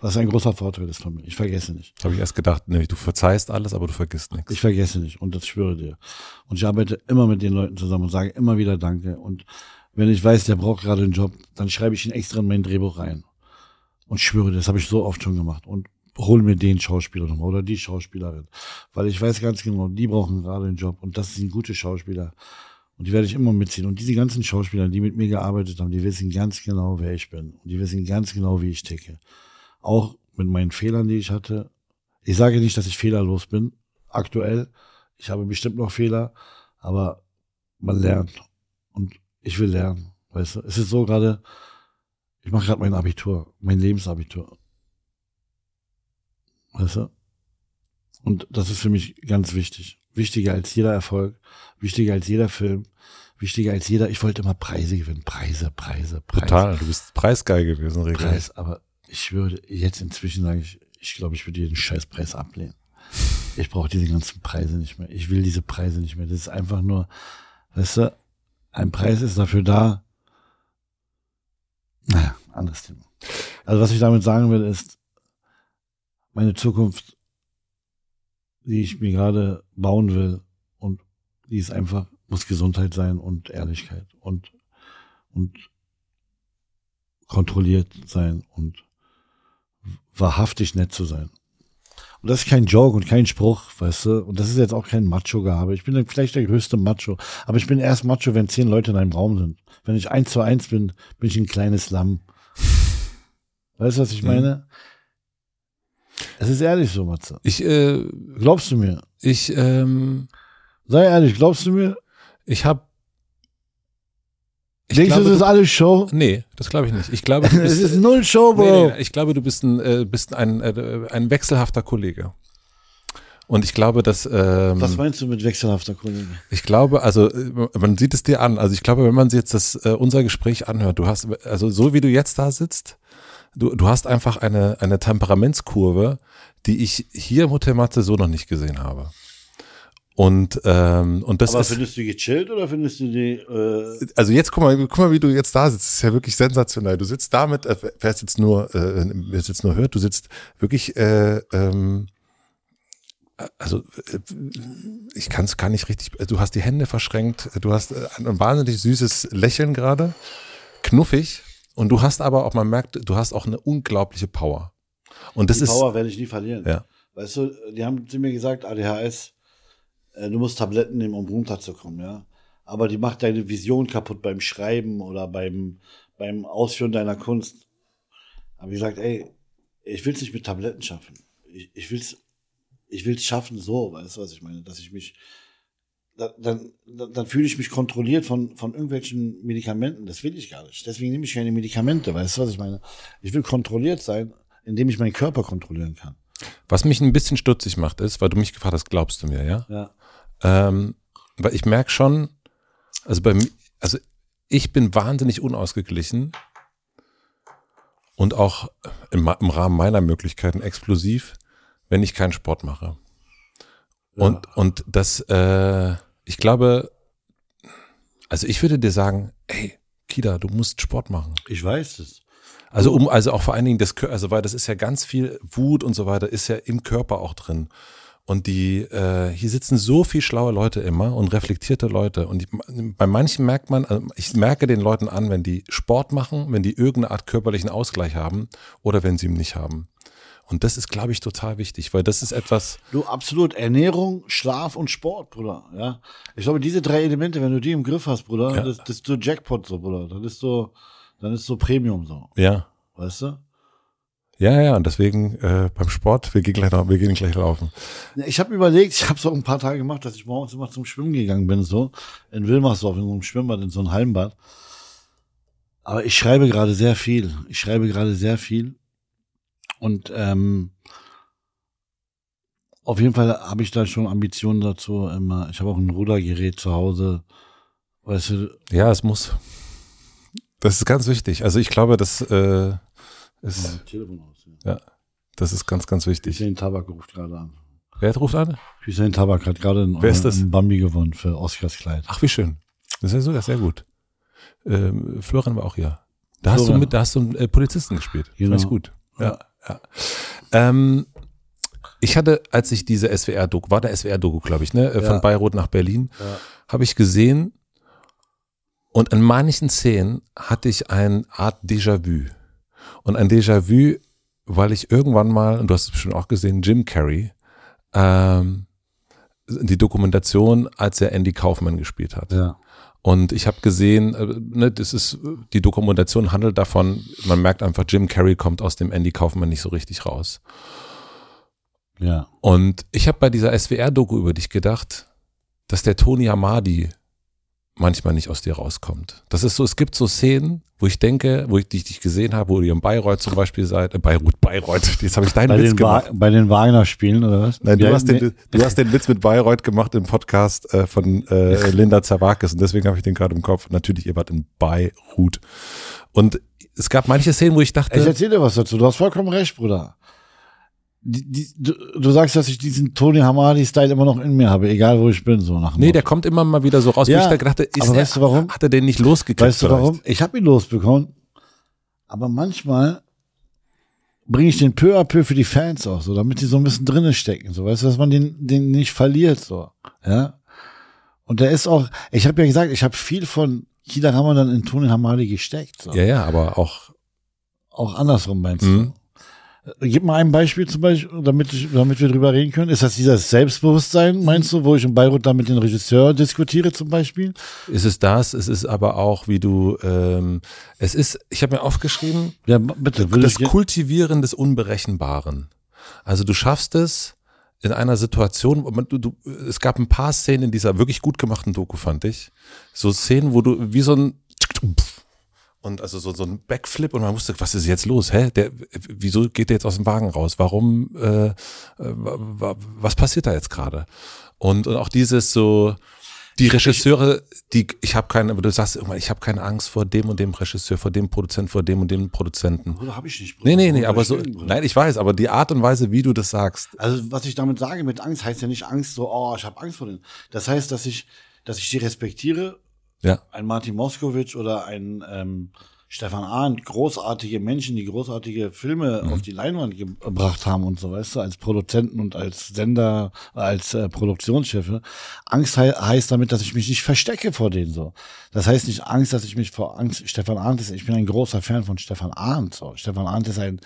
A: Das ist ein großer Vorteil ist von mir. Ich vergesse nicht.
B: habe ich erst gedacht, nämlich du verzeihst alles, aber du vergisst nichts.
A: Ich vergesse nicht und das schwöre dir. Und ich arbeite immer mit den Leuten zusammen und sage immer wieder Danke. Und wenn ich weiß, der braucht gerade einen Job, dann schreibe ich ihn extra in mein Drehbuch rein. Und schwöre das habe ich so oft schon gemacht. Und hol mir den Schauspieler nochmal oder die Schauspielerin. Weil ich weiß ganz genau, die brauchen gerade einen Job und das sind gute Schauspieler. Und die werde ich immer mitziehen. Und diese ganzen Schauspieler, die mit mir gearbeitet haben, die wissen ganz genau, wer ich bin. Und die wissen ganz genau, wie ich ticke. Auch mit meinen Fehlern, die ich hatte. Ich sage nicht, dass ich fehlerlos bin, aktuell. Ich habe bestimmt noch Fehler, aber man lernt. Und ich will lernen. Weißt du, es ist so gerade, ich mache gerade mein Abitur, mein Lebensabitur. Weißt du? Und das ist für mich ganz wichtig. Wichtiger als jeder Erfolg, wichtiger als jeder Film, wichtiger als jeder, ich wollte immer Preise gewinnen. Preise, Preise, Preise.
B: Total, du bist preisgeil gewesen, regelrecht.
A: Preis, aber ich würde jetzt inzwischen sage ich, ich glaube, ich würde jeden Scheißpreis ablehnen. Ich brauche diese ganzen Preise nicht mehr. Ich will diese Preise nicht mehr. Das ist einfach nur, weißt du, ein Preis ist dafür da. Naja, anderes Thema. Also was ich damit sagen will, ist, meine Zukunft, die ich mir gerade bauen will, und die ist einfach, muss Gesundheit sein und Ehrlichkeit und, und kontrolliert sein und wahrhaftig nett zu sein. Und das ist kein Joke und kein Spruch, weißt du? Und das ist jetzt auch kein Macho-Gehabe. Ich bin vielleicht der größte Macho. Aber ich bin erst Macho, wenn zehn Leute in einem Raum sind. Wenn ich eins zu eins bin, bin ich ein kleines Lamm. Weißt du, was ich
B: Mhm.
A: meine? Es ist ehrlich so, Matze.
B: Ich, äh,
A: Glaubst du mir?
B: ich, ähm,
A: Sei ehrlich, glaubst du mir?
B: ich habe ich
A: Denkst
B: glaube,
A: du, das ist alles Show?
B: Nee, das glaube ich nicht. Ich glaube, du (laughs)
A: Es
B: bist,
A: ist null Show,
B: nee,
A: Bro.
B: nee, ich glaube, du bist ein, äh, bist ein, äh, ein wechselhafter Kollege. Und ich glaube, dass ähm,
A: Was meinst du mit wechselhafter Kollege?
B: ich glaube, also äh, man sieht es dir an. Also ich glaube, wenn man sich jetzt das äh, unser Gespräch anhört, du hast also so wie du jetzt da sitzt, du du hast einfach eine eine Temperamentskurve, die ich hier im Hotel Matze so noch nicht gesehen habe. Und ähm, und das
A: Aber
B: ist
A: findest du gechillt oder findest du die, äh,
B: also jetzt guck mal, guck mal, wie du jetzt da sitzt. Das ist ja wirklich sensationell. Du sitzt damit, äh, wer es jetzt nur, äh, wer es jetzt nur hört, du sitzt wirklich, äh, ähm, also äh, ich kann es gar nicht richtig. Du hast die Hände verschränkt. Du hast äh, ein wahnsinnig süßes Lächeln gerade, knuffig. Und du hast aber auch, man merkt, du hast auch eine unglaubliche Power. Und das
A: die
B: ist
A: Power werde ich nie verlieren.
B: ja.
A: Weißt du, die haben zu mir gesagt, ADHS, du musst Tabletten nehmen, um runterzukommen, ja. Aber die macht deine Vision kaputt beim Schreiben oder beim, beim Ausführen deiner Kunst. Hab ich gesagt, ey, ich will es nicht mit Tabletten schaffen. Ich, ich will es ich will's schaffen so, weißt du, was ich meine? Dass ich mich, da- dann, dann, dann fühle ich mich kontrolliert von, von irgendwelchen Medikamenten. Das will ich gar nicht. Deswegen nehme ich keine Medikamente, weißt du, was ich meine? Ich will kontrolliert sein, indem ich meinen Körper kontrollieren kann.
B: Was mich ein bisschen stutzig macht, ist, weil du mich gefragt hast, glaubst du mir, ja?
A: Ja.
B: Ähm, weil ich merke schon, also bei mir, also ich bin wahnsinnig unausgeglichen und auch im, im Rahmen meiner Möglichkeiten explosiv, wenn ich keinen Sport mache. Und, und das, äh, ich glaube, also ich würde dir sagen, ey, Kida, du musst Sport machen.
A: Ich weiß es.
B: Also um, also auch vor allen Dingen das, also weil das ist ja ganz viel Wut und so weiter, ist ja im Körper auch drin. Und die, äh, hier sitzen so viel schlaue Leute immer und reflektierte Leute. Und die, bei manchen merkt man, also ich merke den Leuten an, wenn die Sport machen, wenn die irgendeine Art körperlichen Ausgleich haben oder wenn sie ihn nicht haben. Und das ist, glaube ich, total wichtig, weil das ist etwas,
A: Du, absolut. Ernährung, Schlaf und Sport, Bruder. Ja. Ich glaube, diese drei Elemente, wenn du die im Griff hast, Bruder,
B: Ja.
A: das, das ist so Jackpot so, Bruder. Das ist so, dann ist so Premium so.
B: ja,
A: Weißt du?
B: Ja, ja. Und deswegen äh, beim Sport, wir gehen gleich, wir gehen gleich laufen.
A: Ich habe überlegt, ich habe so ein paar Tage gemacht, dass ich morgens immer zum Schwimmen gegangen bin, so in Wilmersdorf, in so einem Schwimmbad, in so einem Hallenbad. Aber ich schreibe gerade sehr viel. Ich schreibe gerade sehr viel. Und ähm, auf jeden Fall habe ich da schon Ambitionen dazu. Immer. Ich habe auch ein Rudergerät zu Hause. Weißt du,
B: Ja, es muss. Das ist ganz wichtig. Also ich glaube, das äh, ist,
A: Ja, Telefon aus. Ja.
B: ja, das ist ganz, ganz wichtig.
A: Hussein Tabak ruft gerade an.
B: Wer ruft an?
A: Hussein Tabak hat gerade einen,
B: Wer ist das?
A: einen Bambi gewonnen für Oscars Kleid.
B: Ach, wie schön. Das ist ja sogar sehr gut. Ähm, Florian war auch hier. Da hast du mit, da hast du einen äh, Polizisten gespielt.
A: Genau.
B: Fand ich gut. Ja, ja. Ähm, ich hatte, als ich diese SWR-Doku, war der SWR-Doku, glaube ich, ne, äh, von
A: Ja.
B: Bayreuth nach Berlin,
A: Ja.
B: habe ich gesehen und an manchen Szenen hatte ich eine Art Déjà-vu. Und ein Déjà-vu, weil ich irgendwann mal, und du hast es bestimmt auch gesehen, Jim Carrey, ähm, die Dokumentation, als er Andy Kaufman gespielt hat.
A: Ja.
B: Und ich habe gesehen, äh, ne, das ist die Dokumentation handelt davon, man merkt einfach, Jim Carrey kommt aus dem Andy Kaufman nicht so richtig raus.
A: Ja.
B: Und ich habe bei dieser SWR-Doku über dich gedacht, dass der Tony Amadi manchmal nicht aus dir rauskommt. Das ist so, es gibt so Szenen, wo ich denke, wo ich dich, gesehen habe, wo ihr in Bayreuth zum Beispiel seid, äh, Bayreuth, Bayreuth, (laughs) jetzt habe ich deinen
A: Bei
B: Witz gemacht.
A: Wa bei den Wagner-Spielen, oder was?
B: Nein, du, hast den, du hast den Witz mit Bayreuth gemacht im Podcast äh, von äh, Linda Zawakis und deswegen habe ich den gerade im Kopf. Natürlich, ihr wart in Beirut. Und es gab manche Szenen, wo ich dachte,
A: Ich erzähle dir was dazu. Du hast vollkommen recht, Bruder. Die, die, du, du sagst, dass ich diesen Tony Hamadi-Style immer noch in mir habe, egal wo ich bin, so nach
B: nee,
A: Motto.
B: der kommt immer mal wieder so raus,
A: Ja,
B: ich da dachte, ist
A: aber
B: er,
A: weißt du warum?
B: hat er den nicht losgekriegt?
A: Weißt du
B: vielleicht?
A: warum? Ich habe ihn losbekommen, aber manchmal bringe ich den peu à peu für die Fans auch, so, damit die so ein bisschen drinnen stecken, so, weißt du, dass man den, den nicht verliert, so, ja. Und der ist auch, ich habe ja gesagt, ich habe viel von Kida Ramadan in Tony Hamadi gesteckt, so.
B: Ja, ja, aber auch,
A: Auch andersrum meinst
B: Mhm.
A: du? Äh, Gib mal ein Beispiel zum Beispiel, damit, ich, damit wir drüber reden können. Ist das dieses Selbstbewusstsein, meinst du, wo ich in Bayreuth da mit dem Regisseur diskutiere zum Beispiel?
B: ist es das, es ist aber auch, wie du, ähm, es ist, ich habe mir aufgeschrieben,
A: Ja, bitte.
B: Das Kultivieren des Unberechenbaren. Also du schaffst es in einer Situation, wo man- du, du, es gab ein paar Szenen in dieser wirklich gut gemachten Doku, fand ich. So Szenen, wo du wie so ein und also so, so ein Backflip und man wusste, was ist jetzt los? Hä? Der, wieso geht der jetzt aus dem Wagen raus? Warum, äh, äh, wa- wa- was passiert da jetzt gerade? Und, und auch dieses so, die Regisseure, die, ich habe keine, aber du sagst irgendwann, ich habe keine Angst vor dem und dem Regisseur, vor dem Produzenten, vor dem und dem Produzenten.
A: Bruder, hab ich nicht.
B: Nee, nee, nee, aber so, nein, ich weiß, aber die Art und Weise, wie du das sagst,
A: Also, was ich damit sage mit Angst, heißt ja nicht Angst so, oh, ich habe Angst vor denen. Das heißt, dass ich, dass ich die respektiere,
B: ja,
A: ein Martin Moskowitsch oder ein ähm, Stefan Arndt, großartige Menschen, die großartige Filme
B: Mhm.
A: auf die Leinwand gebracht haben und so, weißt du, als Produzenten und als Sender, als äh, Produktionschefe. Angst he heißt damit, dass ich mich nicht verstecke vor denen so. Das heißt nicht Angst, dass ich mich vor Angst, Stefan Arndt ist, ich bin ein großer Fan von Stefan Arndt, so. Stefan Arndt ist ein,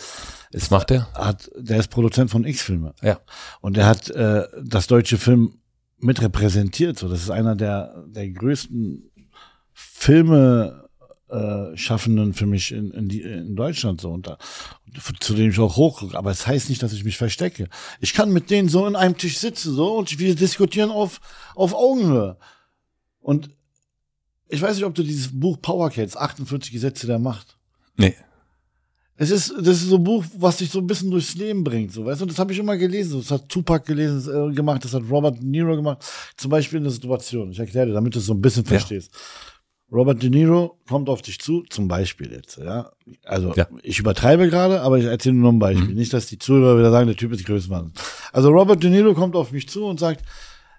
B: was
A: ist,
B: macht der?
A: hat, der ist Produzent von X-Filme.
B: Ja.
A: Und er hat äh, das deutsche Film mit repräsentiert. So, das ist einer der der größten Filme äh, Schaffenden für mich in, in, die, in Deutschland so da, zu dem ich auch hochgucke. Aber es das heißt nicht, dass ich mich verstecke. Ich kann mit denen so in einem Tisch sitzen so und wir diskutieren auf auf Augenhöhe. Und ich weiß nicht, ob du dieses Buch Power kennst, 48 Gesetze der Macht.
B: Nee.
A: Es ist, das ist so ein Buch, was dich so ein bisschen durchs Leben bringt, so, weißt du? Und das habe ich immer gelesen. Das hat Tupac gelesen, äh, gemacht, das hat Robert De Niro gemacht. Zum Beispiel in der Situation. Ich erkläre dir, damit du es so ein bisschen verstehst. Robert De Niro kommt auf dich zu, zum Beispiel jetzt, ja. Also,
B: Ja.
A: ich übertreibe gerade, aber ich erzähle nur ein Beispiel. Nicht, dass die Zuhörer wieder sagen, der Typ ist Größenwahn. Also, Robert De Niro kommt auf mich zu und sagt,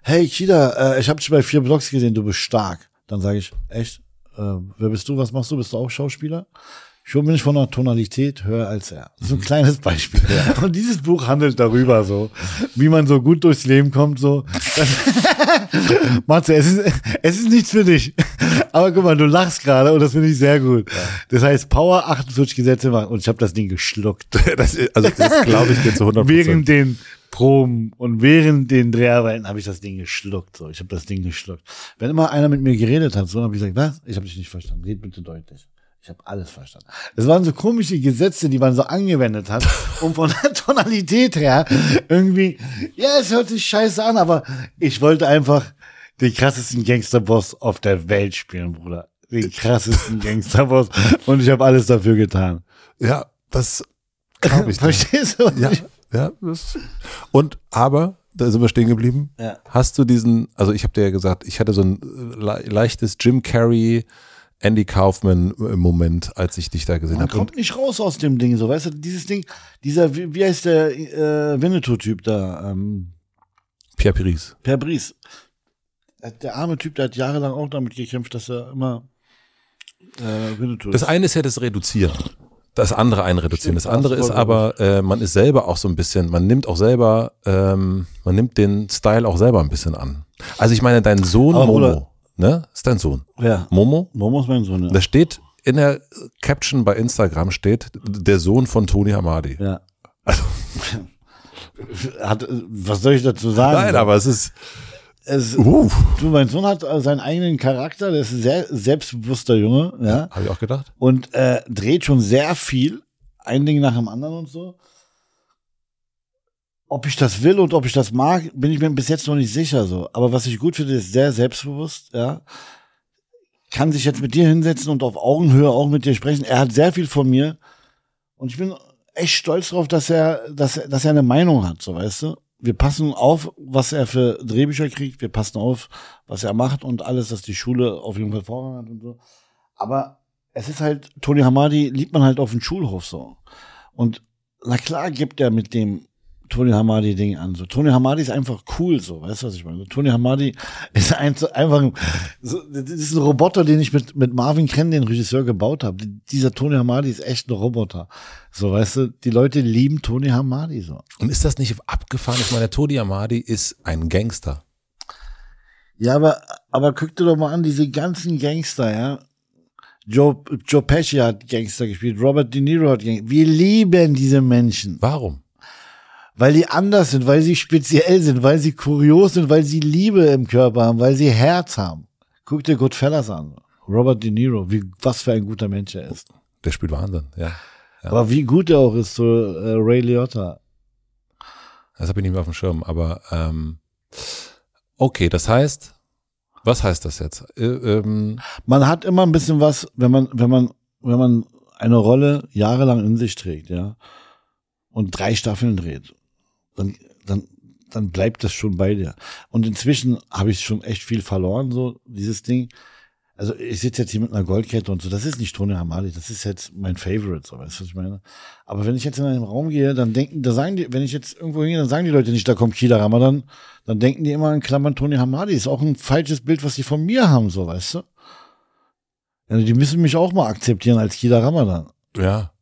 A: hey, Kida, äh, ich habe dich bei vier Blogs gesehen, du bist stark. Dann sage ich, echt? Äh, wer bist du? Was machst du? Bist du auch Schauspieler? Schon bin ich von der Tonalität höher als er. So ein kleines Beispiel. Und dieses Buch handelt darüber so, wie man so gut durchs Leben kommt, so. (laughs) (laughs) Matze, es ist, es ist nichts für dich. Aber guck mal, du lachst gerade und das finde ich sehr gut. Das heißt, Power 48 Gesetze machen. Und ich habe das Ding geschluckt. (laughs)
B: Das, ist- also das glaube ich dir zu 100%
A: Während den Proben und während den Dreharbeiten habe ich das Ding geschluckt. So, ich habe das Ding geschluckt. Wenn immer einer mit mir geredet hat, so habe ich gesagt, was? Ich habe dich nicht verstanden. Red bitte deutlich. Ich habe alles verstanden. Es waren so komische Gesetze, die man so angewendet hat, (laughs) um von der Tonalität her irgendwie, ja, es hört sich scheiße an, aber ich wollte einfach den krassesten Gangsterboss auf der Welt spielen, Bruder. Den krassesten (laughs) Gangsterboss. Und ich habe alles dafür getan.
B: Ja, das glaube ich. (laughs)
A: Verstehst du?
B: Ja, ja. Das, und aber, da sind wir stehen geblieben.
A: Ja.
B: Hast du diesen, also ich habe dir ja gesagt, ich hatte so ein le leichtes Jim Carrey Andy Kaufman-Moment, als ich dich da gesehen
A: Man
B: habe.
A: kommt nicht raus aus dem Ding, so, weißt du, dieses Ding, dieser, wie, wie heißt der äh, Winnetou-Typ da, ähm,
B: Pierre Piris.
A: Per Bries. Äh, Der arme Typ, der hat jahrelang auch damit gekämpft, dass er immer äh, Winnetou
B: Das
A: ist.
B: eine ist ja das Reduzieren. Das andere einreduzieren. Das
A: Stimmt,
B: andere
A: das
B: ist
A: voll
B: aber, äh, man ist selber auch so ein bisschen, man nimmt auch selber, ähm, man nimmt den Style auch selber ein bisschen an. Also ich meine, dein Sohn
A: Aber
B: Momo,
A: Bruder-
B: ne? Ist dein Sohn.
A: Ja,
B: Momo?
A: Momo ist mein Sohn, ja.
B: Da steht in der Caption bei Instagram steht der Sohn von Tony Hamadi.
A: ja. (laughs) hat, äh, was soll ich dazu sagen?
B: Nein, aber es ist,
A: es,
B: uh,
A: du, mein Sohn hat seinen eigenen Charakter, der ist ein sehr selbstbewusster Junge, ja.
B: habe ich auch gedacht.
A: und äh, dreht schon sehr viel, ein Ding nach dem anderen und so. Ob ich das will und ob ich das mag, bin ich mir bis jetzt noch nicht sicher so. Aber was ich gut finde, ist sehr selbstbewusst, ja. Kann sich jetzt mit dir hinsetzen und auf Augenhöhe auch mit dir sprechen. Er hat sehr viel von mir und ich bin echt stolz drauf, dass er, dass, er- dass er eine Meinung hat, so weißt du. Wir passen auf, was er für Drehbücher kriegt. Wir passen auf, was er macht und alles, dass die Schule auf jeden Fall Vorrang hat und so. Aber es ist halt, Tony Hamadi liebt man halt auf dem Schulhof so. Und na klar gibt er mit dem Tony Hamadi Ding an. So, Tony Hamadi ist einfach cool, so, weißt du, was ich meine? Tony Hamadi ist ein, einfach, ein- so, das ist ein Roboter, den ich mit, mit Marvin Krenn, den Regisseur, gebaut habe. Dieser Tony Hamadi ist echt ein Roboter. So, weißt du, die Leute lieben Tony Hamadi so.
B: Und ist das nicht abgefahren? Ich meine, Tony Hamadi ist ein Gangster.
A: Ja, aber, aber guck dir doch mal an, diese ganzen Gangster, ja. Joe, Joe Pesci hat Gangster gespielt, Robert De Niro hat Gangster. Wir lieben diese Menschen.
B: Warum?
A: Weil die anders sind, weil sie speziell sind, weil sie kurios sind, weil sie Liebe im Körper haben, weil sie Herz haben. Guck dir Goodfellas an. Robert De Niro, wie, was für ein guter Mensch er ist.
B: Der spielt Wahnsinn, ja.
A: Aber wie gut er auch ist, so äh, Ray Liotta.
B: Das habe ich nicht mehr auf dem Schirm, aber ähm, okay, das heißt, was heißt das jetzt? Äh, ähm,
A: Man hat immer ein bisschen was, wenn man, wenn man, wenn man eine Rolle jahrelang in sich trägt, ja, und drei Staffeln dreht, dann, dann, dann bleibt das schon bei dir. Und inzwischen habe ich schon echt viel verloren, so dieses Ding. Also ich sitze jetzt hier mit einer Goldkette und so, das ist nicht Tony Hamadi, das ist jetzt mein Favorite, so weißt du, was ich meine? Aber wenn ich jetzt in einen Raum gehe, dann denken, da sagen die, wenn ich jetzt irgendwo hingehe, dann sagen die Leute nicht, da kommt Kida Ramadan, dann denken die immer in Klammern Tony Hamadi, ist auch ein falsches Bild, was die von mir haben, so weißt du? Ja, die müssen mich auch mal akzeptieren als Kida Ramadan.
B: ja.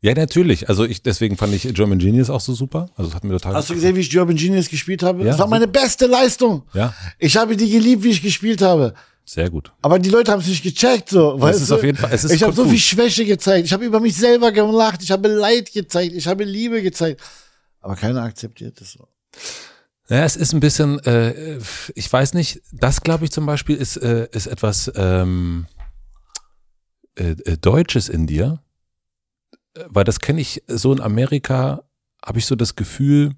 B: Ja, natürlich. Also ich, deswegen fand ich German Genius auch so super. Also es hat mir total
A: Hast du gesehen, wie ich German Genius gespielt habe?
B: Ja,
A: das war meine beste Leistung.
B: Ja,
A: Ich habe die geliebt, wie ich gespielt habe.
B: sehr gut.
A: Aber die Leute haben es nicht gecheckt, so. Weißt
B: ist
A: du?
B: auf jeden Fall- es ist
A: ich habe so viel Schwäche gezeigt. Ich habe über mich selber gelacht. Ich habe Leid gezeigt. Ich habe Liebe gezeigt. Aber keiner akzeptiert es so.
B: Ja, es ist ein bisschen, äh, ich weiß nicht, das glaube ich zum Beispiel ist, äh, ist etwas ähm, äh, äh, Deutsches in dir, weil das kenne ich so in Amerika, habe ich so das Gefühl,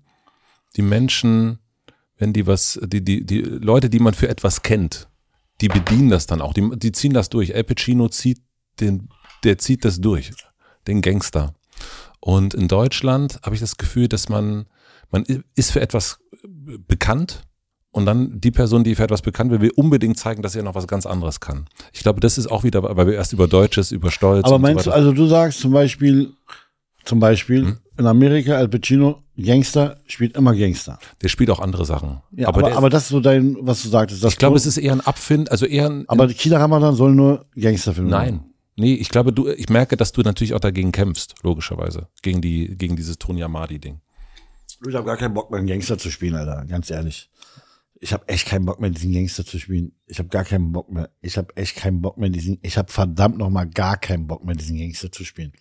B: die Menschen, wenn die was, die, die, die Leute, die man für etwas kennt, die bedienen das dann auch, die, die ziehen das durch. El Pacino zieht den, der zieht das durch, den Gangster. Und in Deutschland habe ich das Gefühl, dass man, man ist für etwas bekannt und dann die Person, die für etwas bekannt wird, will unbedingt zeigen, dass er noch was ganz anderes kann. Ich glaube, das ist auch wieder, weil wir erst über Deutsches, über Stolz
A: Aber meinst
B: so
A: du, also du sagst zum Beispiel, zum Beispiel,
B: Hm?
A: in Amerika, Al Pacino, Gangster, spielt immer Gangster.
B: der spielt auch andere Sachen.
A: Ja,
B: aber
A: aber,
B: der,
A: aber, das ist so dein, was du sagtest. Das
B: ich glaube, es ist eher ein Abfind, also eher ein,
A: aber Kida Ramadan soll nur Gangsterfilme machen.
B: nein. Nee, ich glaube, du, ich merke, dass du natürlich auch dagegen kämpfst, logischerweise. Gegen die, gegen dieses Tony Amadi-Ding.
A: Ich habe gar keinen Bock mehr, einen Gangster zu spielen, Alter. Ganz ehrlich. Ich habe echt keinen Bock mehr, diesen Gangster zu spielen. Ich habe gar keinen Bock mehr. Ich habe echt keinen Bock mehr, diesen. Ich habe verdammt noch mal gar keinen Bock mehr, diesen Gangster zu spielen.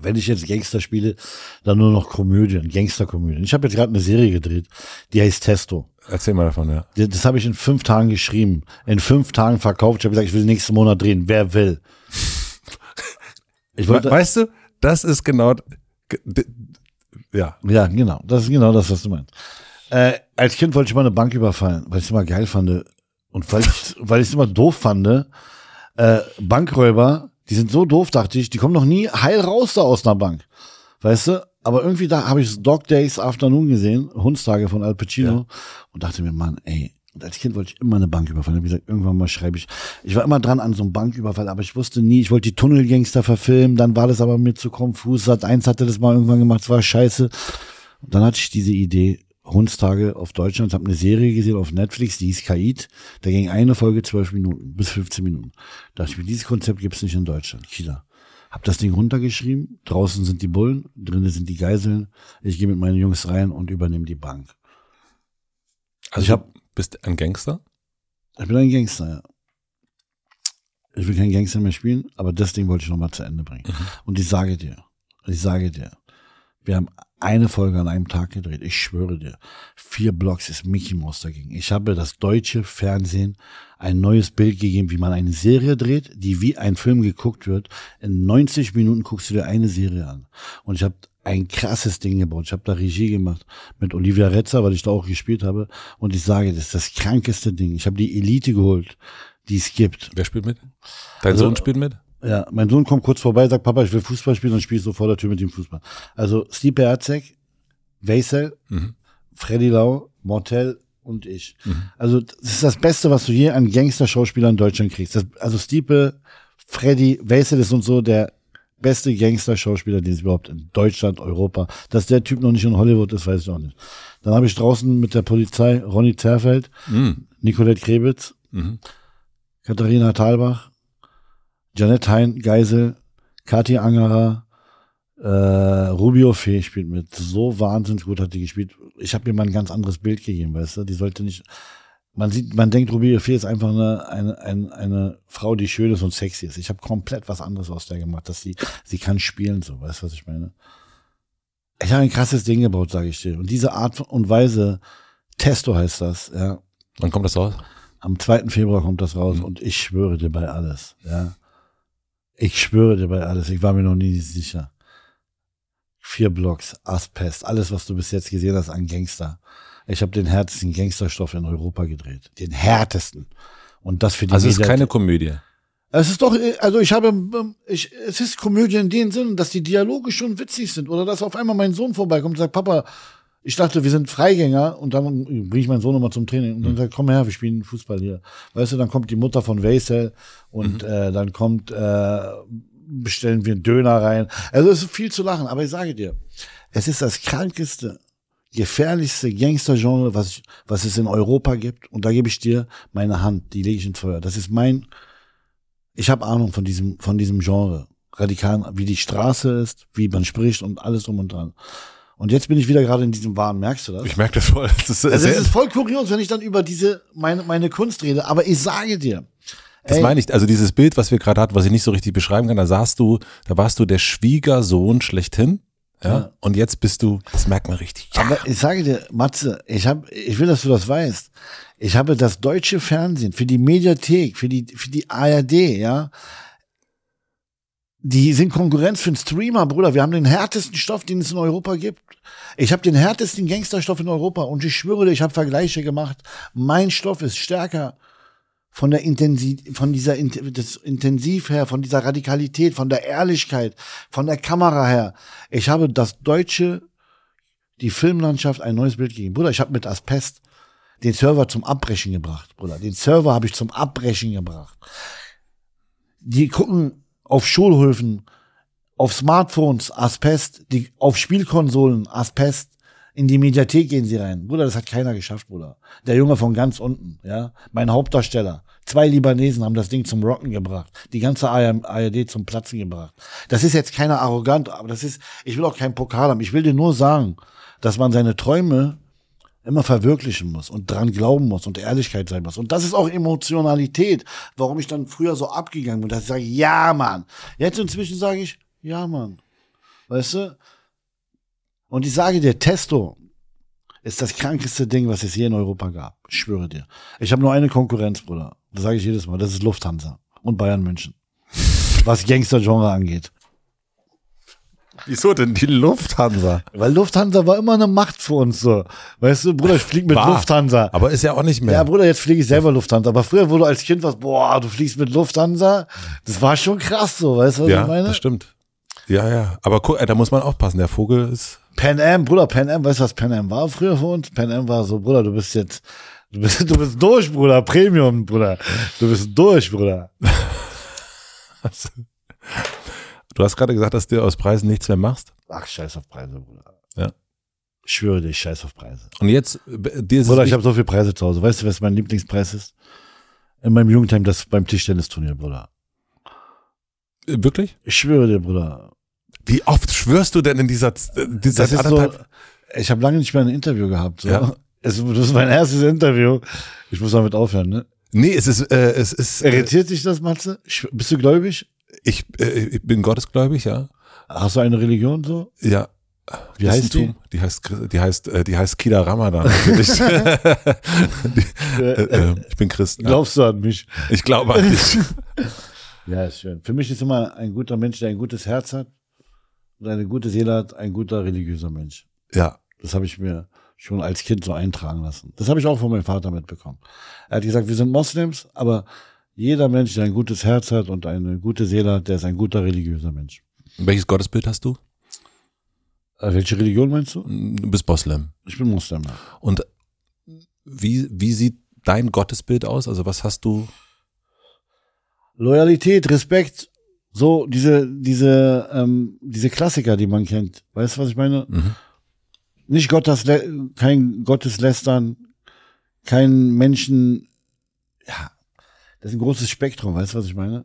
A: Wenn ich jetzt Gangster spiele, dann nur noch Komödien, Gangsterkomödien. Ich habe jetzt gerade eine Serie gedreht, die heißt Testo.
B: Erzähl mal davon, ja.
A: Das das habe ich in fünf Tagen geschrieben, in fünf Tagen verkauft. Ich habe gesagt, ich will nächsten Monat drehen. Wer will? Ich wollte,
B: weißt du, das ist genau, ja.
A: Ja, genau. Das ist genau das, was du meinst. Äh, als Kind wollte ich mal eine Bank überfallen, weil ich es immer geil fand. Und weil ich (laughs) weil ich es immer doof fand, äh, Bankräuber, die sind so doof, dachte ich, die kommen noch nie heil raus da aus einer Bank. Weißt du? Aber irgendwie da habe ich Dog Days Afternoon gesehen, Hundstage von Al Pacino,
B: Ja.
A: und dachte mir, Mann, ey, Und als Kind wollte ich immer eine Bank überfallen. Ich habe gesagt, irgendwann mal schreibe ich. Ich war immer dran an so einem Banküberfall, aber ich wusste nie, ich wollte die Tunnelgangster verfilmen, dann war das aber mir zu konfus. Sat eins hatte das mal irgendwann gemacht, es war scheiße. Und dann hatte ich diese Idee, Hundstage auf Deutschland, habe eine Serie gesehen auf Netflix, die hieß Kaid. Da ging eine Folge zwölf Minuten bis 15 Minuten. Da dachte ich mir, dieses Konzept gibt's nicht in Deutschland. China. Hab das Ding runtergeschrieben. Draußen sind die Bullen, drinnen sind die Geiseln. Ich gehe mit meinen Jungs rein und übernehme die Bank.
B: Also ich hab, bist ein Gangster?
A: Ich bin ein Gangster, ja. Ich will kein Gangster mehr spielen, aber das Ding wollte ich nochmal zu Ende bringen. Mhm. Und ich sage dir, ich sage dir, wir haben eine Folge an einem Tag gedreht. Ich schwöre dir. Vier Blocks ist Mickey Mouse dagegen. Ich habe das deutsche Fernsehen ein neues Bild gegeben, wie man eine Serie dreht, die wie ein Film geguckt wird. In 90 Minuten guckst du dir eine Serie an. Und ich habe ein krasses Ding gebaut. Ich habe da Regie gemacht mit Olivia Retzer, weil ich da auch gespielt habe. Und ich sage, das ist das krankeste Ding. Ich habe die Elite geholt, die es gibt.
B: Wer spielt mit? Dein also, Sohn spielt mit?
A: Ja, mein Sohn kommt kurz vorbei, sagt, Papa, ich will Fußball spielen und spiele so vor der Tür mit ihm Fußball. Also Stipe Herzeg, Weisel, mhm. Freddy Lau, Mortel und ich. Mhm. Also das ist das Beste, was du je an Gangster-Schauspielern in Deutschland kriegst. Das, also Stipe, Freddy, Weisel ist und so der beste Gangster-Schauspieler, den es überhaupt in Deutschland, Europa. Dass der Typ noch nicht in Hollywood ist, weiß ich auch nicht. Dann habe ich draußen mit der Polizei Ronny Zerfeld, mhm. Nicolette Krebitz, mhm. Katharina Thalbach, Janet Hein Geisel, Kathi Angerer, äh, Rubio Fee spielt mit. So wahnsinnig gut hat die gespielt. Ich habe ihr mal ein ganz anderes Bild gegeben, weißt du? Die sollte nicht. Man sieht, man denkt, Rubio Fee ist einfach eine, eine, eine, eine Frau, die schön ist und sexy ist. Ich habe komplett was anderes aus der gemacht, dass sie, sie kann spielen, so, weißt du, was ich meine? Ich habe ein krasses Ding gebaut, sage ich dir. Und diese Art und Weise, Testo heißt das, ja.
B: Wann kommt das raus?
A: Am 2. Februar kommt das raus mhm. und ich schwöre dir bei alles, ja. Ich schwöre dir bei alles, ich war mir noch nie sicher. Vier Blocks, Aspest, alles, was du bis jetzt gesehen hast an Gangster. Ich habe den härtesten Gangsterstoff in Europa gedreht. Den härtesten. Und das für die
B: Also es ist keine Komödie.
A: Es ist doch, also ich habe, ich, es ist Komödie in dem Sinn, dass die Dialoge schon witzig sind oder dass auf einmal mein Sohn vorbeikommt und sagt, Papa, ich dachte, wir sind Freigänger und dann bringe ich meinen Sohn nochmal zum Training und dann mhm. sagt, komm her, wir spielen Fußball hier. Weißt du, dann kommt die Mutter von Weisel und mhm. äh, dann kommt, äh, bestellen wir einen Döner rein. Also es ist viel zu lachen, aber ich sage dir, es ist das krankeste, gefährlichste Gangster-Genre, was, ich, was es in Europa gibt und da gebe ich dir meine Hand, die lege ich ins Feuer. Das ist mein, ich habe Ahnung von diesem, von diesem Genre. Radikal, wie die Straße ist, wie man spricht und alles drum und dran. Und jetzt bin ich wieder gerade in diesem Wahn, merkst du das?
B: Ich merke das voll. Das ist,
A: also es ist voll kurios, wenn ich dann über diese, meine, meine Kunst rede. Aber ich sage dir.
B: Das ey, meine ich, also dieses Bild, was wir gerade hatten, was ich nicht so richtig beschreiben kann, da saßt du, da warst du der Schwiegersohn schlechthin. Ja, ja. Und jetzt bist du, das merkt man richtig.
A: Ja. Aber ich sage dir, Matze, ich habe, ich will, dass du das weißt. Ich habe das deutsche Fernsehen für die Mediathek, für die, für die ARD, ja, die sind Konkurrenz für einen Streamer, Bruder. Wir haben den härtesten Stoff, den es in Europa gibt. Ich habe den härtesten Gangsterstoff in Europa und ich schwöre dir, ich habe Vergleiche gemacht. Mein Stoff ist stärker von der Intensiv, von dieser das Intensiv her, von dieser Radikalität, von der Ehrlichkeit, von der Kamera her. Ich habe das deutsche, die Filmlandschaft ein neues Bild gegeben. Bruder, ich habe mit Asbest den Server zum Abbrechen gebracht, Bruder. Den Server habe ich zum Abbrechen gebracht. Die gucken auf Schulhöfen, auf Smartphones, Asbest, die, auf Spielkonsolen, Asbest, in die Mediathek gehen sie rein. Bruder, das hat keiner geschafft, Bruder. Der Junge von ganz unten, ja. Mein Hauptdarsteller. Zwei Libanesen haben das Ding zum Rocken gebracht. Die ganze ARD zum Platzen gebracht. Das ist jetzt keiner arrogant, aber das ist, ich will auch keinen Pokal haben. Ich will dir nur sagen, dass man seine Träume immer verwirklichen muss und dran glauben muss und Ehrlichkeit sein muss. Und das ist auch Emotionalität, warum ich dann früher so abgegangen bin, dass ich sage, ja, Mann. Jetzt inzwischen sage ich, ja, Mann. Weißt du? Und ich sage dir, Testo ist das krankeste Ding, was es je in Europa gab. Ich schwöre dir. Ich habe nur eine Konkurrenz, Bruder. Das sage ich jedes Mal. Das ist Lufthansa und Bayern München. Was Gangster-Genre angeht.
B: Wieso denn die Lufthansa?
A: Weil Lufthansa war immer eine Macht für uns so. Weißt du, Bruder, ich flieg mit war, Lufthansa.
B: Aber ist ja auch nicht mehr.
A: Ja, Bruder, jetzt fliege ich selber Lufthansa. Aber früher, wo du als Kind warst, boah, du fliegst mit Lufthansa, das war schon krass so, weißt du, was
B: ja,
A: ich meine?
B: das stimmt. Ja, ja. Aber guck, da muss man aufpassen, der Vogel ist.
A: Pan Am, Bruder, Pan Am, weißt du, was Pan Am war früher für uns? Pan Am war so, Bruder, du bist jetzt Du bist, du bist durch, Bruder. Premium, Bruder. Du bist durch, Bruder. (laughs)
B: Du hast gerade gesagt, dass du aus Preisen nichts mehr machst.
A: Ach, scheiß auf Preise, Bruder.
B: Ja.
A: Ich schwöre dir, ich scheiß auf Preise.
B: Und jetzt, äh, dir ist
A: Bruder, ich habe so viele Preise zu Hause. Weißt du, was mein Lieblingspreis ist? In meinem Jugendheim, das beim Tischtennisturnier, Bruder.
B: wirklich?
A: Ich schwöre dir, Bruder.
B: Wie oft schwörst du denn in dieser, äh, dieser
A: Das ist so, ich habe lange nicht mehr ein Interview gehabt. So.
B: Ja.
A: Es, das ist mein erstes Interview. Ich muss damit aufhören, ne?
B: Nee, es ist, äh, es ist, äh,
A: Irritiert dich das, Matze? Bist du gläubig?
B: Ich, äh, ich bin gottesgläubig, ja.
A: Hast du eine Religion so?
B: Ja.
A: Wie heißt die?
B: Die heißt, die heißt, äh, die heißt Kida Ramadan. (laughs) natürlich. (laughs) die, äh, äh, ich bin Christ.
A: Glaubst du an mich?
B: Ich glaube an dich. (laughs)
A: Ja, ist schön. Für mich ist immer ein guter Mensch, der ein gutes Herz hat und eine gute Seele hat, ein guter religiöser Mensch.
B: Ja.
A: Das habe ich mir schon als Kind so eintragen lassen. Das habe ich auch von meinem Vater mitbekommen. Er hat gesagt, wir sind Moslems, aber jeder Mensch, der ein gutes Herz hat und eine gute Seele hat, der ist ein guter religiöser Mensch.
B: Welches Gottesbild hast du?
A: Äh, welche Religion meinst du?
B: Du bist Moslem.
A: Ich bin Moslem. ja.
B: Und wie, wie sieht dein Gottesbild aus? Also was hast du?
A: Loyalität, Respekt, so diese diese ähm, diese Klassiker, die man kennt. Weißt du, was ich meine?
B: Mhm.
A: Nicht Gottes, kein Gotteslästern, kein Menschen. Ja, das ist ein großes Spektrum. Weißt du, was ich meine?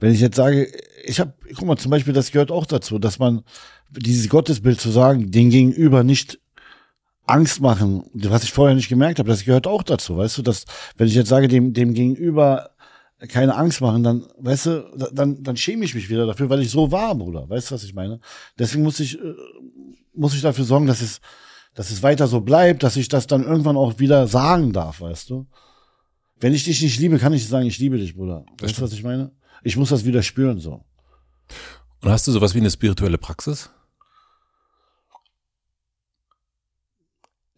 A: Wenn ich jetzt sage, ich habe, guck mal, zum Beispiel, das gehört auch dazu, dass man dieses Gottesbild zu sagen, den Gegenüber nicht Angst machen, was ich vorher nicht gemerkt habe, das gehört auch dazu, weißt du, dass, wenn ich jetzt sage, dem, dem Gegenüber keine Angst machen, dann, weißt du, da- dann, dann schäme ich mich wieder dafür, weil ich so war, Bruder. Weißt du, was ich meine? Deswegen muss ich, äh, muss ich dafür sorgen, dass es, dass es weiter so bleibt, dass ich das dann irgendwann auch wieder sagen darf, weißt du? Wenn ich dich nicht liebe, kann ich sagen, ich liebe dich, Bruder. Weißt du, was ich meine? Ich muss das wieder spüren, so.
B: Und hast du sowas wie eine spirituelle Praxis?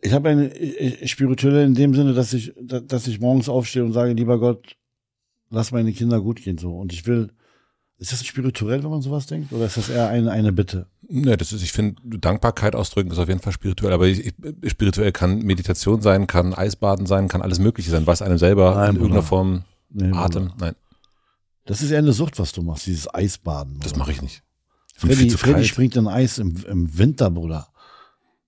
A: Ich habe eine äh, äh, spirituelle in dem Sinne, dass ich, da- dass ich morgens aufstehe und sage, lieber Gott, lass meine Kinder gut gehen, so. Und ich will, ist das spirituell, wenn man sowas denkt? Oder ist das eher eine, eine Bitte?
B: Ne, das ist, ich finde, Dankbarkeit ausdrücken ist auf jeden Fall spirituell. Aber ich, ich, spirituell kann Meditation sein, kann Eisbaden sein, kann alles Mögliche sein, was einem selber
A: Nein,
B: in irgendeiner
A: Bruder.
B: Form
A: Nee,
B: Atem. Nein,
A: Das ist eher eine Sucht, was du machst, dieses Eisbaden.
B: das
A: Bruder.
B: mache ich nicht. Ich bin
A: Freddy, Freddy springt in Eis im, im Winter, Bruder.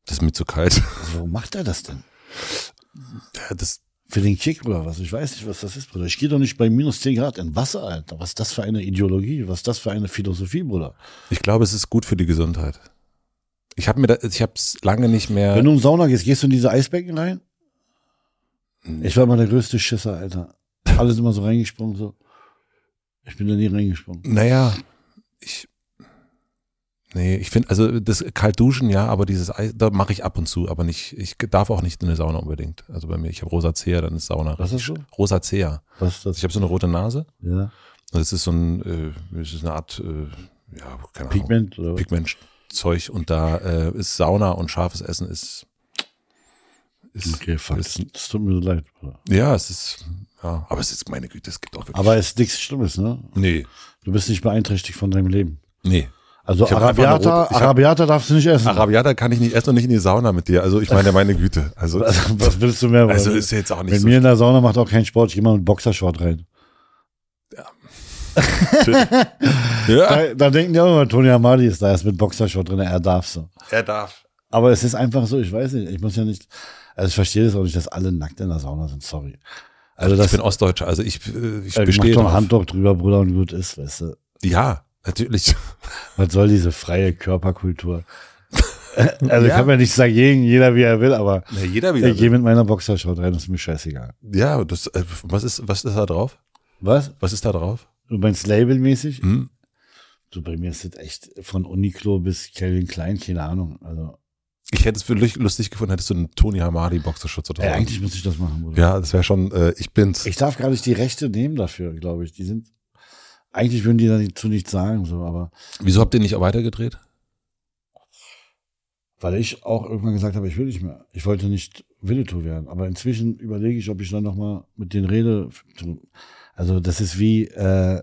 B: Das ist mir zu kalt.
A: Also, warum macht er das denn?
B: Ja, das,
A: Für den Kick oder was? Ich weiß nicht, was das ist, Bruder. Ich gehe doch nicht bei minus 10 Grad in Wasser, Alter. Was ist das für eine Ideologie? Was ist das für eine Philosophie, Bruder?
B: ich glaube, es ist gut für die Gesundheit. Ich habe mir, da, ich habe es lange nicht mehr.
A: Wenn du in Sauna gehst, gehst du in diese Eisbecken rein? Ich war immer der größte Schisser, Alter. Alle sind immer so reingesprungen, so. Ich bin da nie reingesprungen.
B: Naja, ich. Nee, ich finde, also das kalt duschen, ja, aber dieses Eis, da mache ich ab und zu, aber nicht, ich darf auch nicht in eine Sauna unbedingt. Also bei mir, ich habe Rosacea, dann ist Sauna.
A: Was ist so?
B: Rosacea.
A: Was ist das?
B: Ich habe so eine rote Nase.
A: ja.
B: Und es ist so ein, äh, es ist eine Art, äh, ja, keine Ahnung.
A: Pigment oder was?
B: Pigmentzeug und da äh, ist Sauna und scharfes Essen ist, ist,
A: Okay, fuck.
B: Ist
A: das tut mir so leid, Bruder.
B: ja, es ist, ja, aber es ist, meine Güte, es gibt auch wirklich.
A: Aber es ist nichts Schlimmes, ne?
B: nee,
A: Du bist nicht beeinträchtigt von deinem Leben.
B: nee.
A: Also
B: Ich
A: Arabiata,
B: ich hab-
A: Arabiata darfst du nicht essen.
B: Arabiata kann ich nicht essen und nicht in die Sauna mit dir. Also ich meine, meine Güte. Also, (laughs)
A: was willst du mehr?
B: also ist jetzt auch nicht
A: Mit
B: so.
A: mir in der Sauna macht auch keinen Sport. Ich gehe mal mit Boxershort rein. (laughs)
B: Ja,
A: Da, da denken die auch immer, Tony Amadi ist da, er ist mit Boxershort drin, er darf so.
B: er darf.
A: Aber es ist einfach so, ich weiß nicht, ich muss ja nicht, also ich verstehe das auch nicht, dass alle nackt in der Sauna sind, sorry. Also
B: Ich
A: das,
B: bin Ostdeutscher, also ich, äh, ich
A: äh, mach
B: bestehe
A: doch ein. Handtuch drüber, Bruder, und gut ist, weißt du.
B: Ja, natürlich. (laughs)
A: Was soll diese freie Körperkultur? (laughs) also ich
B: Ja.
A: kann ja nichts dagegen, jeder wie er will, aber
B: Ja, jeder wieder.
A: ich gehe mit meiner Boxershort rein, das ist mir scheißegal.
B: Ja, das, äh, was ist, was ist da drauf?
A: Was?
B: Was ist da drauf?
A: Du meinst labelmäßig?
B: Hm?
A: Du, bei mir ist das echt von Uniqlo bis Calvin Klein, keine Ahnung. Also,
B: Ich hätte es für lust- lustig gefunden, hättest du einen Toni Hamadi Boxerschutz oder so.
A: eigentlich muss ich das machen, Bruder.
B: Ja, das wäre schon, äh, ich bin's.
A: Ich darf gar nicht die Rechte nehmen dafür, glaube ich. Die sind, eigentlich würden die dazu nichts sagen, so, aber
B: Wieso habt ihr nicht weitergedreht?
A: weil ich auch irgendwann gesagt habe, ich will nicht mehr. Ich wollte nicht Winnetou werden. Aber inzwischen überlege ich, ob ich dann nochmal mit denen rede. Also das ist wie äh,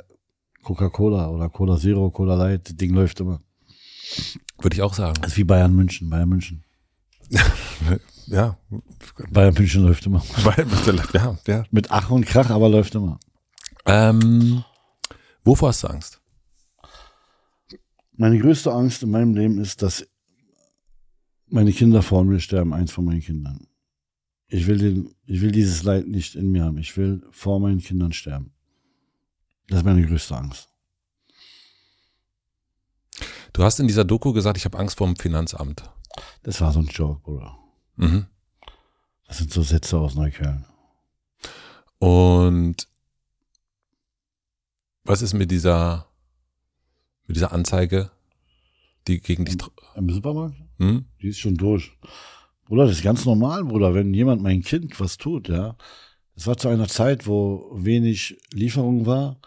A: Coca-Cola oder Cola Zero, Cola Light. Das Ding läuft immer.
B: Würde ich auch sagen.
A: Das ist wie Bayern München, Bayern München. (laughs)
B: ja.
A: Bayern München läuft immer.
B: ja, ja.
A: Mit Ach und Krach, aber läuft immer.
B: Ähm, wovor hast du Angst?
A: Meine größte Angst in meinem Leben ist, dass meine Kinder vor mir sterben, eins von meinen Kindern. Ich will, den, ich will dieses Leid nicht in mir haben. Ich will vor meinen Kindern sterben. Das ist meine größte Angst.
B: Du hast in dieser Doku gesagt, ich habe Angst vor dem Finanzamt.
A: Das war so ein Joke, Bruder.
B: Mhm.
A: Das sind so Sätze aus Neukölln.
B: Und was ist mit dieser, mit dieser Anzeige, die gegen dich.
A: Im Supermarkt?
B: Hm?
A: Die ist schon durch. Bruder, das ist ganz normal, Bruder, wenn jemand mein Kind was tut, ja. Es war zu einer Zeit, wo wenig Lieferung war.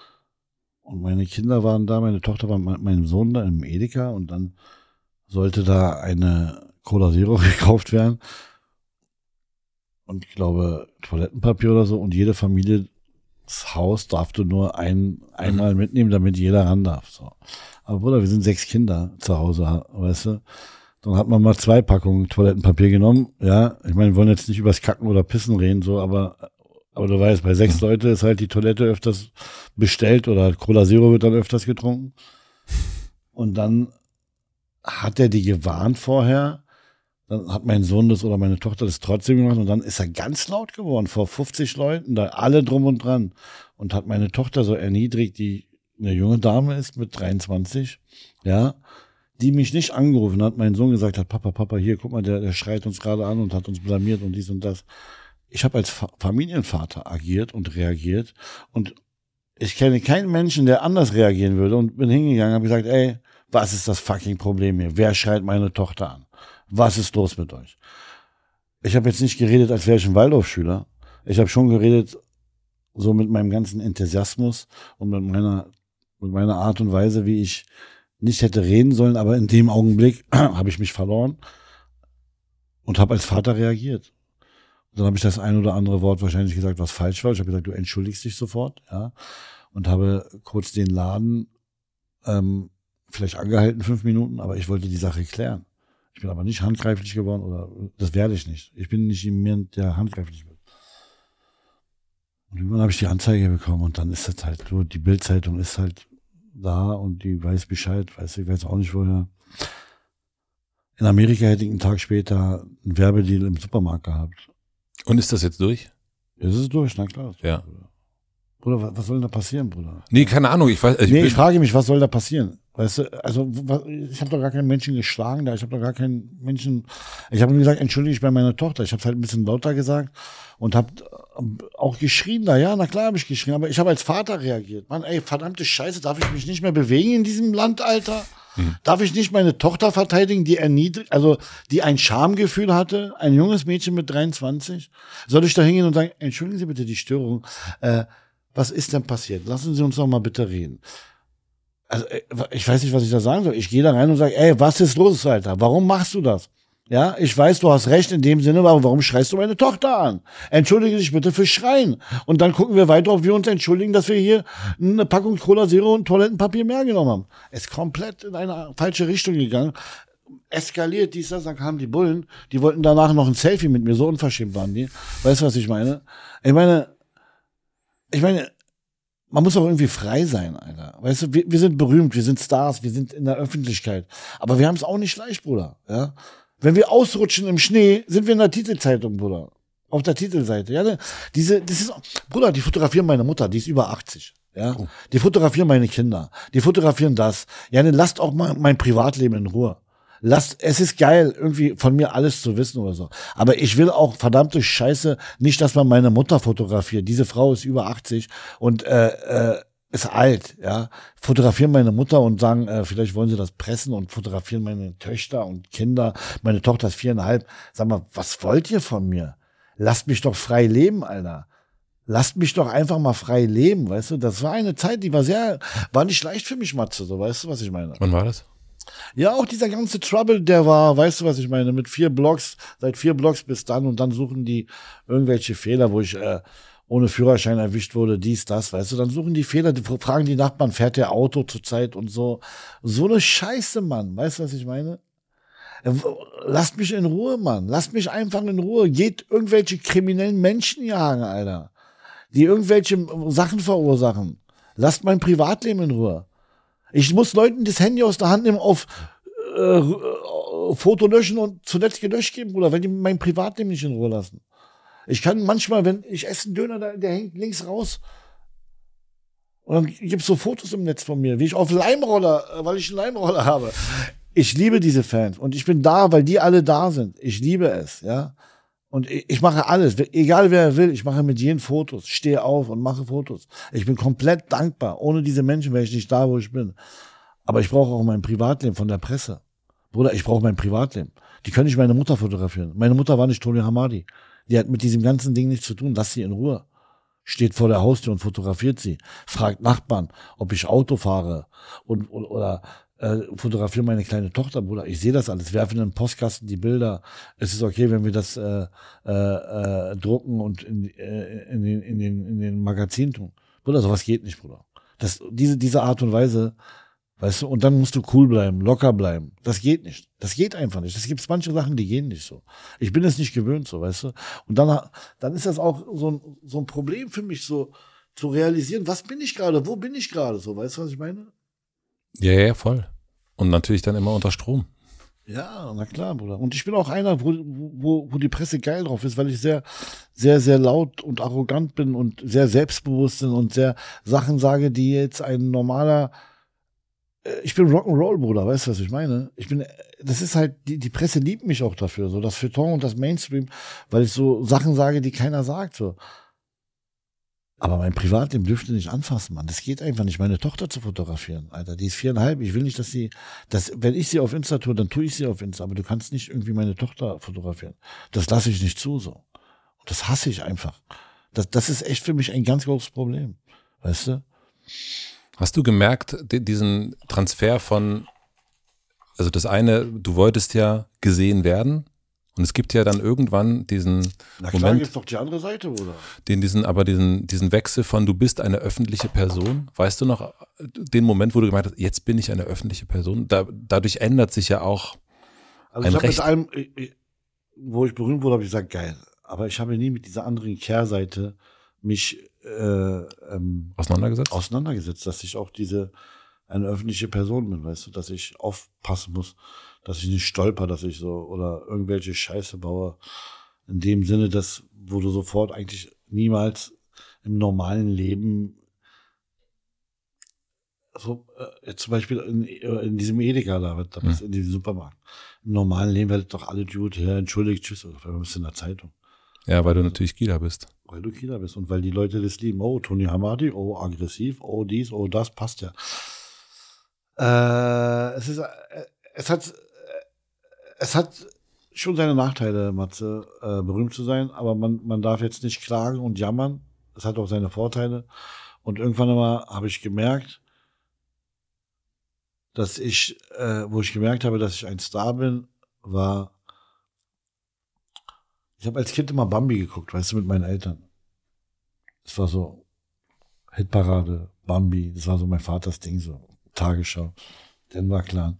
A: Und meine Kinder waren da, meine Tochter war mit meinem Sohn da im Edeka und dann sollte da eine Cola Zero (laughs) gekauft werden. Und ich glaube, Toilettenpapier oder so. Und jede Familie, das Haus darf du nur ein, einmal mitnehmen, damit jeder ran darf. So. Aber Bruder, wir sind sechs Kinder zu Hause, weißt du? Dann hat man mal zwei Packungen Toilettenpapier genommen. Ja, ich meine, wir wollen jetzt nicht übers Kacken oder Pissen reden, so, aber, aber du weißt, bei sechs Leute ist halt die Toilette öfters bestellt oder Cola Zero wird dann öfters getrunken. Und dann hat er die gewarnt vorher. Dann hat mein Sohn das oder meine Tochter das trotzdem gemacht und dann ist er ganz laut geworden vor 50 Leuten, da alle drum und dran und hat meine Tochter so erniedrigt, die eine junge Dame ist mit 23, ja, die mich nicht angerufen hat, mein Sohn gesagt hat, Papa, Papa, hier, guck mal, der, der schreit uns gerade an und hat uns blamiert und dies und das. Ich habe als Fa Familienvater agiert und reagiert und ich kenne keinen Menschen, der anders reagieren würde und bin hingegangen, habe gesagt, ey, was ist das fucking Problem hier? Wer schreit meine Tochter an? Was ist los mit euch? Ich habe jetzt nicht geredet, als wäre ich ein Waldorfschüler. Ich habe schon geredet, so mit meinem ganzen Enthusiasmus und mit meiner, mit meiner Art und Weise, wie ich nicht hätte reden sollen, aber in dem Augenblick (clears throat) habe ich mich verloren und habe als Vater reagiert. Und dann habe ich das ein oder andere Wort wahrscheinlich gesagt, was falsch war. Ich habe gesagt, du entschuldigst dich sofort, ja, und habe kurz den Laden ähm, vielleicht angehalten, fünf Minuten, aber ich wollte die Sache klären. Ich bin aber nicht handgreiflich geworden oder das werde ich nicht. Ich bin nicht jemand, der handgreiflich wird. Und irgendwann habe ich die Anzeige bekommen und dann ist das halt so, die Bildzeitung ist halt da und die weiß Bescheid, weiß ich weiß auch nicht woher. In Amerika hätte ich einen Tag später einen Werbedeal im Supermarkt gehabt.
B: Und ist das jetzt durch?
A: Ist es durch, na klar.
B: Ja.
A: Bruder, was soll denn da passieren, Bruder?
B: Nee, keine Ahnung. Ich weiß. Ich
A: nee, ich frage mich, was soll da passieren? Weißt du, also ich habe doch gar keinen Menschen geschlagen da, ich habe doch gar keinen Menschen. Ich habe nur gesagt, entschuldige ich bei meiner Tochter. Ich habe halt ein bisschen lauter gesagt und habe auch geschrien da. Ja, na klar habe ich geschrien, aber ich habe als Vater reagiert. Mann, ey, verdammte Scheiße, darf ich mich nicht mehr bewegen in diesem Land, Alter? Mhm. Darf ich nicht meine Tochter verteidigen, die erniedrigt, also die ein Schamgefühl hatte, ein junges Mädchen mit 23? Soll ich da hingehen und sagen, entschuldigen Sie bitte die Störung? Äh, was ist denn passiert? Lassen Sie uns doch mal bitte reden also äh, ich weiß nicht, was ich da sagen soll. Ich gehe da rein und sage, ey, was ist los, Alter? Warum machst du das? Ja, ich weiß, du hast recht in dem Sinne, aber warum schreist du meine Tochter an? Entschuldige dich bitte für Schreien. Und dann gucken wir weiter, ob wir uns entschuldigen, dass wir hier eine Packung Cola Zero und Toilettenpapier mehr genommen haben. Es ist komplett in eine falsche Richtung gegangen. Eskaliert dies, das, dann kamen die Bullen, die wollten danach noch ein Selfie mit mir, so unverschämt waren die. Weißt du, was ich meine? Ich meine, ich meine, man muss auch irgendwie frei sein, Alter. Weißt du, wir, wir sind berühmt, wir sind Stars, wir sind in der Öffentlichkeit. Aber wir haben es auch nicht leicht, Bruder. Ja? Wenn wir ausrutschen im Schnee, sind wir in der Titelzeitung, Bruder. Auf der Titelseite. Ja, diese, das ist, Bruder, die fotografieren meine Mutter, die ist über 80. Ja, oh. die fotografieren meine Kinder, die fotografieren das. Ja, dann lasst auch mal mein Privatleben in Ruhe lasst, es ist geil, irgendwie von mir alles zu wissen oder so. Aber ich will auch verdammte Scheiße nicht, dass man meine Mutter fotografiert. Diese Frau ist über 80 und äh, äh, ist alt, ja. Fotografieren meine Mutter und sagen, äh, vielleicht wollen sie das pressen und fotografieren meine Töchter und Kinder. Meine Tochter ist viereinhalb. Sag mal, was wollt ihr von mir? Lasst mich doch frei leben, Alter lasst mich doch einfach mal frei leben, weißt du? Das war eine Zeit, die war sehr, war nicht leicht für mich, Matze, so weißt du, was ich meine?
B: Wann war das?
A: Ja, auch dieser ganze Trouble, der war, weißt du, was ich meine, mit vier Blocks, seit vier Blocks bis dann und dann suchen die irgendwelche Fehler, wo ich äh, ohne Führerschein erwischt wurde, dies, das, weißt du, dann suchen die Fehler, die fragen die Nachbarn, fährt der Auto zurzeit und so. So eine Scheiße, Mann, weißt du, was ich meine? Äh, lasst mich in Ruhe, Mann. Lasst mich einfach in Ruhe. Geht irgendwelche kriminellen Menschen jagen, Alter. Die irgendwelche Sachen verursachen. Lasst mein Privatleben in Ruhe. Ich muss Leuten das Handy aus der Hand nehmen, auf äh, äh, Foto löschen und zuletzt gelöscht geben, Bruder, wenn die mein Privatleben nicht in Ruhe lassen. Ich kann manchmal, wenn ich esse einen Döner, der, der hängt links raus. Und dann gibt's so Fotos im Netz von mir, wie ich auf Leimroller, äh, weil ich einen Leimroller habe. Ich liebe diese Fans und ich bin da, weil die alle da sind. Ich liebe es, ja. Und ich mache alles, egal wer will, ich mache mit jedem Fotos, stehe auf und mache Fotos. Ich bin komplett dankbar. Ohne diese Menschen wäre ich nicht da, wo ich bin. Aber ich brauche auch mein Privatleben von der Presse. Bruder, ich brauche mein Privatleben. Die können nicht meine Mutter fotografieren. Meine Mutter war nicht Tony Hamadi. Die hat mit diesem ganzen Ding nichts zu tun. Lass sie in Ruhe. Steht vor der Haustür und fotografiert sie. Fragt Nachbarn, ob ich Auto fahre und, oder äh, fotografiere meine kleine Tochter, Bruder. Ich sehe das alles, werfe in den Postkasten die Bilder. Es ist okay, wenn wir das äh, äh, äh, drucken und in, äh, in, den, in, den, in den Magazin tun. Bruder, sowas geht nicht, Bruder. Das, diese, diese Art und Weise, weißt du, und dann musst du cool bleiben, locker bleiben. Das geht nicht. Das geht einfach nicht. Es gibt manche Sachen, die gehen nicht so. Ich bin es nicht gewöhnt, so, weißt du. Und dann, dann ist das auch so ein, so ein Problem für mich, so zu realisieren, was bin ich gerade, wo bin ich gerade, so, weißt du, was ich meine?
B: Ja, ja, voll. Und natürlich dann immer unter Strom.
A: Ja, na klar, Bruder. Und ich bin auch einer, wo, wo, wo die Presse geil drauf ist, weil ich sehr, sehr, sehr laut und arrogant bin und sehr selbstbewusst bin und sehr Sachen sage, die jetzt ein normaler, äh, ich bin Rock'n'Roll, Bruder, weißt du, was ich meine? Ich bin, das ist halt, die, die Presse liebt mich auch dafür, so das Feuilleton und das Mainstream, weil ich so Sachen sage, die keiner sagt, so. Aber mein Privatleben dürfte nicht anfassen, Mann. Das geht einfach nicht, meine Tochter zu fotografieren, Alter. Die ist viereinhalb. Ich will nicht, dass sie, dass, wenn ich sie auf Insta tue, dann tue ich sie auf Insta. Aber du kannst nicht irgendwie meine Tochter fotografieren. Das lasse ich nicht zu, so. Und das hasse ich einfach. Das, das ist echt für mich ein ganz großes Problem. Weißt du?
B: Hast du gemerkt, diesen Transfer von, also das eine, du wolltest ja gesehen werden und es gibt ja dann irgendwann diesen
A: Na klar, Moment, gibt's doch die andere Seite, oder?
B: Den diesen, aber diesen, diesen Wechsel von du bist eine öffentliche Person. Weißt du noch den Moment, wo du gemeint hast, jetzt bin ich eine öffentliche Person? Da, dadurch ändert sich ja auch
A: also ein ich Recht. Mit allem, wo ich berühmt wurde, habe ich gesagt, geil. Aber ich habe nie mit dieser anderen Kehrseite mich äh, ähm,
B: auseinandergesetzt?
A: Auseinandergesetzt, dass ich auch diese eine öffentliche Person bin, weißt du, dass ich aufpassen muss dass ich nicht stolper, dass ich so oder irgendwelche Scheiße baue. In dem Sinne, dass, wo du sofort eigentlich niemals im normalen Leben so, äh, jetzt zum Beispiel in, in diesem Edeka da, da bist, mhm. in diesem Supermarkt. Im normalen Leben werdet doch alle Dude her, entschuldigt, tschüss, oder wir bist in der Zeitung.
B: Ja, weil du natürlich Kieler bist.
A: Weil du Kieler bist und weil die Leute das lieben. Oh, Tony Hamadi, oh, aggressiv, oh, dies, oh, das, passt ja. Äh, es ist, äh, es hat es hat schon seine Nachteile, Matze, äh, berühmt zu sein, aber man, man darf jetzt nicht klagen und jammern. Es hat auch seine Vorteile. Und irgendwann einmal habe ich gemerkt, dass ich, äh, wo ich gemerkt habe, dass ich ein Star bin, war, ich habe als Kind immer Bambi geguckt, weißt du, mit meinen Eltern. Das war so Hitparade, Bambi, das war so mein Vaters Ding, so Tagesschau, Denver Clan.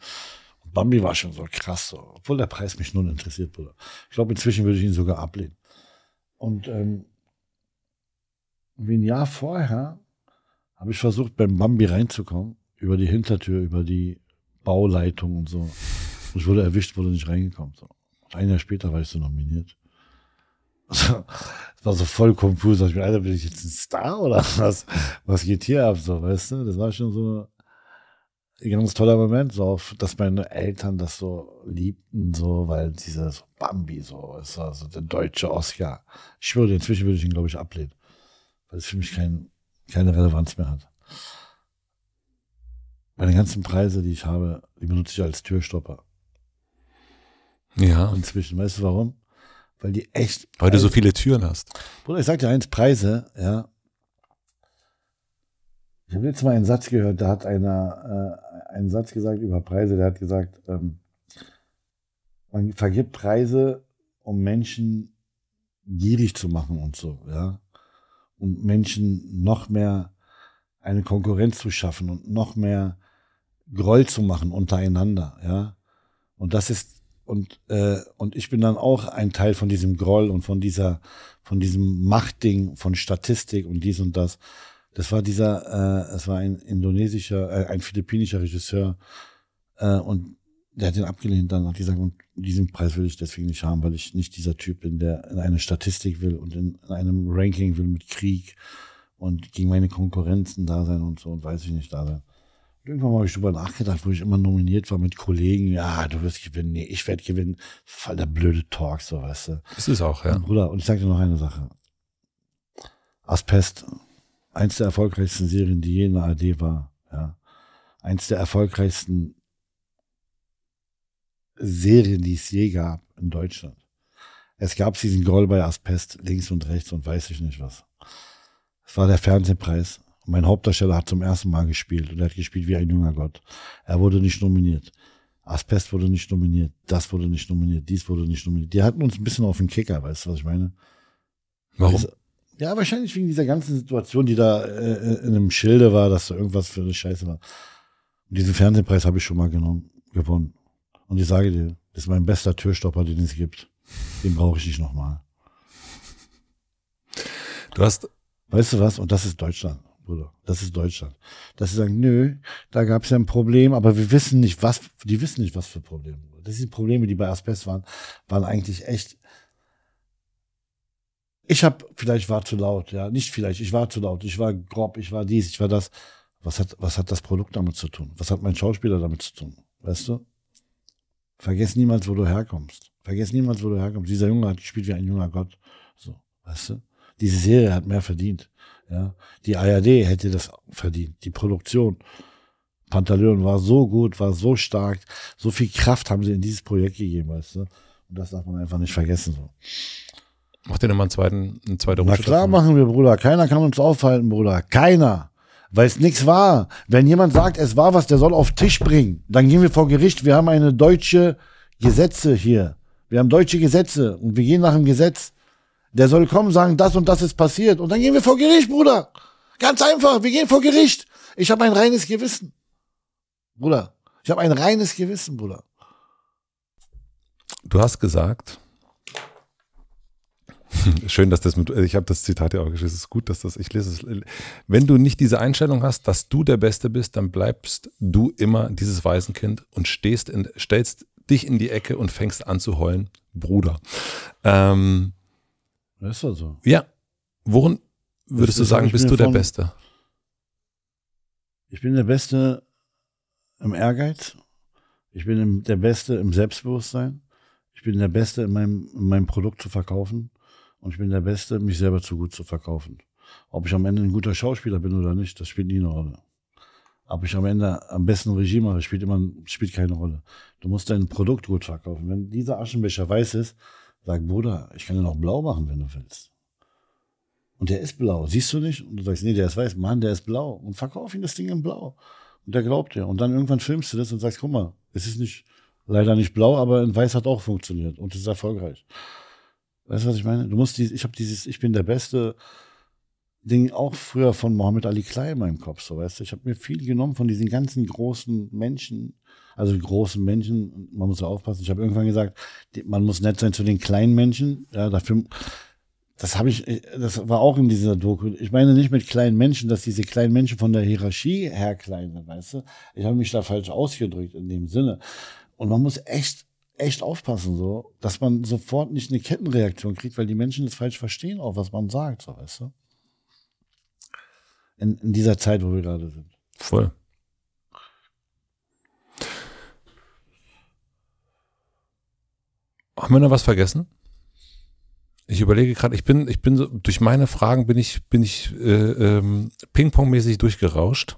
A: Bambi war schon so krass, so. obwohl der Preis mich nun interessiert, Bruder. Ich glaube, inzwischen würde ich ihn sogar ablehnen. Und ähm, wie ein Jahr vorher habe ich versucht, beim Bambi reinzukommen, über die Hintertür, über die Bauleitung und so. Und ich wurde erwischt, wurde nicht reingekommen. So. Ein Jahr später war ich so nominiert. Also, das war so voll konfus. Ich bin, Alter, bin ich jetzt ein Star oder was? Was geht hier ab? So, weißt du? Das war schon so ganz toller Moment, so, dass meine Eltern das so liebten, so, weil dieses Bambi so ist, also der deutsche Oscar. Ich schwöre, inzwischen würde ich ihn, glaube ich, ablehnen, weil es für mich kein, keine Relevanz mehr hat. Meine ganzen Preise, die ich habe, die benutze ich als Türstopper.
B: Ja.
A: Inzwischen, weißt du warum? Weil die echt.
B: Weil du so viele Türen hast.
A: Bruder, ich sag dir eins, Preise, ja, ich habe jetzt mal einen Satz gehört, da hat einer äh, einen Satz gesagt über Preise, der hat gesagt, ähm, man vergibt Preise, um Menschen gierig zu machen und so, ja. Und Menschen noch mehr eine Konkurrenz zu schaffen und noch mehr Groll zu machen untereinander, ja. Und das ist, und, äh, und ich bin dann auch ein Teil von diesem Groll und von dieser, von diesem Machtding, von Statistik und dies und das. Das war dieser, äh, es war ein indonesischer, äh, ein philippinischer Regisseur äh, und der hat den abgelehnt. Dann hat gesagt, und diesen Preis will ich deswegen nicht haben, weil ich nicht dieser Typ bin, der in eine Statistik will und in, in einem Ranking will mit Krieg und gegen meine Konkurrenzen da sein und so und weiß ich nicht da sein. Irgendwann habe ich drüber nachgedacht, wo ich immer nominiert war mit Kollegen. Ja, du wirst gewinnen. Nee, ich werde gewinnen. Voll der blöde Talk, so weißt du.
B: Das ist auch, ja.
A: Und Bruder, und ich sage dir noch eine Sache. Asbest, eins der erfolgreichsten Serien, die je in der AD war. Ja. Eins der erfolgreichsten Serien, die es je gab in Deutschland. Es gab diesen Groll bei Asbest links und rechts und weiß ich nicht was. Es war der Fernsehpreis. Mein Hauptdarsteller hat zum ersten Mal gespielt und er hat gespielt wie ein junger Gott. Er wurde nicht nominiert. Asbest wurde nicht nominiert. Das wurde nicht nominiert. Dies wurde nicht nominiert. Die hatten uns ein bisschen auf den Kicker, weißt du, was ich meine?
B: Warum?
A: Ja, wahrscheinlich wegen dieser ganzen Situation, die da äh, in einem Schilde war, dass da irgendwas für eine Scheiße war. Und diesen Fernsehpreis habe ich schon mal genommen, gewonnen. Und ich sage dir, das ist mein bester Türstopper, den es gibt. Den brauche ich nicht nochmal.
B: Du hast.
A: Weißt du was? Und das ist Deutschland, Bruder. Das ist Deutschland. Dass sie sagen, nö, da gab es ja ein Problem, aber wir wissen nicht, was, die wissen nicht, was für Probleme. Das sind Probleme, die bei Asbest waren, waren eigentlich echt. Ich habe, vielleicht war zu laut, ja, nicht vielleicht, ich war zu laut, ich war grob, ich war dies, ich war das. Was hat, was hat das Produkt damit zu tun? Was hat mein Schauspieler damit zu tun? Weißt du? Vergiss niemals, wo du herkommst. Vergiss niemals, wo du herkommst. Dieser Junge hat gespielt wie ein junger Gott. So, weißt du? Diese Serie hat mehr verdient. Ja, die ARD hätte das verdient. Die Produktion. Pantaleon war so gut, war so stark. So viel Kraft haben sie in dieses Projekt gegeben, weißt du? Und das darf man einfach nicht vergessen, so.
B: Macht ihr nochmal einen zweiten, eine zweite
A: Na
B: Runde?
A: klar
B: davon?
A: machen wir, Bruder. Keiner kann uns aufhalten, Bruder. Keiner. Weil es nichts war. Wenn jemand sagt, es war was, der soll auf Tisch bringen. Dann gehen wir vor Gericht. Wir haben eine deutsche Gesetze hier. Wir haben deutsche Gesetze und wir gehen nach dem Gesetz. Der soll kommen, sagen, das und das ist passiert. Und dann gehen wir vor Gericht, Bruder. Ganz einfach. Wir gehen vor Gericht. Ich habe ein reines Gewissen. Bruder. Ich habe ein reines Gewissen, Bruder.
B: Du hast gesagt, (laughs) schön, dass das mit, ich habe das Zitat ja auch geschrieben, es ist gut, dass das, ich lese es. Wenn du nicht diese Einstellung hast, dass du der Beste bist, dann bleibst du immer dieses Waisenkind und stehst in, stellst dich in die Ecke und fängst an zu heulen, Bruder. Ähm,
A: Das ist doch so.
B: ja, worin würdest du sagen, bist du der
A: von-
B: Beste?
A: Ich bin der Beste im Ehrgeiz. Ich bin der Beste im Selbstbewusstsein. Ich bin der Beste in meinem, in meinem Produkt zu verkaufen. Und ich bin der Beste, mich selber zu gut zu verkaufen. Ob ich am Ende ein guter Schauspieler bin oder nicht, das spielt nie eine Rolle. Ob ich am Ende am besten Regie mache, spielt immer, spielt keine Rolle. Du musst dein Produkt gut verkaufen. Wenn dieser Aschenbecher weiß ist, sag, Bruder, ich kann den auch blau machen, wenn du willst. Und der ist blau, siehst du nicht? Und du sagst, nee, der ist weiß. Mann, der ist blau. Und verkauf ihm das Ding in blau. Und der glaubt dir. Und dann irgendwann filmst du das und sagst, guck mal, es ist nicht, leider nicht blau, aber in weiß hat auch funktioniert. Und es ist erfolgreich. Weißt du, was ich meine? Du musst dieses, ich habe dieses, ich bin der Beste Ding auch früher von Mohammed Ali Klein in meinem Kopf, so weißt du. Ich habe mir viel genommen von diesen ganzen großen Menschen, also großen Menschen, man muss ja aufpassen. Ich habe irgendwann gesagt, die- man muss nett sein zu den kleinen Menschen. Ja, dafür, das habe ich, das war auch in dieser Doku. Ich meine nicht mit kleinen Menschen, dass diese kleinen Menschen von der Hierarchie her klein sind, weißt du? Ich habe mich da falsch ausgedrückt in dem Sinne. Und man muss echt, echt aufpassen, so, dass man sofort nicht eine Kettenreaktion kriegt, weil die Menschen das falsch verstehen, auch was man sagt, so, weißt du? In, in dieser Zeit, wo wir gerade sind.
B: Voll. Haben wir noch was vergessen? Ich überlege gerade, ich bin, ich bin so, durch meine Fragen bin ich, bin ich äh, ähm, Ping-Pong-mäßig durchgerauscht.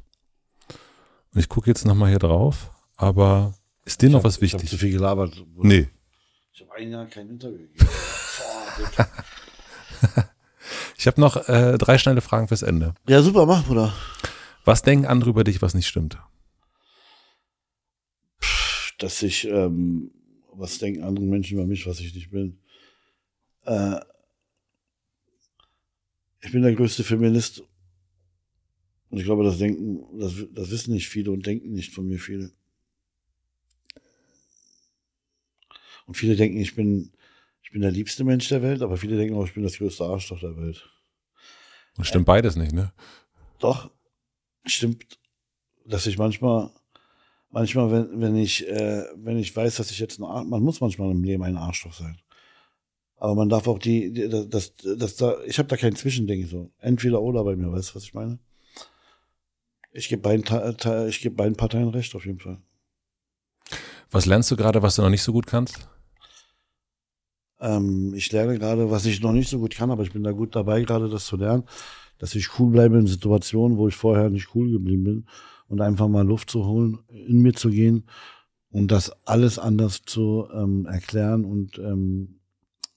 B: Und ich gucke jetzt nochmal hier drauf, aber ist dir noch
A: ich
B: was
A: hab, Ich habe
B: wichtig?
A: zu viel gelabert.
B: Nee.
A: Ich habe ein Jahr kein Interview gegeben. (laughs)
B: Ich habe noch äh, drei schnelle Fragen fürs Ende.
A: ja, super, mach, Bruder.
B: Was denken andere über dich, was nicht stimmt?
A: dass ich, ähm, was denken andere Menschen über mich, was ich nicht bin. Äh, ich bin der größte Feminist. Und ich glaube, das denken, das, das wissen nicht viele und denken nicht von mir viele. Und viele denken, ich bin, ich bin der liebste Mensch der Welt, aber viele denken auch, ich bin das größte Arschloch der Welt.
B: Und stimmt beides nicht, ne?
A: Doch, stimmt, dass ich manchmal, manchmal, wenn, wenn ich, äh, wenn ich weiß, dass ich jetzt ein Arsch, man muss manchmal im Leben ein Arschloch sein. Aber man darf auch die, die das, das, da, ich habe da kein Zwischending so. Entweder oder bei mir, weißt du, was ich meine? Ich gebe beiden, ich gebe beiden Parteien recht, auf jeden Fall.
B: Was lernst du gerade, was du noch nicht so gut kannst?
A: Ähm, ich lerne gerade, was ich noch nicht so gut kann, aber ich bin da gut dabei, gerade das zu lernen, dass ich cool bleibe in Situationen, wo ich vorher nicht cool geblieben bin und einfach mal Luft zu holen, in mir zu gehen und das alles anders zu ähm, erklären und ähm,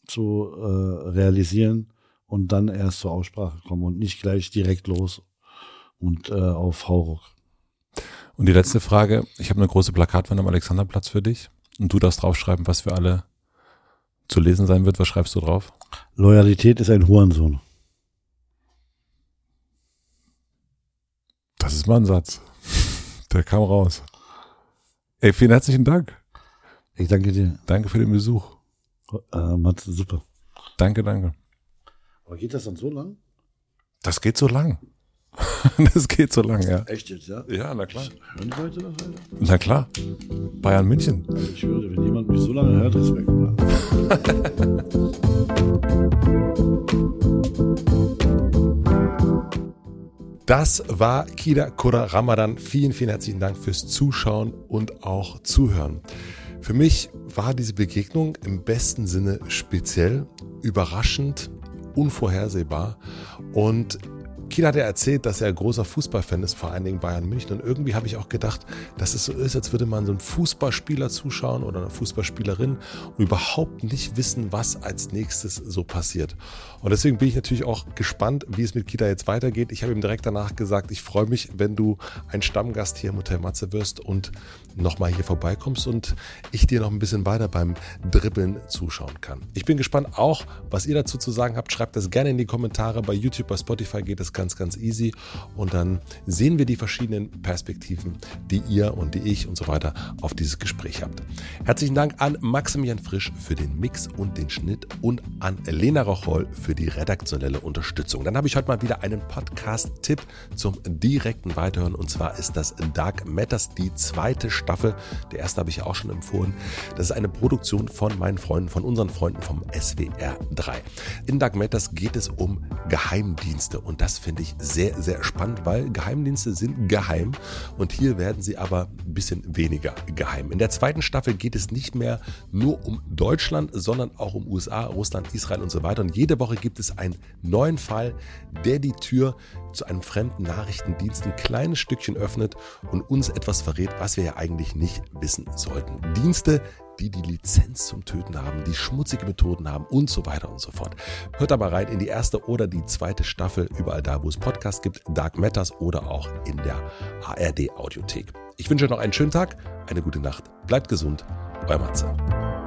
A: zu äh, realisieren und dann erst zur Aussprache kommen und nicht gleich direkt los und äh, auf Hauruck.
B: Und die letzte Frage, ich habe eine große Plakatwand am Alexanderplatz für dich und du darfst draufschreiben, was für alle zu lesen sein wird. Was schreibst du drauf?
A: Loyalität ist ein Hurensohn.
B: Das ist mein Satz. Der kam raus. Ey, vielen herzlichen Dank.
A: Ich danke dir.
B: Danke für den Besuch.
A: Äh, Matze, super.
B: Danke, danke.
A: Aber geht das dann so lang?
B: Das geht so lang. (laughs) das geht so lang, ja.
A: Echt jetzt, ja?
B: Ja, na klar.
A: Hören die Leute das, Alter?
B: Na klar. Bayern München.
A: Ich würde, wenn jemand mich so lange hört, Respekt. (laughs)
B: Das war Kida Kura Ramadan. Vielen, vielen herzlichen Dank fürs Zuschauen und auch Zuhören. Für mich war diese Begegnung im besten Sinne speziell, überraschend, unvorhersehbar und Kiel hat ja erzählt, dass er großer Fußballfan ist, vor allen Dingen Bayern München. Und irgendwie habe ich auch gedacht, dass es so ist, als würde man so einen Fußballspieler zuschauen oder eine Fußballspielerin und überhaupt nicht wissen, was als nächstes so passiert. Und deswegen bin ich natürlich auch gespannt, wie es mit Kita jetzt weitergeht. Ich habe ihm direkt danach gesagt, ich freue mich, wenn du ein Stammgast hier im Hotel Matze wirst und nochmal hier vorbeikommst und ich dir noch ein bisschen weiter beim Dribbeln zuschauen kann. Ich bin gespannt auch, was ihr dazu zu sagen habt. Schreibt das gerne in die Kommentare. Bei YouTube, bei Spotify geht es ganz, ganz easy. Und dann sehen wir die verschiedenen Perspektiven, die ihr und die ich und so weiter auf dieses Gespräch habt. Herzlichen Dank an Maximilian Frisch für den Mix und den Schnitt und an Lena Rocholl für die redaktionelle Unterstützung. Dann habe ich heute mal wieder einen Podcast-Tipp zum direkten Weiterhören und zwar ist das Dark Matters, die zweite Staffel. Der erste habe ich ja auch schon empfohlen. Das ist eine Produktion von meinen Freunden, von unseren Freunden vom SWR 3. In Dark Matters geht es um Geheimdienste und das finde ich sehr, sehr spannend, weil Geheimdienste sind geheim und hier werden sie aber ein bisschen weniger geheim. In der zweiten Staffel geht es nicht mehr nur um Deutschland, sondern auch um USA, Russland, Israel und so weiter. Und jede Woche gibt es einen neuen Fall, der die Tür zu einem fremden Nachrichtendienst ein kleines Stückchen öffnet und uns etwas verrät, was wir ja eigentlich nicht wissen sollten. Dienste, die die Lizenz zum Töten haben, die schmutzige Methoden haben und so weiter und so fort. Hört aber rein in die erste oder die zweite Staffel, überall da, wo es Podcasts gibt, Dark Matters oder auch in der ARD Audiothek. Ich wünsche euch noch einen schönen Tag, eine gute Nacht, bleibt gesund, euer Matze.